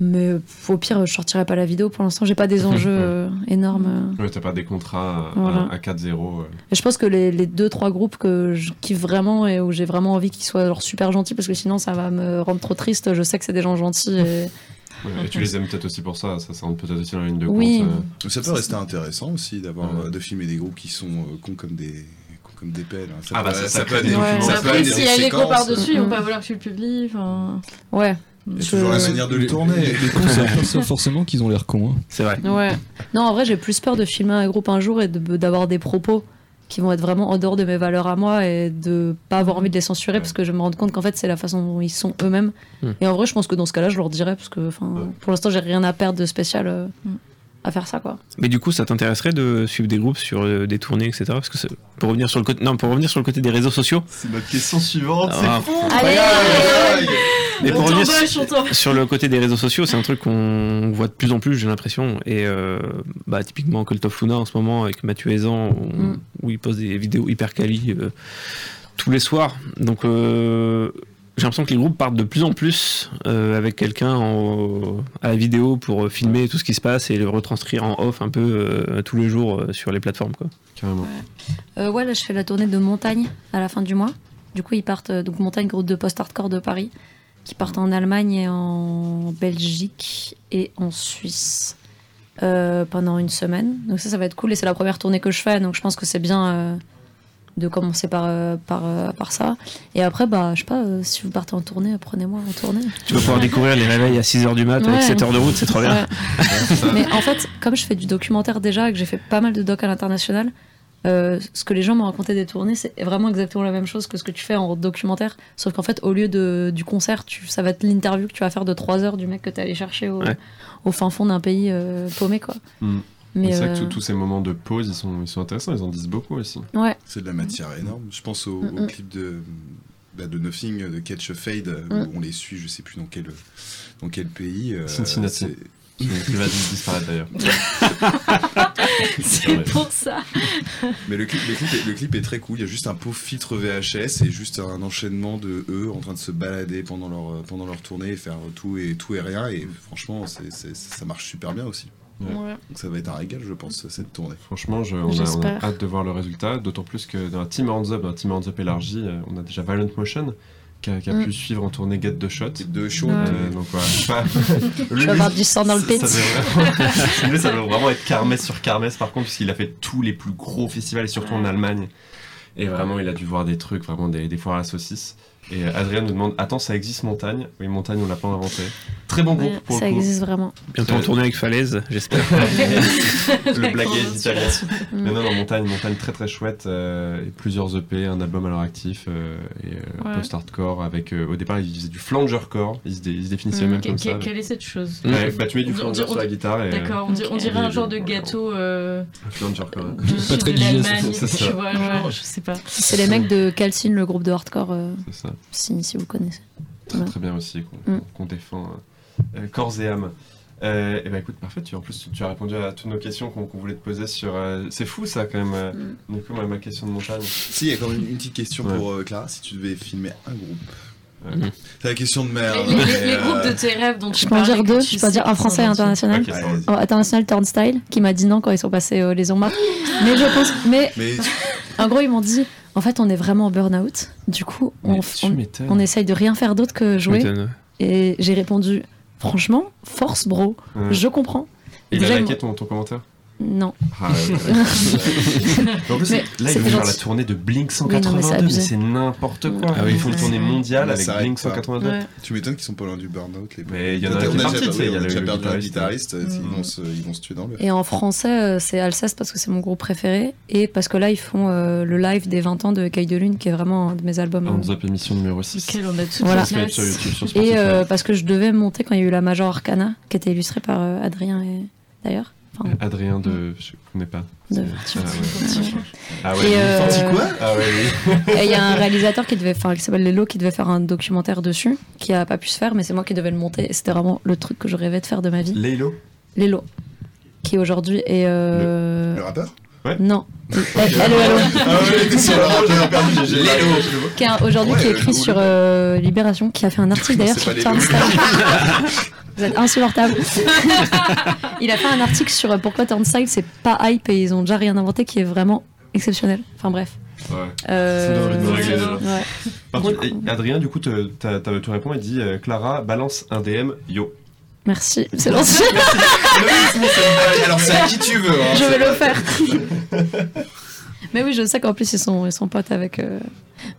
Euh, Mais au pire, je sortirai pas la vidéo. Pour l'instant, j'ai pas des enjeux euh, énormes. Ouais, t'as pas des contrats à, Voilà. à 4-0. euh. Et je pense que les, les deux, trois groupes que je kiffe vraiment et où j'ai vraiment envie qu'ils soient genre, super gentils, parce que sinon ça va me rendre trop triste. Je sais que c'est des gens gentils. Et... Ouais, et tu les aimes peut-être aussi pour ça, ça, ça rentre peut-être aussi dans la ligne de Oui. compte. euh. Ça peut rester intéressant aussi d'avoir Ouais. euh, de filmer des groupes qui sont euh, cons comme des cons comme des pelles. hein. Ça Ah peut- bah, ça- ça peut aller- des ça peut Après, s'il des y a l'écho par-dessus, ils vont Mm. pas vouloir que tu le publies. Enfin... Ouais. Je- toujours la manière de le Les- tourner. Les, pas ça forcément qu'ils ont l'air cons. hein. C'est vrai. Ouais. Non, en vrai, j'ai plus peur de filmer un groupe un jour et de- d'avoir des propos qui vont être vraiment en dehors de mes valeurs à moi et de pas avoir envie de les censurer parce que je me rends compte qu'en fait, c'est la façon dont ils sont eux-mêmes. Hmm. Et en vrai, je pense que dans ce cas-là, je leur dirais parce que Ouais. pour l'instant, j'ai rien à perdre de spécial euh, Hmm. À faire ça, quoi. Mais du coup, ça t'intéresserait de suivre des groupes sur euh, des tournées, etc. Parce que c'est- pour revenir sur le côté, non, pour revenir sur le côté des réseaux sociaux. C'est notre question suivante, Ah. c'est fou Allez Mais pour On revenir sur, le côté des réseaux sociaux, c'est un truc qu'on voit de plus en plus, j'ai l'impression. Et euh, bah, typiquement, Cult of Luna en ce moment, avec Mathieu Aizan, où, Mm. où il pose des vidéos hyper quali euh, tous les soirs. Donc, euh, j'ai l'impression que les groupes partent de plus en plus euh, avec quelqu'un à la vidéo pour euh, filmer tout ce qui se passe et le retranscrire en off un peu euh, tous les jours euh, sur les plateformes. Quoi. Carrément. Euh, ouais, là, je fais la tournée de Montagne à la fin du mois. Du coup, ils partent, donc Montagne, groupe de post-hardcore de Paris, qui partent en Allemagne et en Belgique et en Suisse euh, pendant une semaine. Donc ça, ça va être cool. Et c'est la première tournée que je fais, donc je pense que c'est bien euh, de commencer par, euh, par, euh, par ça. Et après, bah, je sais pas, euh, si vous partez en tournée, prenez-moi en tournée. Tu vas pouvoir découvrir les réveils à 6h du mat avec Ouais. 7 heures de route, c'est trop bien. Ouais. Mais en fait, comme je fais du documentaire déjà, et que j'ai fait pas mal de docs à l'international, euh, ce que les gens m'ont raconté des tournées, c'est vraiment exactement la même chose que ce que tu fais en documentaire. Sauf qu'en fait, au lieu de, du concert, tu, ça va être l'interview que tu vas faire de 3 heures du mec que tu allé chercher au, Ouais. au fin fond d'un pays euh, paumé, quoi. Mm. Mais, c'est vrai que euh, tous- ces moments de pause, ils sont, ils sont intéressants, ils en disent beaucoup aussi. Ouais. C'est de la matière énorme. Je pense au, Mm, au mm. clip de, bah, de Nothing, de Catch a Fade, Mm. où on les suit, je sais plus dans quel, dans quel pays. euh, Cincinnati. c'est- Qui va disparaître d'ailleurs. C'est pour ça. Mais le clip, le, clip est, le clip est très cool. Il y a juste un pauvre filtre VHS et juste un enchaînement de eux en train de se balader pendant leur, pendant leur tournée et faire tout et, tout et rien. Et franchement, ça marche super bien aussi. Ouais. Donc ça va être un régal, je pense, cette tournée. Franchement, je- on, a, on a J'espère. hâte de voir le résultat, d'autant plus que dans la Team Hands Up, dans la Team Hands Up élargie, euh, on a déjà Violent Motion qui a, qui a Mm. pu suivre en tournée Get the Shot. De chaud. Euh, donc voilà. Je vais avoir du sang dans le ça- pit. Ça, vraiment- lui, ça doit vraiment être Kermesse sur Kermesse par contre, puisqu'il a fait tous les plus gros festivals et surtout en Allemagne. Et vraiment, il a dû voir des trucs, vraiment des, des foires à la saucisse. Et euh, Adrien nous demande Attends, ça existe Montagne? Oui, Montagne, on l'a pas inventé. Très bon groupe Ouais, pour ça le coup. existe vraiment. Bientôt en tournée avec Falaise, j'espère. le blaguage italien. Mm. Mais non, non, montagne, montagne très très chouette. euh, et plusieurs EP, un album à leur actif euh, et euh, Ouais. post-hardcore avec. euh, au départ, ils faisaient du flangercore. Ils se, dé- ils se définissaient Mm, eux-mêmes que- comme ça. Quelle est cette chose? Ouais, bah, tu mets du flanger sur la guitare. D'accord, on, dirait un genre de gâteau euh, Flangercore. Pas très tu vois, genre, je sais pas. C'est les mecs de Calcine, le groupe de hardcore, euh, C'est ça. Si, si vous connaissez. Très, bien aussi, qu'on Mm. défend euh, corps et âme. Euh, et bah écoute, parfait, tu, en plus tu, tu as répondu à toutes nos questions qu'on voulait te poser sur... euh, c'est fou ça quand même, euh, Mm. du coup, ma, ma question de montagne. Si, il y a quand même une petite question Ouais. pour euh, Clara. Si tu devais filmer un groupe. Ouais. C'est la question de merde. Les, les- mais, les euh, groupes de tes rêves dont tu Je peux en dire deux, je peux en dire un français et international. Ok, ça va. vas-y. Oh, international Turnstile, qui m'a dit non quand ils sont passés euh, les Onmark. mais je pense. Mais Mais en gros, ils m'ont dit en fait, on est vraiment en burn-out. Du coup, on, essaye de rien faire d'autre que jouer. Et j'ai répondu franchement, force, bro. Ouais. Je comprends. Et il a liké ton commentaire? Non. Ah, en plus, Mais là, ils vont faire la tournée de Blink Oui, non, mais c'est 182, mais c'est n'importe quoi. Ah oui, ils font une tournée mondiale avec Blink pas. 182. Ouais. tu m'étonnes qu'ils sont pas loin du burn-out. Les Mais il y en a On qui est déjà- parti, tu sais, il y a on a le déjà perdu un guitariste. euh, Ils Mm. vont se- ils vont se tuer dans le. Et en français, euh, c'est Alceste parce que c'est mon groupe préféré. Et parce que là, ils font euh, le live des 20 ans de Caille de Lune, qui est vraiment un de mes albums. Hands Up émission numéro 6. Quel on a tout Voilà. Et parce que je devais monter quand il y a eu la Major Arcana, qui était illustrée par Adrien et d'ailleurs. Adrien de. Je connais pas. De- Ah ouais. Ah ouais. Et, euh, quoi Ah ouais, oui. et il y a un réalisateur qui devait faire, qui s'appelle Lelo, qui devait faire un documentaire dessus, qui a pas pu se faire, mais c'est moi qui devais le monter. Et c'était vraiment le truc que je rêvais de faire de ma vie. Laylo Lelo, qui aujourd'hui est. euh, Le rappeur Non. Hello, hello. Ah ouais, sur perdu, j'ai. Qui est aujourd'hui Ouais, qui est écrit sur euh, Libération, qui a fait un article d'ailleurs c'est sur Turnstile. Vous êtes insupportable. Il a fait un article sur euh, pourquoi Turnstile c'est pas hype et ils ont déjà rien inventé qui est vraiment exceptionnel. Enfin bref. Ouais. Euh, Ça régler ouais. Par contre, Adrien, du coup, tu réponds et dit euh, Clara, balance un DM, yo. Merci, c'est gentil. Alors c'est à qui tu veux. hein, Je vais le faire. Mais oui, je sais qu'en plus ils sont, ils sont potes avec. euh,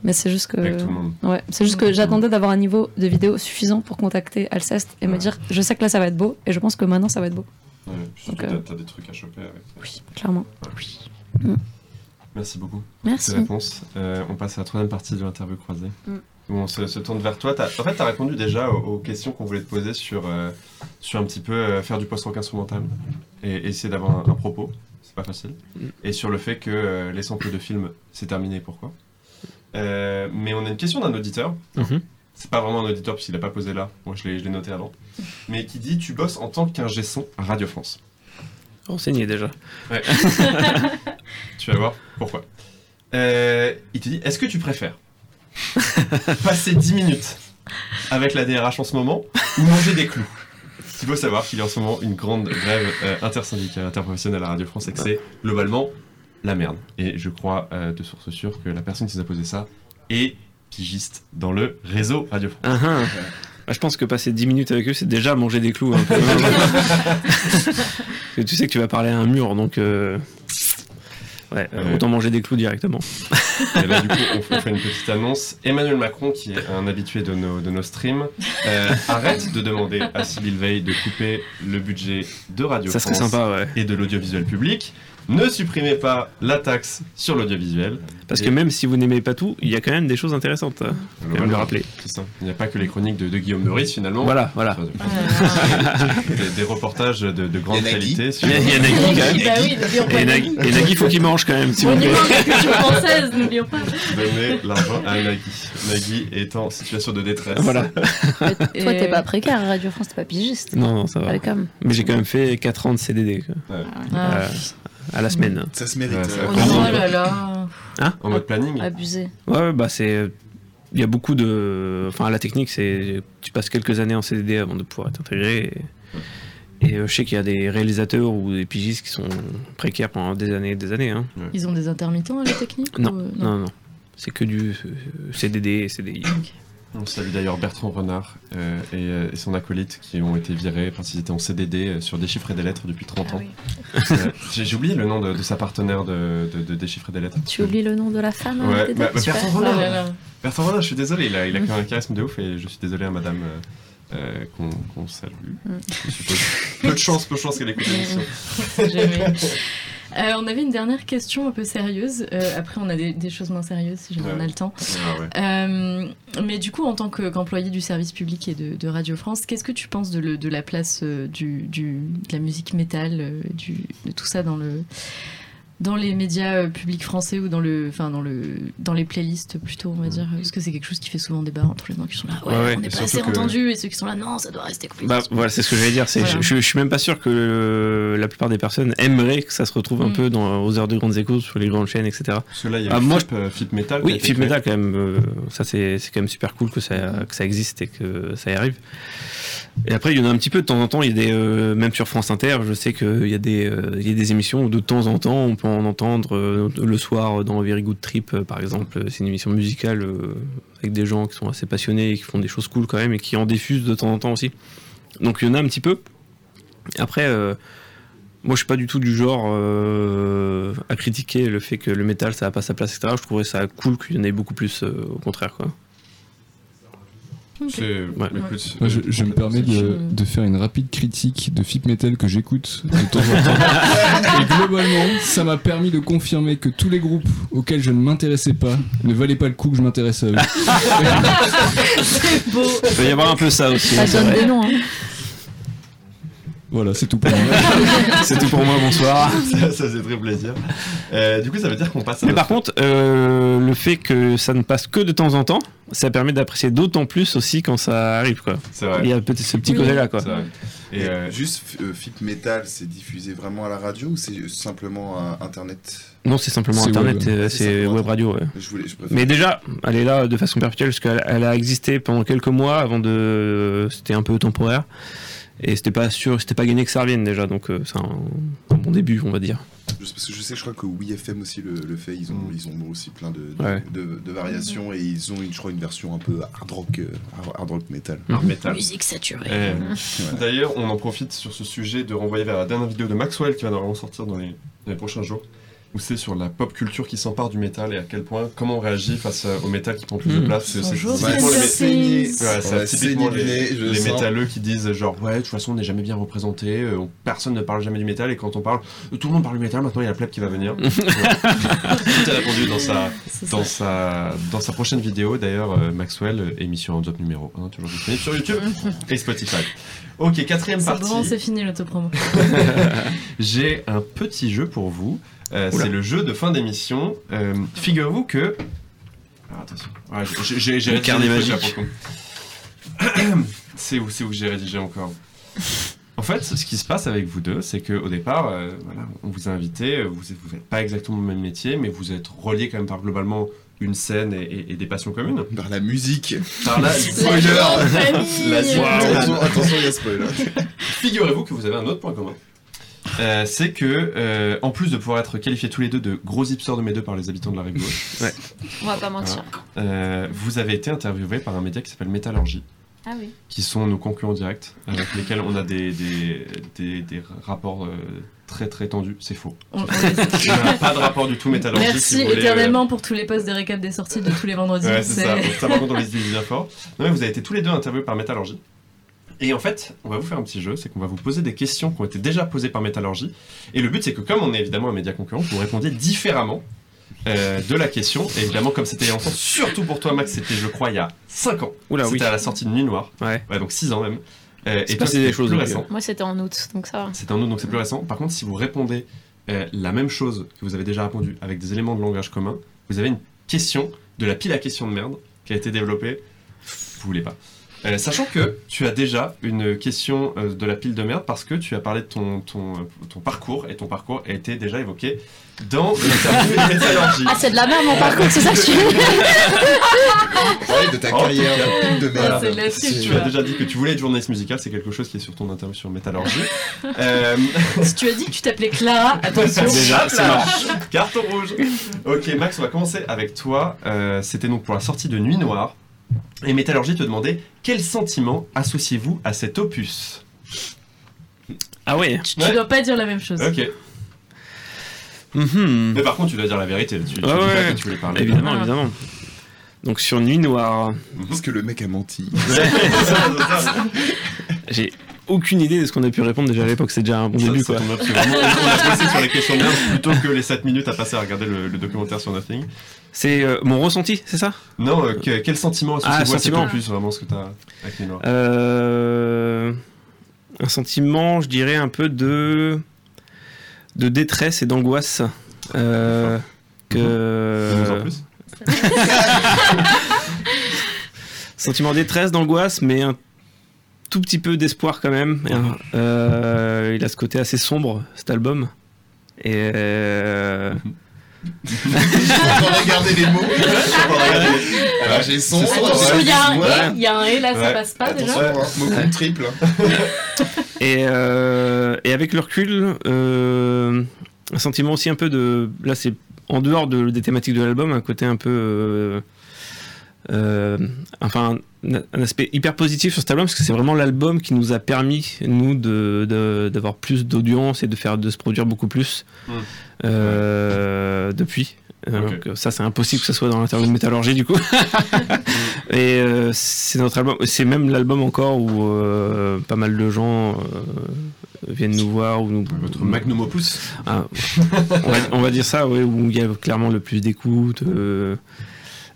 Mais c'est juste que. Avec tout le monde. Ouais, c'est juste que j'attendais d'avoir un niveau de vidéo suffisant pour contacter Alceste et me dire je sais que là ça va être beau et je pense que maintenant ça va être beau. Ouais, Donc, euh, t'as, des trucs à choper avec. Oui, clairement. Merci beaucoup Merci. pour ces réponses. Euh, on passe à la troisième partie de l'interview croisée. Mm. Où on se, se tourne vers toi. En fait, tu as répondu déjà aux, aux questions qu'on voulait te poser sur, euh, sur un petit peu euh, faire du post-rock instrumental et, et essayer d'avoir un, un propos. C'est pas facile. Mm. Et sur le fait que euh, les samples de films, c'est terminé, pourquoi? Euh, Mais on a une question d'un auditeur. Mhm. C'est pas vraiment un auditeur puisqu'il n'a pas posé là. Moi, je l'ai, noté avant. Mais qui dit Tu bosses en tant qu'ingé son à Radio France. Renseigné déjà. Ouais. tu vas voir pourquoi. Il te dit Est-ce que tu préfères passer 10 minutes avec la DRH en ce moment ou manger des clous Il faut savoir qu'il y a en ce moment une grande grève euh, intersyndicale, interprofessionnelle à Radio France et que c'est globalement la merde. Et je crois euh, de source sûre que la personne qui nous a posé ça est pigiste dans le réseau Radio France. Ah, ah. Bah, je pense que passer 10 minutes avec eux, c'est déjà manger des clous. un peu. Parce que tu sais que tu vas parler à un mur, donc. euh, Ouais, euh, Ouais. autant manger des clous directement. Et là, du coup, on fait, on fait une petite annonce. Emmanuel Macron, qui est un habitué de nos, de nos streams, euh, arrête de demander à Sybille Veil de couper le budget de Radio Ça France sympa, ouais. et de l'audiovisuel public. Ne supprimez pas la taxe sur l'audiovisuel. Parce Et- que même si vous n'aimez pas tout, il y a quand même des choses intéressantes. hein. Faut quand même le rappeler. Ça. Il n'y a pas que les chroniques de, de Guillaume Meurice finalement. Voilà, voilà. des, des reportages de, de grande qualité. sur- Il y a- il y a Nagui, quand même. Bah oui, Et Nagui, et Nagui, faut qu'il mange quand même, s'il vous la culture française, n'oublions pas. Donner l'argent à Nagui. Nagui est en situation de détresse. Voilà. Toi, t'es pas précaire, Radio France, t'es pas pigiste. Non, non, ça va. Mais j'ai quand même fait 4 ans de CDD. quoi. Ah. Euh, à la semaine. Ça se mérite. Ouais, ça- euh, Oh là là. Hein En mode planning. Abusé. Ouais, bah c'est. Il y a beaucoup de. Enfin, la technique, c'est. Tu passes quelques années en CDD avant de pouvoir être intégré. Et, et, euh, je sais qu'il y a des réalisateurs ou des pigistes qui sont précaires pendant des années et des années. Hein. Ils ont des intermittents à la technique Non, ou, non, non. C'est que du euh, CDD et CDI. On salue d'ailleurs Bertrand Renard euh, et, euh, et son acolyte qui ont été virés parce qu'ils étaient en CDD euh, sur Déchiffrer des lettres depuis 30 ans. Euh, J'ai oublié le nom de, de sa partenaire de, de, de Déchiffrer des lettres. Tu oublies le nom de la femme Ouais, bah, bah. Bertrand Renard. Là là. Bertrand Renard, je suis désolé, il a, il a quand même un charisme de ouf et je suis désolé à madame euh, euh, qu'on salue. Mm. Je suppose. Peu de chance, peu de chance qu'elle écoute l'émission. Euh, on avait une dernière question un peu sérieuse. Euh, après, on a des, des choses moins sérieuses si jamais on a le temps. Ah ouais. Euh, mais du coup, en tant que- qu'employé du service public et de, de Radio France, qu'est-ce que tu penses de, le- de la place du, du- de la musique métal, du, de tout ça dans, le, dans les médias euh, publics français ou dans, le, enfin, dans, le, dans les playlists plutôt, on va dire Parce que c'est quelque chose qui fait souvent débat entre les gens qui sont là, ouais, Ouais, ouais. on Et n'est pas assez que- entendu, et ceux qui sont là, non, ça doit rester. Bah voilà, c'est ce que j'allais dire. c'est- Voilà. Je, je suis même pas sûr que la plupart des personnes aimeraient que ça se retrouve un Mm. peu dans, aux heures de grandes écoutes sur les grandes chaînes, etc. Parce que là, il y a Ah, moi, Flip, euh, Flip Metal. Oui, créé. Metal quand même. euh, ça c'est c'est quand même super cool que ça, que ça existe et que ça y arrive. Et après, il y en a un petit peu de temps en temps. Il y a des, euh, même sur France Inter, je sais qu'il y a des, euh, y a des émissions où de temps en temps, on peut en entendre euh, le soir dans Very Good Trip, euh, par exemple. C'est une émission musicale euh, avec des gens qui sont assez passionnés et qui font des choses cool quand même et qui en diffusent de temps en temps aussi. Donc il y en a un petit peu. Après. euh, moi, je suis pas du tout du genre euh, à critiquer le fait que le métal ça a pas sa place, etc. Je trouverais ça cool qu'il y en ait beaucoup plus, euh, au contraire, quoi. Ouais. écoute, Moi, je, je me permets de, faire une rapide critique de Fip Metal que j'écoute de temps en temps. Et globalement, ça m'a permis de confirmer que tous les groupes auxquels je ne m'intéressais pas ne valaient pas le coup que je m'intéresse à eux. C'est beau. Il va y avoir un peu ça aussi. Ça hein, donne des noms. Hein. Voilà, c'est tout pour moi. C'est tout pour moi, bonsoir. ça, ça faisait très plaisir. Euh, du coup, ça veut dire qu'on passe à Mais par contre, euh, le fait que ça ne passe que de temps en temps, ça permet d'apprécier d'autant plus aussi quand ça arrive, quoi. C'est vrai. Il y a peut-être ce petit Oui. côté-là, quoi. C'est vrai. Et euh, Juste, euh, Fit Metal, c'est diffusé vraiment à la radio ou c'est simplement à Internet? Non, c'est simplement Internet, c'est web radio, ouais. je voulais, je préfère- Mais déjà, elle est là de façon perpétuelle parce qu'elle elle a existé pendant quelques mois avant de. C'était un peu temporaire. Et c'était pas sûr, c'était pas gagné que ça revienne déjà, donc euh, c'est un, un bon début, on va dire. Juste parce que je sais, je crois que WeFM aussi le, le fait. Ils ont, Mm. ils ont aussi plein de, de, Ouais. de- de variations et ils ont, une, je crois, une version un peu hard rock, euh, hard rock metal. Art Metal. Musique saturée. Euh. D'ailleurs, on en profite sur ce sujet de renvoyer vers la dernière vidéo de Maxwell qui va normalement sortir dans les, dans les prochains jours, où c'est sur la pop culture qui s'empare du métal et à quel point, comment on réagit face au métal qui prend plus de Mmh. place. c'est typiquement les, c'est les, métalleux qui disent genre ouais de toute façon on n'est jamais bien représenté, euh, on- personne ne parle jamais du métal et quand on parle tout le monde parle du métal maintenant il y a la plèbe qui va venir. Tout est répondu dans sa C'est dans sa dans sa prochaine vidéo d'ailleurs euh, Maxwell euh, émission en top numéro 1 toujours disponible sur YouTube et Spotify. Ok quatrième C'est partie. bon, c'est fini l'autopromo. J'ai un petit jeu pour vous. Euh, c'est le jeu de fin d'émission. Euh, Figurez-vous que. Alors attention. Ouais, j'ai- rédigé magique. pour le coup. C'est où, c'est où que j'ai rédigé encore? En fait, ce qui se passe avec vous deux, c'est qu'au départ, euh, voilà, on vous a invité, vous n'êtes pas exactement le même métier, mais vous êtes reliés quand même par globalement une scène et, et- et des passions communes. Par la musique. Par La spoiler. La attention, il y a spoiler. Figurez-vous que vous avez un autre point commun. Euh, c'est que, euh, en plus de pouvoir être qualifiés tous les deux de gros hipsters de mes deux par les habitants de la rive gauche, On va pas mentir. euh, vous avez été interviewé par un média qui s'appelle Métallurgie. Ah oui. qui sont nos concurrents directs, avec lesquels on a des, des, des, des rapports euh, très très tendus. C'est faux. On- on Il n'y a pas de rapport du tout métallurgie. Merci si vous voulez, euh, éternellement pour tous les posts des récaps des sorties de tous les vendredis. Ouais, c'est ça. Par contre, on les utilise bien fort. Non, mais vous avez été tous les deux interviewés par Métallurgie. Et en fait, on va vous faire un petit jeu, c'est qu'on va vous poser des questions qui ont été déjà posées par Métallurgie. Et le but, c'est que comme on est évidemment un média concurrent, vous répondiez différemment euh, de la question. Et évidemment, comme c'était longtemps, surtout pour toi, Max, c'était, je crois, il y a 5 ans. Oula, c'était oui. à la sortie de Nuit Noire. Ouais. donc 6 ans même. Euh, C'est et toi, passé des c'était choses plus récent. Moi, c'était en août, donc ça va. C'est un autre, donc c'est plus récent. Par contre, si vous répondez euh, la même chose que vous avez déjà répondu avec des éléments de langage commun, vous avez une question de la pile à questions de merde qui a été développée. Vous voulez pas. Euh, sachant que tu as déjà une question euh, de la pile de merde parce que tu as parlé de ton, ton, euh, ton parcours et ton parcours a été déjà évoqué dans l'interview de Métallurgie. Ah, c'est de la merde mon parcours, c'est ça que tu veux Ouais, de ta carrière de pile de merde. Ah, c'est de la triche, Tu tu as déjà dit que tu voulais être journaliste musical, c'est quelque chose qui est sur ton interview sur Métallurgie. Euh, Si tu as dit que tu t'appelais Clara, attention. Déjà, là. marche. Carton rouge. Ok, Max, on va commencer avec toi. Euh, C'était donc pour la sortie de Nuit Noire. Et Métallurgie te demandait quel sentiment associez-vous à cet opus? Ah ouais. Tu dois pas dire la même chose. Ok. Mhm. Mais par contre, tu dois dire la vérité. Tu, tu Ouais, dis pas que tu voulais parler. Évidemment, Ah. évidemment. Donc sur Nuit Noire, Parce que le mec a menti. j'ai aucune idée de ce qu'on a pu répondre déjà à l'époque. C'est déjà un bon Ça, début ça quoi. tombe bien, parce que vraiment, on a bossé sur les questions de merde plutôt que les 7 minutes à passer à regarder le, le documentaire sur Nothing. C'est euh, mon ressenti, c'est ça? Non, euh, que- quel sentiment associez-vous Ah, sentiment. opus, vraiment, ce que avec Nuit Noire Euh, un sentiment, je dirais un peu de de détresse et d'angoisse. Euh, que en plus. sentiment de détresse, d'angoisse, mais un tout petit peu d'espoir quand même. Euh, il a ce côté assez sombre, cet album. Et euh, regarder les mots. Alors, j'ai son. Attention, il y a un Ouais. et, il y a un et là, ça Ouais. passe pas Attention, déjà. mot compte triple. Et, euh, et avec le recul, euh, un sentiment aussi un peu de. Là, c'est en dehors de- des thématiques de l'album, un côté un peu. Euh, enfin, un, un aspect hyper positif sur cet album, parce que c'est vraiment l'album qui nous a permis, nous, de- de- d'avoir plus d'audience et de, faire, de se produire beaucoup plus Mm. euh, depuis. Euh, ça, c'est impossible que ça soit dans l'interview de métallurgie, du coup. Et euh, c'est notre album, c'est même l'album encore où euh, pas mal de gens euh, viennent nous voir ou nous. Votre magnum opus. Ah, on, va, on va dire ça, ouais, où il y a clairement le plus d'écoute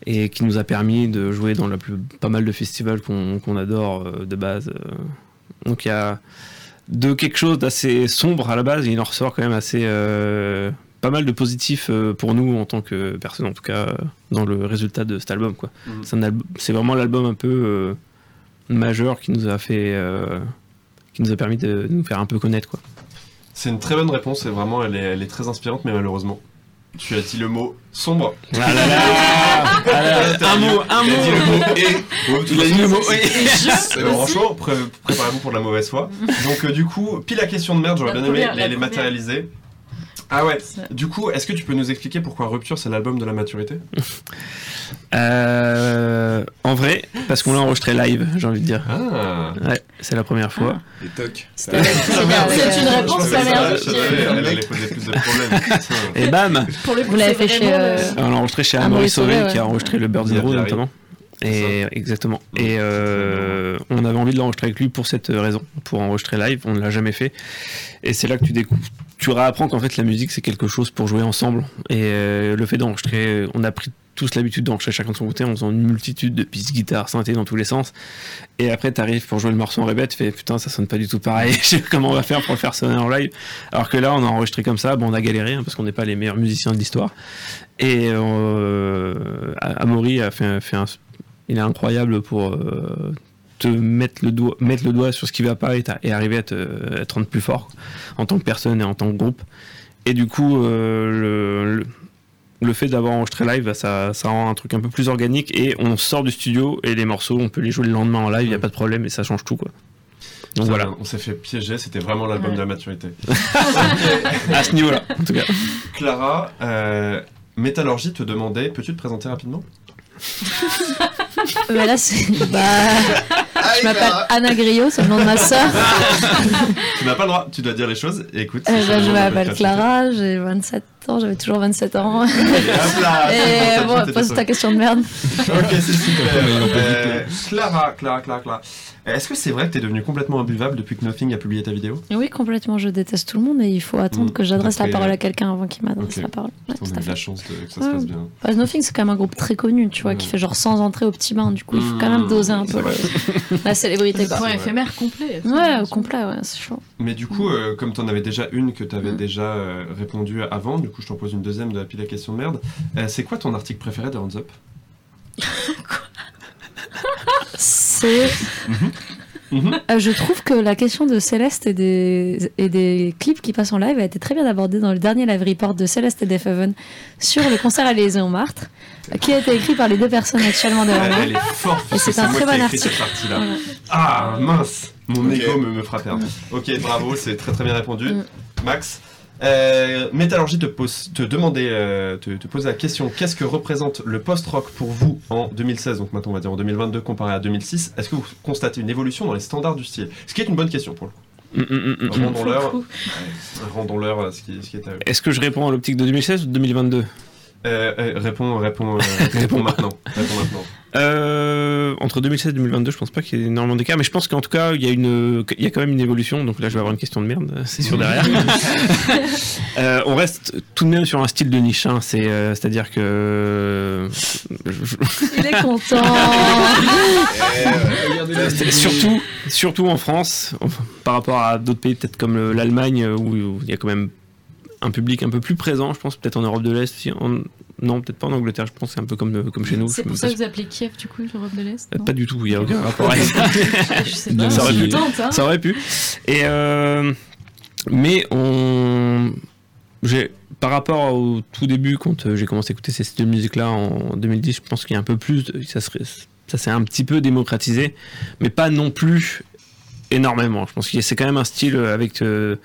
et qui nous a permis de jouer dans la plus, pas mal de festivals qu'on adore euh, de base. euh. Donc il y a de quelque chose d'assez sombre à la base, il en ressort quand même assez euh, pas mal de positifs pour nous en tant que personne, en tout cas dans le résultat de cet album. quoi. Mhm. C'est vraiment l'album un peu majeur qui nous a fait, euh, qui nous a permis de nous faire un peu connaître quoi. C'est une très bonne réponse et vraiment elle est, elle est très inspirante, mais malheureusement, tu as dit le mot sombre. Ah là là Ah là, un mot, un Il a dit mot. le mot et. Il a dit le mot Franchement, pré- préparez-vous pour de la mauvaise foi. Donc, euh, du coup, pile la question de merde, j'aurais bien aimé les, matérialiser. Ah ouais, du coup, est-ce que tu peux nous expliquer pourquoi Rupture c'est l'album de la maturité? Euh, en vrai, parce qu'on l'a enregistré live, j'ai envie de dire. Ah Ouais, c'est la première fois. Et toc. C'est une réponse Elle allait poser plus de problèmes. Et bam Pour le coup, Vous l'avez c'est fait chez, vraiment euh, On l'a enregistré chez Amaury Amaury Sauvé, ouais. qui a enregistré le Row Pierre notamment. Et exactement. Et euh, on avait envie de l'enregistrer avec lui pour cette raison, pour enregistrer live. On ne l'a jamais fait. Et c'est là que tu découvres, tu réapprends qu'en fait la musique c'est quelque chose pour jouer ensemble. Et euh, le fait d'enregistrer, on a pris tous l'habitude d'enregistrer chacun de son côté en faisant une multitude de pistes guitare, synthé dans tous les sens. Et après t'arrives pour jouer le morceau en répète, tu fais putain ça sonne pas du tout pareil. Je sais pas comment on va faire pour le faire sonner en live. Alors que là on a enregistré comme ça, bon on a galéré hein, parce qu'on n'est pas les meilleurs musiciens de l'histoire. Et euh, Amaury a fait, fait un, il est incroyable pour euh, te mettre le doigt, mettre le doigt sur ce qui va pas et, arriver à te, à te rendre plus fort en tant que personne et en tant que groupe. Et du coup, euh, le, le, le fait d'avoir enregistré live, bah, ça, ça rend un truc un peu plus organique et on sort du studio et les morceaux, on peut les jouer le lendemain en live, il n'y a pas de problème et ça change tout quoi. Donc voilà, On s'est fait piéger, c'était vraiment l'album Ouais. de la maturité. à ce niveau-là en tout cas. Clara, euh, Métallurgie te demandait, peux-tu te présenter rapidement? Mais là, c'est. Bah. Je m'appelle Anna Griot, c'est le nom de ma sœur. tu n'as pas le droit, tu dois dire les choses. Écoute, Euh, bah, je m'appelle. Clara, j'ai 27 ans, j'avais toujours 27 ans. hop là, c'est Et bon, pose ta question de merde. Ok, c'est super. Euh, Clara, Clara, Clara, Clara. Est-ce que c'est vrai que t'es devenu complètement imbuvable depuis que Nothing a publié ta vidéo? Oui, complètement, je déteste tout le monde et il faut attendre Mm. que j'adresse la parole à quelqu'un avant qu'il m'adresse la parole. Ouais, On tout a de la chance de- que ça se passe bien. Bah, Nothing, c'est quand même un groupe très connu, tu vois, qui fait genre 100 entrées au petit bain, du coup, il faut quand même doser un peu le- la célébrité. Point éphémère complet. Ouais, au complet, ouais, c'est chaud. Mais du coup, euh, comme t'en avais déjà une que t'avais Mm. déjà euh, répondu avant, du coup je t'en pose une deuxième de la pile à questions de merde. Euh, c'est quoi ton article préféré de Hands Up? C'est. Mhm. Euh, je trouve que la question de Céleste et des, et des clips qui passent en live a été très bien abordée dans le dernier live report de Céleste et Def Heaven sur le concert à l'Élysée Montmartre, qui a été écrit par les deux personnes actuellement devant Elle, moi. elle est forte, Et parce que c'est un moi très qui ai bon écrit cette article. partie-là. Voilà. Ah mince Mon Ok. ego me, me frappe. hein. Ok, bravo, c'est très très bien répondu. Mm. Max? Euh, Métallurgie te, pose, te demandait, euh, te, la question qu'est-ce que représente le post-rock pour vous en 2016, donc maintenant on va dire en 2022 comparé à 2006 Est-ce que vous constatez une évolution dans les standards du style? Ce qui est une bonne question pour le coup. Rendons-leur rendons-leur euh, ce qui, ce qui est à eux. Est-ce que je réponds à l'optique de 2016 ou de 2022 Euh, euh, réponds, réponds, euh, réponds maintenant. Réponds maintenant. Euh, entre 2016 et 2022, je pense pas qu'il y ait énormément d'écart, mais je pense qu'en tout cas, il y, a une, il y a quand même une évolution. Donc là, je vais avoir une question de merde, c'est sûr derrière. Euh, on reste tout de même sur un style de niche, hein, c'est, euh, c'est-à-dire que. Il est content. C'est surtout, surtout en France, enfin, par rapport à d'autres pays, peut-être comme le- l'Allemagne, euh, où où il y a quand même un public un peu plus présent, je pense, peut-être en Europe de l'Est. en- Non, peut-être pas en Angleterre, je pense c'est un peu comme, comme chez nous. C'est pour ça que vous appelez Kiev, du coup, l'Europe de l'Est Euh, Pas du tout, il n'y a aucun rapport avec ça. Je sais pas, ça aurait pu. tente, hein. Ça aurait pu. Et euh, mais on, j'ai par rapport au tout début quand euh, j'ai commencé à écouter ces styles de musique là en 2010, je pense qu'il y a un peu plus, de- ça serait, ça s'est un petit peu démocratisé, mais pas non plus énormément. Je pense que c'est quand même un style avec euh,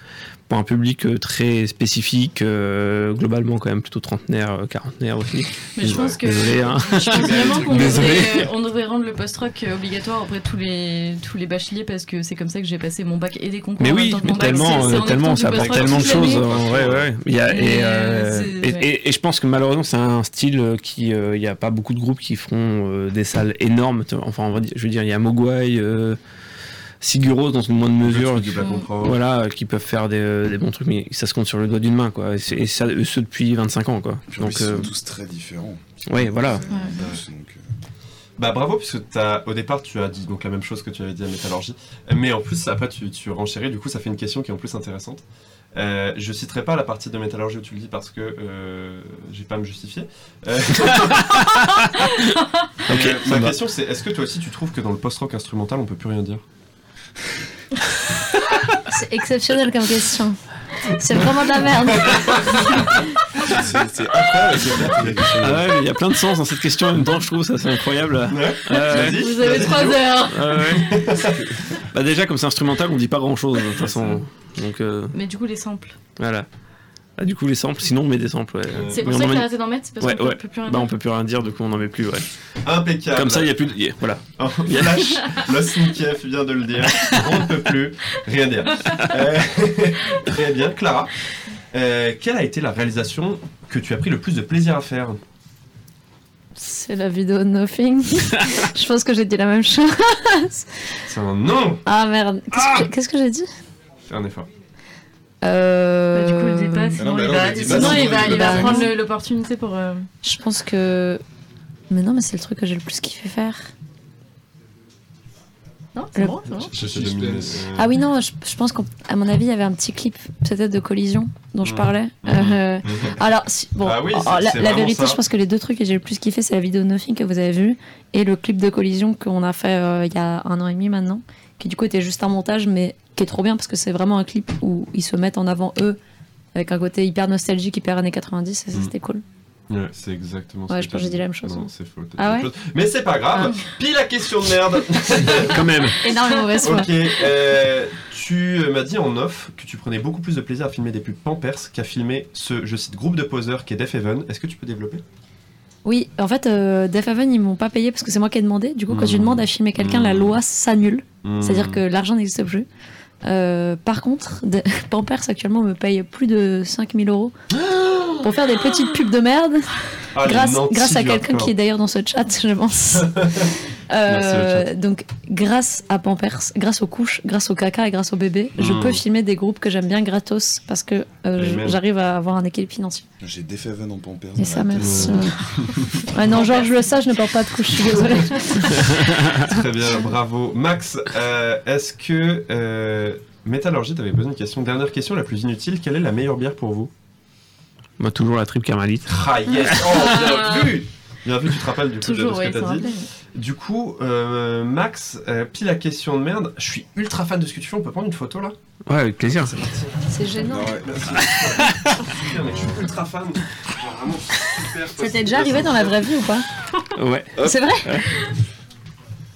pour un public euh, très spécifique, euh, globalement quand même plutôt trentenaire, euh, quarantenaire aussi. Mais je pense que Désolé, hein. je pense vraiment qu'on devrait, on devrait rendre le post-rock obligatoire auprès de tous les tous les bacheliers parce que c'est comme ça que j'ai passé mon bac et des concours. Mais oui, mais bac. tellement, ça apporte tellement de choses. vrai, ouais. Il y a, Et, et, euh, c'est- et, ouais. et- et je pense que malheureusement, c'est un style qui, euh, il n'y a pas beaucoup de groupes qui feront des salles énormes. Enfin, on va dire- je veux dire, il y a Mogwai, Siguros dans une moindre mesure, Emperor. voilà, qui peuvent faire des, euh, des bons trucs, mais ça se compte sur le doigt d'une main, quoi. Et, ça, eux, ceux depuis 25 ans, quoi. Donc, ils euh, sont tous très différents. ouais, voilà. Euh, Bah bravo, puisque t'as- au départ tu as dit donc la même chose que tu avais dit à Métallurgie, mais en plus après tu, tu renchéris, du coup ça fait une question qui est en plus intéressante. Euh, je citerai pas la partie de Métallurgie où tu le dis parce que euh, j'ai pas à me justifier. Euh, euh, ma va. question c'est est-ce que toi aussi tu trouves que dans le post-rock instrumental on peut plus rien dire? C'est exceptionnel comme question. C'est vraiment de la merde. c'est incroyable. Ah ouais, mais il y a plein de sens dans cette question en même temps, je trouve, ça c'est incroyable. Ouais. Vous avez Vas-y, trois Guillaume. heures. Ouais, ouais. bah déjà, comme c'est instrumental, on dit pas grand chose de toute façon. Donc euh, Mais du coup les samples. voilà. Ah, du coup, les samples, sinon on met des samples. Ouais. C'est Mais pour on ça que met- t'as arrêté d'en mettre, c'est parce Ouais, qu'on ouais. peut plus rien Bah, on dire. peut plus rien dire, du coup on en met plus, ouais. Impeccable. Comme ça, il y a plus de. yeah, voilà. Oh, Flash, Lost in Kiev vient de le dire. On ne peut plus rien dire. Euh, très bien, Clara. euh, quelle a été la réalisation que tu as pris le plus de plaisir à faire C'est la vidéo de Nothing. Je pense que j'ai dit la même chose. C'est un non Ah merde. Qu'est-ce que- Qu'est-ce que j'ai dit Fais un effort. Euh... Bah, du coup, le dis pas, Ah sinon non, mais il va, sinon, sinon, il va, il prendre l'opportunité pour. euh, Je pense que. Mais non, mais c'est le truc que j'ai le plus kiffé faire. Non, c'est Le- bon, Ah oui, non, je, je pense qu'à mon avis, il y avait un petit clip peut-être de collision dont je Mhm. parlais. Mhm. Euh, Mhm. alors, si- bon, Ah oui, oh, c'est- la, la vérité, ça. je pense que les deux trucs que j'ai le plus kiffé, c'est la vidéo de Nothing que vous avez vue et le clip de collision qu'on a fait euh, il y a un an et demi maintenant, qui du coup était juste un montage, mais qui est trop bien parce que c'est vraiment un clip où ils se mettent en avant eux, avec un côté hyper nostalgique, hyper années 90, et ça Mhm. c'était cool. Ouais, c'est exactement ce Ouais, je pense que j'ai dit la même chose. Non, c'est faux. Ah ouais chose. Mais c'est pas grave. Pile la question de merde. Quand même. Énormément mauvaise foi. Ok, euh, tu m'as dit en off que tu prenais beaucoup plus de plaisir à filmer des pubs Pampers qu'à filmer ce, je cite, groupe de poseurs qui est Def Heaven. Est-ce que tu peux développer? Oui, en fait, euh, Def Haven, ils m'ont pas payé parce que c'est moi qui ai demandé. Du coup, quand Mm. tu demandes à filmer quelqu'un, la loi s'annule. Mm. C'est-à-dire que l'argent n'existe plus. Euh, par contre, de- Pampers actuellement me paye plus de 5000 euros pour faire des petites pubs de merde. Ah, grâce, à quelqu'un qui est d'ailleurs dans ce chat, je pense. Euh, donc, grâce à Pampers, grâce aux couches, grâce au caca et grâce au bébé, je Mm. peux filmer des groupes que j'aime bien gratos parce que euh, j'arrive à avoir un équilibre financier. J'ai Def Haven en Pampers. Et ça, merci. ouais, non, Georges le sait, je ne porte pas de couche, je suis désolée. Très bien, bravo. Max, euh, est-ce que euh, Métallurgie, t'avais posé une question. Dernière question, la plus inutile. Quelle est la meilleure bière pour vous? Moi, toujours la triple carmélite. Ah yes Oh, bien vu Bien vu, tu te rappelles du coup de- de, Toujours, ce oui, que t'as dit? rappelle. Du coup, euh, Max, euh, pile la question de merde. Je suis ultra fan de ce que tu fais. On peut prendre une photo là Ouais, avec plaisir. C'est gênant. Putain, mec, je suis ultra fan. Genre, vraiment super. Ça t'est déjà arrivé dans la vraie vie ou pas Ouais. C'est vrai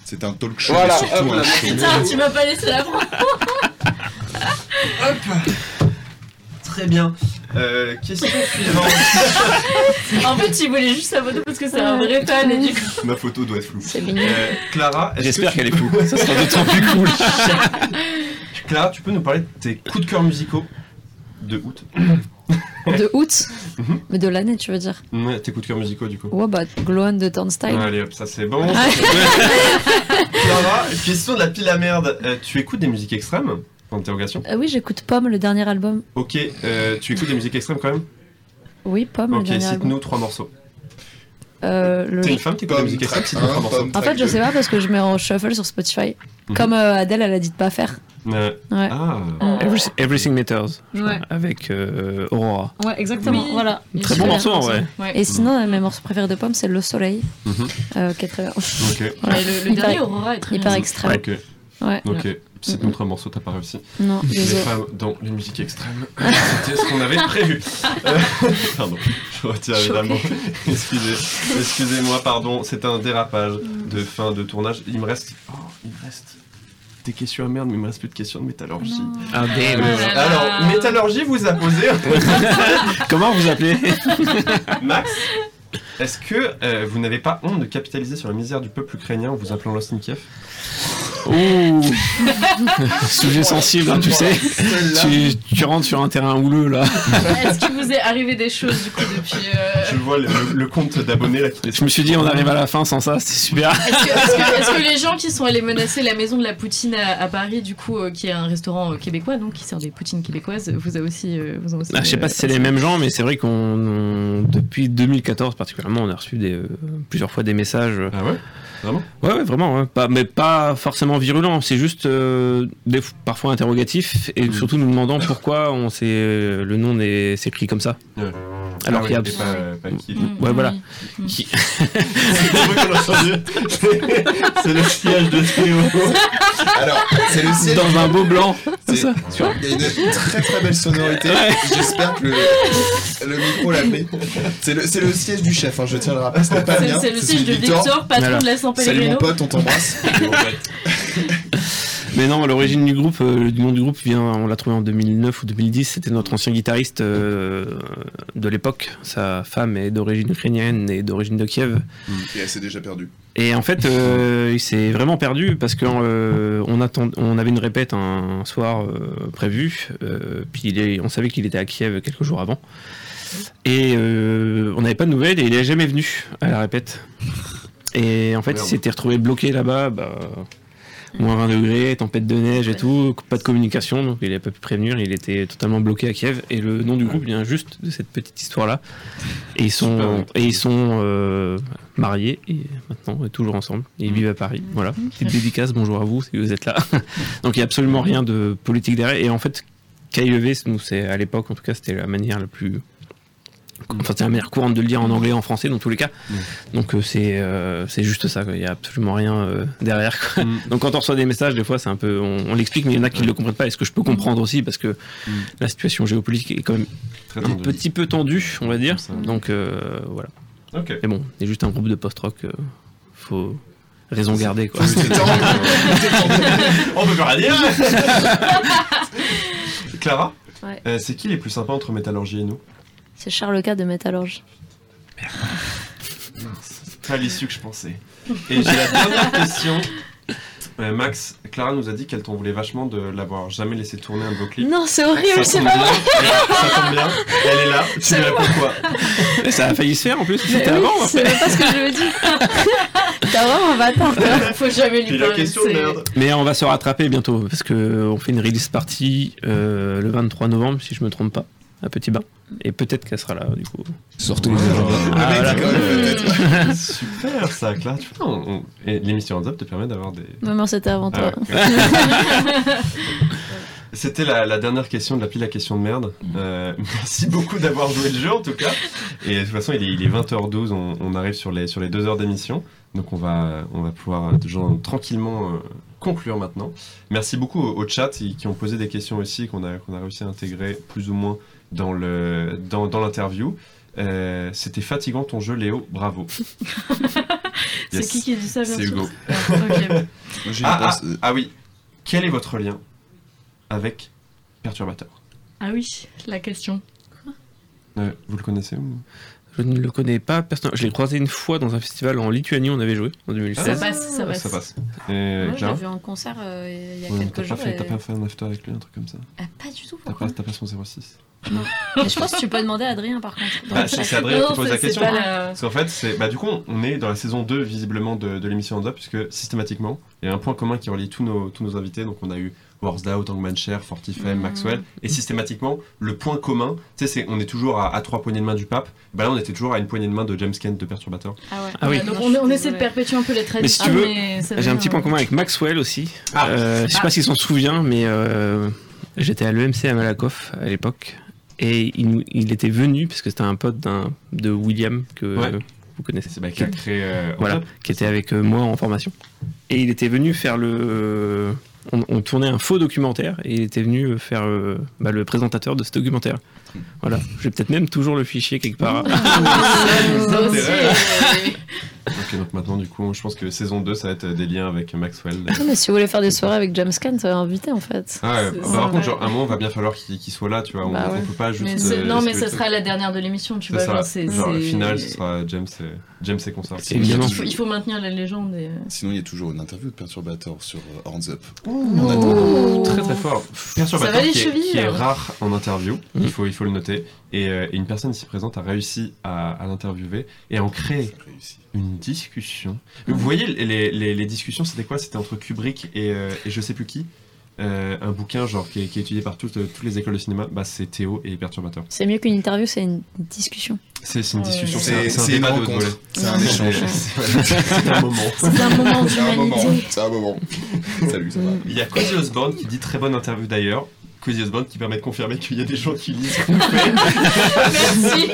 C'est un talk show, Voilà, surtout hop, un là, show. Putain, tu m'as pas laissé la prendre. Très bien. Euh, question suivante. en fait, il voulait juste sa photo parce que c'est un vrai fan et du coup. Ma photo doit être floue. C'est mignon. Euh, Clara, est-ce J'espère que tu qu'elle est peux- floue. Ça sera d'autant plus cool. Clara, tu peux nous parler de tes coups de cœur musicaux de août De août Mais de l'année, tu veux dire Ouais, tes coups de cœur musicaux du coup. Ouais, bah, Glow on de Turnstile. Allez hop, ça c'est bon. Clara, question de la pile à merde. Euh, tu écoutes des musiques extrêmes Euh, oui, j'écoute Pomme, le dernier album. Ok, euh, tu écoutes des musiques extrêmes quand même? Oui, Pomme, le Ok, dernier album. cite-nous trois morceaux. Euh, le- T'es une femme qui écoute des musiques extrêmes Cite-nous trois morceaux. En fait, je sais pas parce que je mets en shuffle sur Spotify. Mhm. Comme euh, Adèle, elle a dit de pas faire. Euh, Ouais. Ah. Every- Everything Matters. Ouais. Avec euh, Aurora. Ouais, exactement. Oui. Voilà. Très bon morceau, en vrai. Ouais. Et sinon, mes morceaux préférés de Pomme, c'est Le Soleil, Mhm. euh, qui est très bien. Ok. Voilà. Et le- le dernier, Aurora, est très Hyper extrême. Ok. Ouais. Ok. Cite-nous trois morceaux, t'as pas réussi. Non, Les désolé. femmes dans les musiques extrêmes. C'était ce qu'on avait prévu. Euh, pardon, je retire évidemment. Excusez, excusez-moi, pardon. C'est un dérapage de fin de tournage. Il me reste, oh, il me reste des questions à merde, mais il me reste plus de questions de métallurgie. Ah, damn. Euh, alors, métallurgie vous a posé. Comment vous appelez? Max? Est-ce que euh, vous n'avez pas honte de capitaliser sur la misère du peuple ukrainien en vous appelant Lost in Kiev? Ouh Sujet sensible, hein, tu sais. Tu, tu rentres sur un terrain houleux là. Est-ce qu'il vous est arrivé des choses du coup depuis. euh, Je vois le, compte d'abonnés là qui Je me suis dit, on arrive à la fin sans ça, c'est super. Est-ce que, les gens qui sont allés menacer la maison de la poutine à, à Paris, du coup, euh, qui est un restaurant euh, québécois, donc qui sert des poutines québécoises, vous a aussi, euh, vous ont aussi. Ah, je sais pas euh, si c'est les mêmes gens, mais c'est vrai qu'on on- depuis 2014 particulièrement, on a reçu euh, plusieurs fois des messages. euh, Ah Vraiment Ouais, ouais, vraiment, ouais. Pas, mais pas forcément virulents. C'est juste euh, des, parfois interrogatifs et surtout nous demandant pourquoi on euh, le nom s'écrit comme ça. Ouais. Alors Ah qu'il y a ouais, et pas, pas qui. Ouais, voilà. Qui- C'est le siège de Théo. Alors, c'est le siège. Dans un beau blanc. C'est- ça. Il y a une très très belle sonorité. J'espère que le, le micro l'a fait. C'est le, le siège du chef, hein, je tiens à le rappeler. C'est pas le siège de Victor, patron de Salut mon pote, on t'embrasse. Mais non, l'origine du groupe, euh, du nom du groupe vient, on l'a trouvé en 2009 ou 2010. C'était notre ancien guitariste euh, de l'époque. Sa femme est d'origine ukrainienne et d'origine de Kiev. Et elle s'est déjà perdue. Et en fait, euh, il s'est vraiment perdu parce qu'on on attend, on avait une répète un soir euh, prévu, euh, puis il est, on savait qu'il était à Kiev quelques jours avant, et euh, on n'avait pas de nouvelles et il est jamais venu à la répète. Et en fait, Merde. il s'était retrouvé bloqué là-bas, bah, moins 20 degrés, tempête de neige et tout, pas de communication, donc il n'a pas pu prévenir, il était totalement bloqué à Kiev. Et le nom du groupe vient juste de cette petite histoire-là. Et ils sont, et ils sont euh, mariés et maintenant toujours ensemble. Et ils vivent à Paris. Voilà. Petite dédicace, bonjour à vous si vous êtes là. donc il n'y a absolument rien de politique derrière. Et en fait, KIEV, nous, c'est à l'époque, en tout cas, c'était la manière la plus. Enfin, c'était la manière courante de le dire en anglais et en français dans tous les cas. Donc euh, c'est euh, c'est juste ça, quoi. il n'y a absolument rien euh, derrière. quoi. Donc quand on reçoit des messages, des fois c'est un peu, on, on l'explique, mais il y en a qui ne le comprennent pas. Et ce que je peux comprendre aussi, parce que la situation géopolitique est quand même Très un petit peu tendue, on va dire. Donc euh, voilà. Mais bon, c'est juste un groupe de post-rock, euh, faut raison garder quoi. On peut pas rien dire. Clara, Ouais. euh, c'est qui les plus sympas entre métallurgie et nous? C'est Charles K de Métallurge. mince, c'est pas l'issue que je pensais. Et j'ai la dernière question. Euh, Max, Clara nous a dit qu'elle t'en voulait vachement de l'avoir jamais laissé tourner un de vos clips. Non, c'est horrible, Ça c'est tombe pas bien. vrai. Elle- Ça tombe bien. Elle est là. Tu lui réponds quoi Et ça a failli se faire en plus. Mais C'était oui, avant. en c'est même pas ce que je veux dire. T'as vraiment un bâtard. toi. Faut jamais lui parler. question de c'est- merde. Mais on va se rattraper bientôt parce que on fait une release party euh, le 23 novembre si je me trompe pas à Petit Bain et peut-être qu'elle sera là du coup. Sortez les agendas. Ah, peut-être. Super ça, Clara. Tu vois, on- on- et l'émission Hands Up te permet d'avoir des. Maman, c'était avant toi. Ah. C'était la, la dernière question de La question de merde. Euh, merci beaucoup d'avoir joué le jeu en tout cas. Et de toute façon, il est, il est 20h12, on, on arrive sur les, sur les deux heures d'émission. Donc on va, on va pouvoir euh, genre, tranquillement euh, conclure maintenant. Merci beaucoup au, au chat qui, qui ont posé des questions aussi, qu'on a, qu'on a réussi à intégrer plus ou moins dans le dans, dans l'interview. Euh, C'était fatigant ton jeu, Léo. Bravo. C'est qui qui dit ça, C'est Hugo. Ah, ok. Moi, j'ai une Ah, ah, euh, ah oui. Quel est votre lien avec Perturbateur? Ah oui, la question. Euh, Vous le connaissez ou... Je ne le connais pas personnellement. Je l'ai croisé une fois dans un festival en Lituanie. On avait joué en 2016. Ça passe, ça passe. Ça passe. Et Moi, je l'ai Clara vu en concert euh, il y a Ouais, quelques T'as pas, jours. et- t'as pas fait un after avec lui, un truc comme ça Ah, pas du tout, T'as pourquoi pas, t'as pas son 06 Mais je pense que tu peux demander à Adrien par contre. Ah, le c'est Adrien Non, qui pose la question. pas la- Parce qu'en fait, c'est, bah, du coup, on est dans la saison 2 visiblement de, de l'émission Up, puisque systématiquement, il y a un point commun qui relie tous nos, tous nos invités. Donc on a eu Warsdao, Tangman Cher, Fortifem, Mhm. Maxwell. Et systématiquement, le point commun, tu sais, c'est, on est toujours à, à trois poignées de main du pape. Bah là, on était toujours à une poignée de main de James Kent de Perturbateur. Ah ouais. Ah oui. Ouais, donc Non, on, essaie de perpétuer un peu les Mais traditions. si tu veux, mais ça J'ai un petit point commun avec Maxwell aussi. Ah. Euh, je sais Ah. pas s'il s'en souvient, mais euh, j'étais à l'EMC à Malakoff à l'époque. Et il, était venu, parce que c'était un pote de William que Ouais. euh, vous connaissez. C'est bah, qui a créé euh, Voilà, qui était avec euh, moi en formation. Et il était venu faire le. On, on tournait un faux documentaire et il était venu faire euh, bah, le présentateur de ce documentaire. Voilà, j'ai peut-être même toujours le fichier quelque part. Ça Ok, donc maintenant, du coup, je pense que saison 2, ça va être des liens avec Maxwell. Non, mais si vous voulez faire des soirées avec James Kent, euh, invité en fait. Ah ouais, bah, ça, par contre, genre, un moment, va bien falloir qu'il soit là, tu vois. On, Bah ouais. on peut pas juste. mais euh, non, mais ça sera la dernière de l'émission, tu vois. ça. Genre, c'est, Genre, le final, ce sera James et, James et il, faut, il faut maintenir la légende. Et... Sinon, il y a toujours une interview de Perturbator sur euh, Hands Up. Ouh. Très très fort. Perturbateur Ça va les qui, est, qui est rare en interview, Mhm. il, faut, il faut le noter. Et, euh, et une personne ici présente a réussi à, à l'interviewer et à en créer Réussi. Une discussion. Vous voyez, les, les, les discussions, c'était quoi? C'était entre Kubrick et, euh, et je sais plus qui. Euh, un bouquin genre qui est, qui est étudié par toutes, toutes les écoles de cinéma, bah, c'est Théo et Perturbateur. C'est mieux qu'une interview, c'est une discussion. C'est une Ouais. discussion, C'est- un- un débat de. C'est un échange. C'est un moment. C'est un moment C'est un moment. d'humanité. C'est un moment. Salut, ça va. Il y a Cozy Osborne qui dit très bonne interview d'ailleurs. Qui permet de confirmer qu'il y a des gens qui lisent ce qu'on fait. Merci.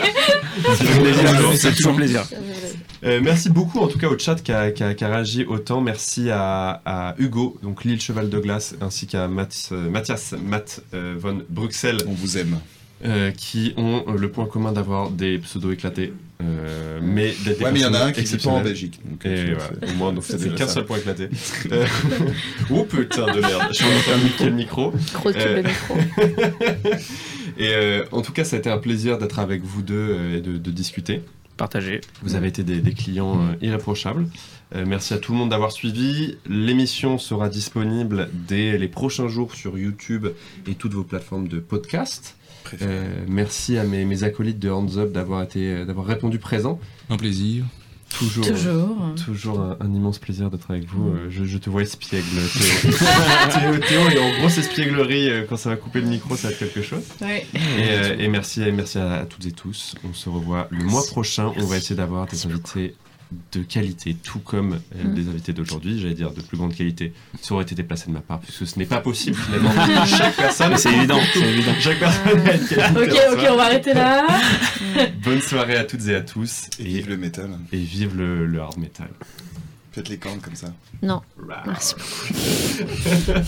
C'est toujours plaisir. Euh, merci beaucoup en tout cas au chat qui a, qui a- qui a réagi autant. Merci à, à Hugo, donc Lille Cheval de Glace, ainsi qu'à euh, Mathias Matt euh, von Bruxelles, On vous aime. euh, qui ont le point commun d'avoir des pseudos éclatés. Euh, mais d'être des Ouais, mais il y en a un qui vit pas en. Belgique. donc, Et au moins, donc c'est qu'un seul point éclaté. Euh, oh putain de merde, je suis en train de niquer le micro. Gros Euh, de micro. Et euh, en tout cas, ça a été un plaisir d'être avec vous deux euh, et de, de discuter. Partagé. Vous avez été des, des clients euh, irréprochables. Euh, merci à tout le monde d'avoir suivi. L'émission sera disponible dès les prochains jours sur YouTube et toutes vos plateformes de podcast. Euh, merci à mes, mes acolytes de Hands Up d'avoir été, d'avoir répondu présent. Un plaisir. Toujours, Toujours. toujours un, un immense plaisir d'être avec vous. Euh, je, je te vois espiègle, Théo. Théo, Théo est en grosse espièglerie. euh, Quand ça va couper le micro, ça va être quelque chose. Ouais. Et, euh, et merci, et merci à, à toutes et tous. On se revoit le mois prochain. On va essayer d'avoir des invités de qualité, tout comme euh, Mm. les invités d'aujourd'hui, j'allais dire de plus grande qualité. Ça aurait été déplacé de ma part, puisque ce n'est pas possible finalement. Chaque personne, C'est évident. Chaque personne a une qualité. Ok, ok, on va arrêter là. Bonne soirée à toutes et à tous. Et vive le métal. et vive le, le hard metal. Faites les cornes comme ça. Non, merci beaucoup.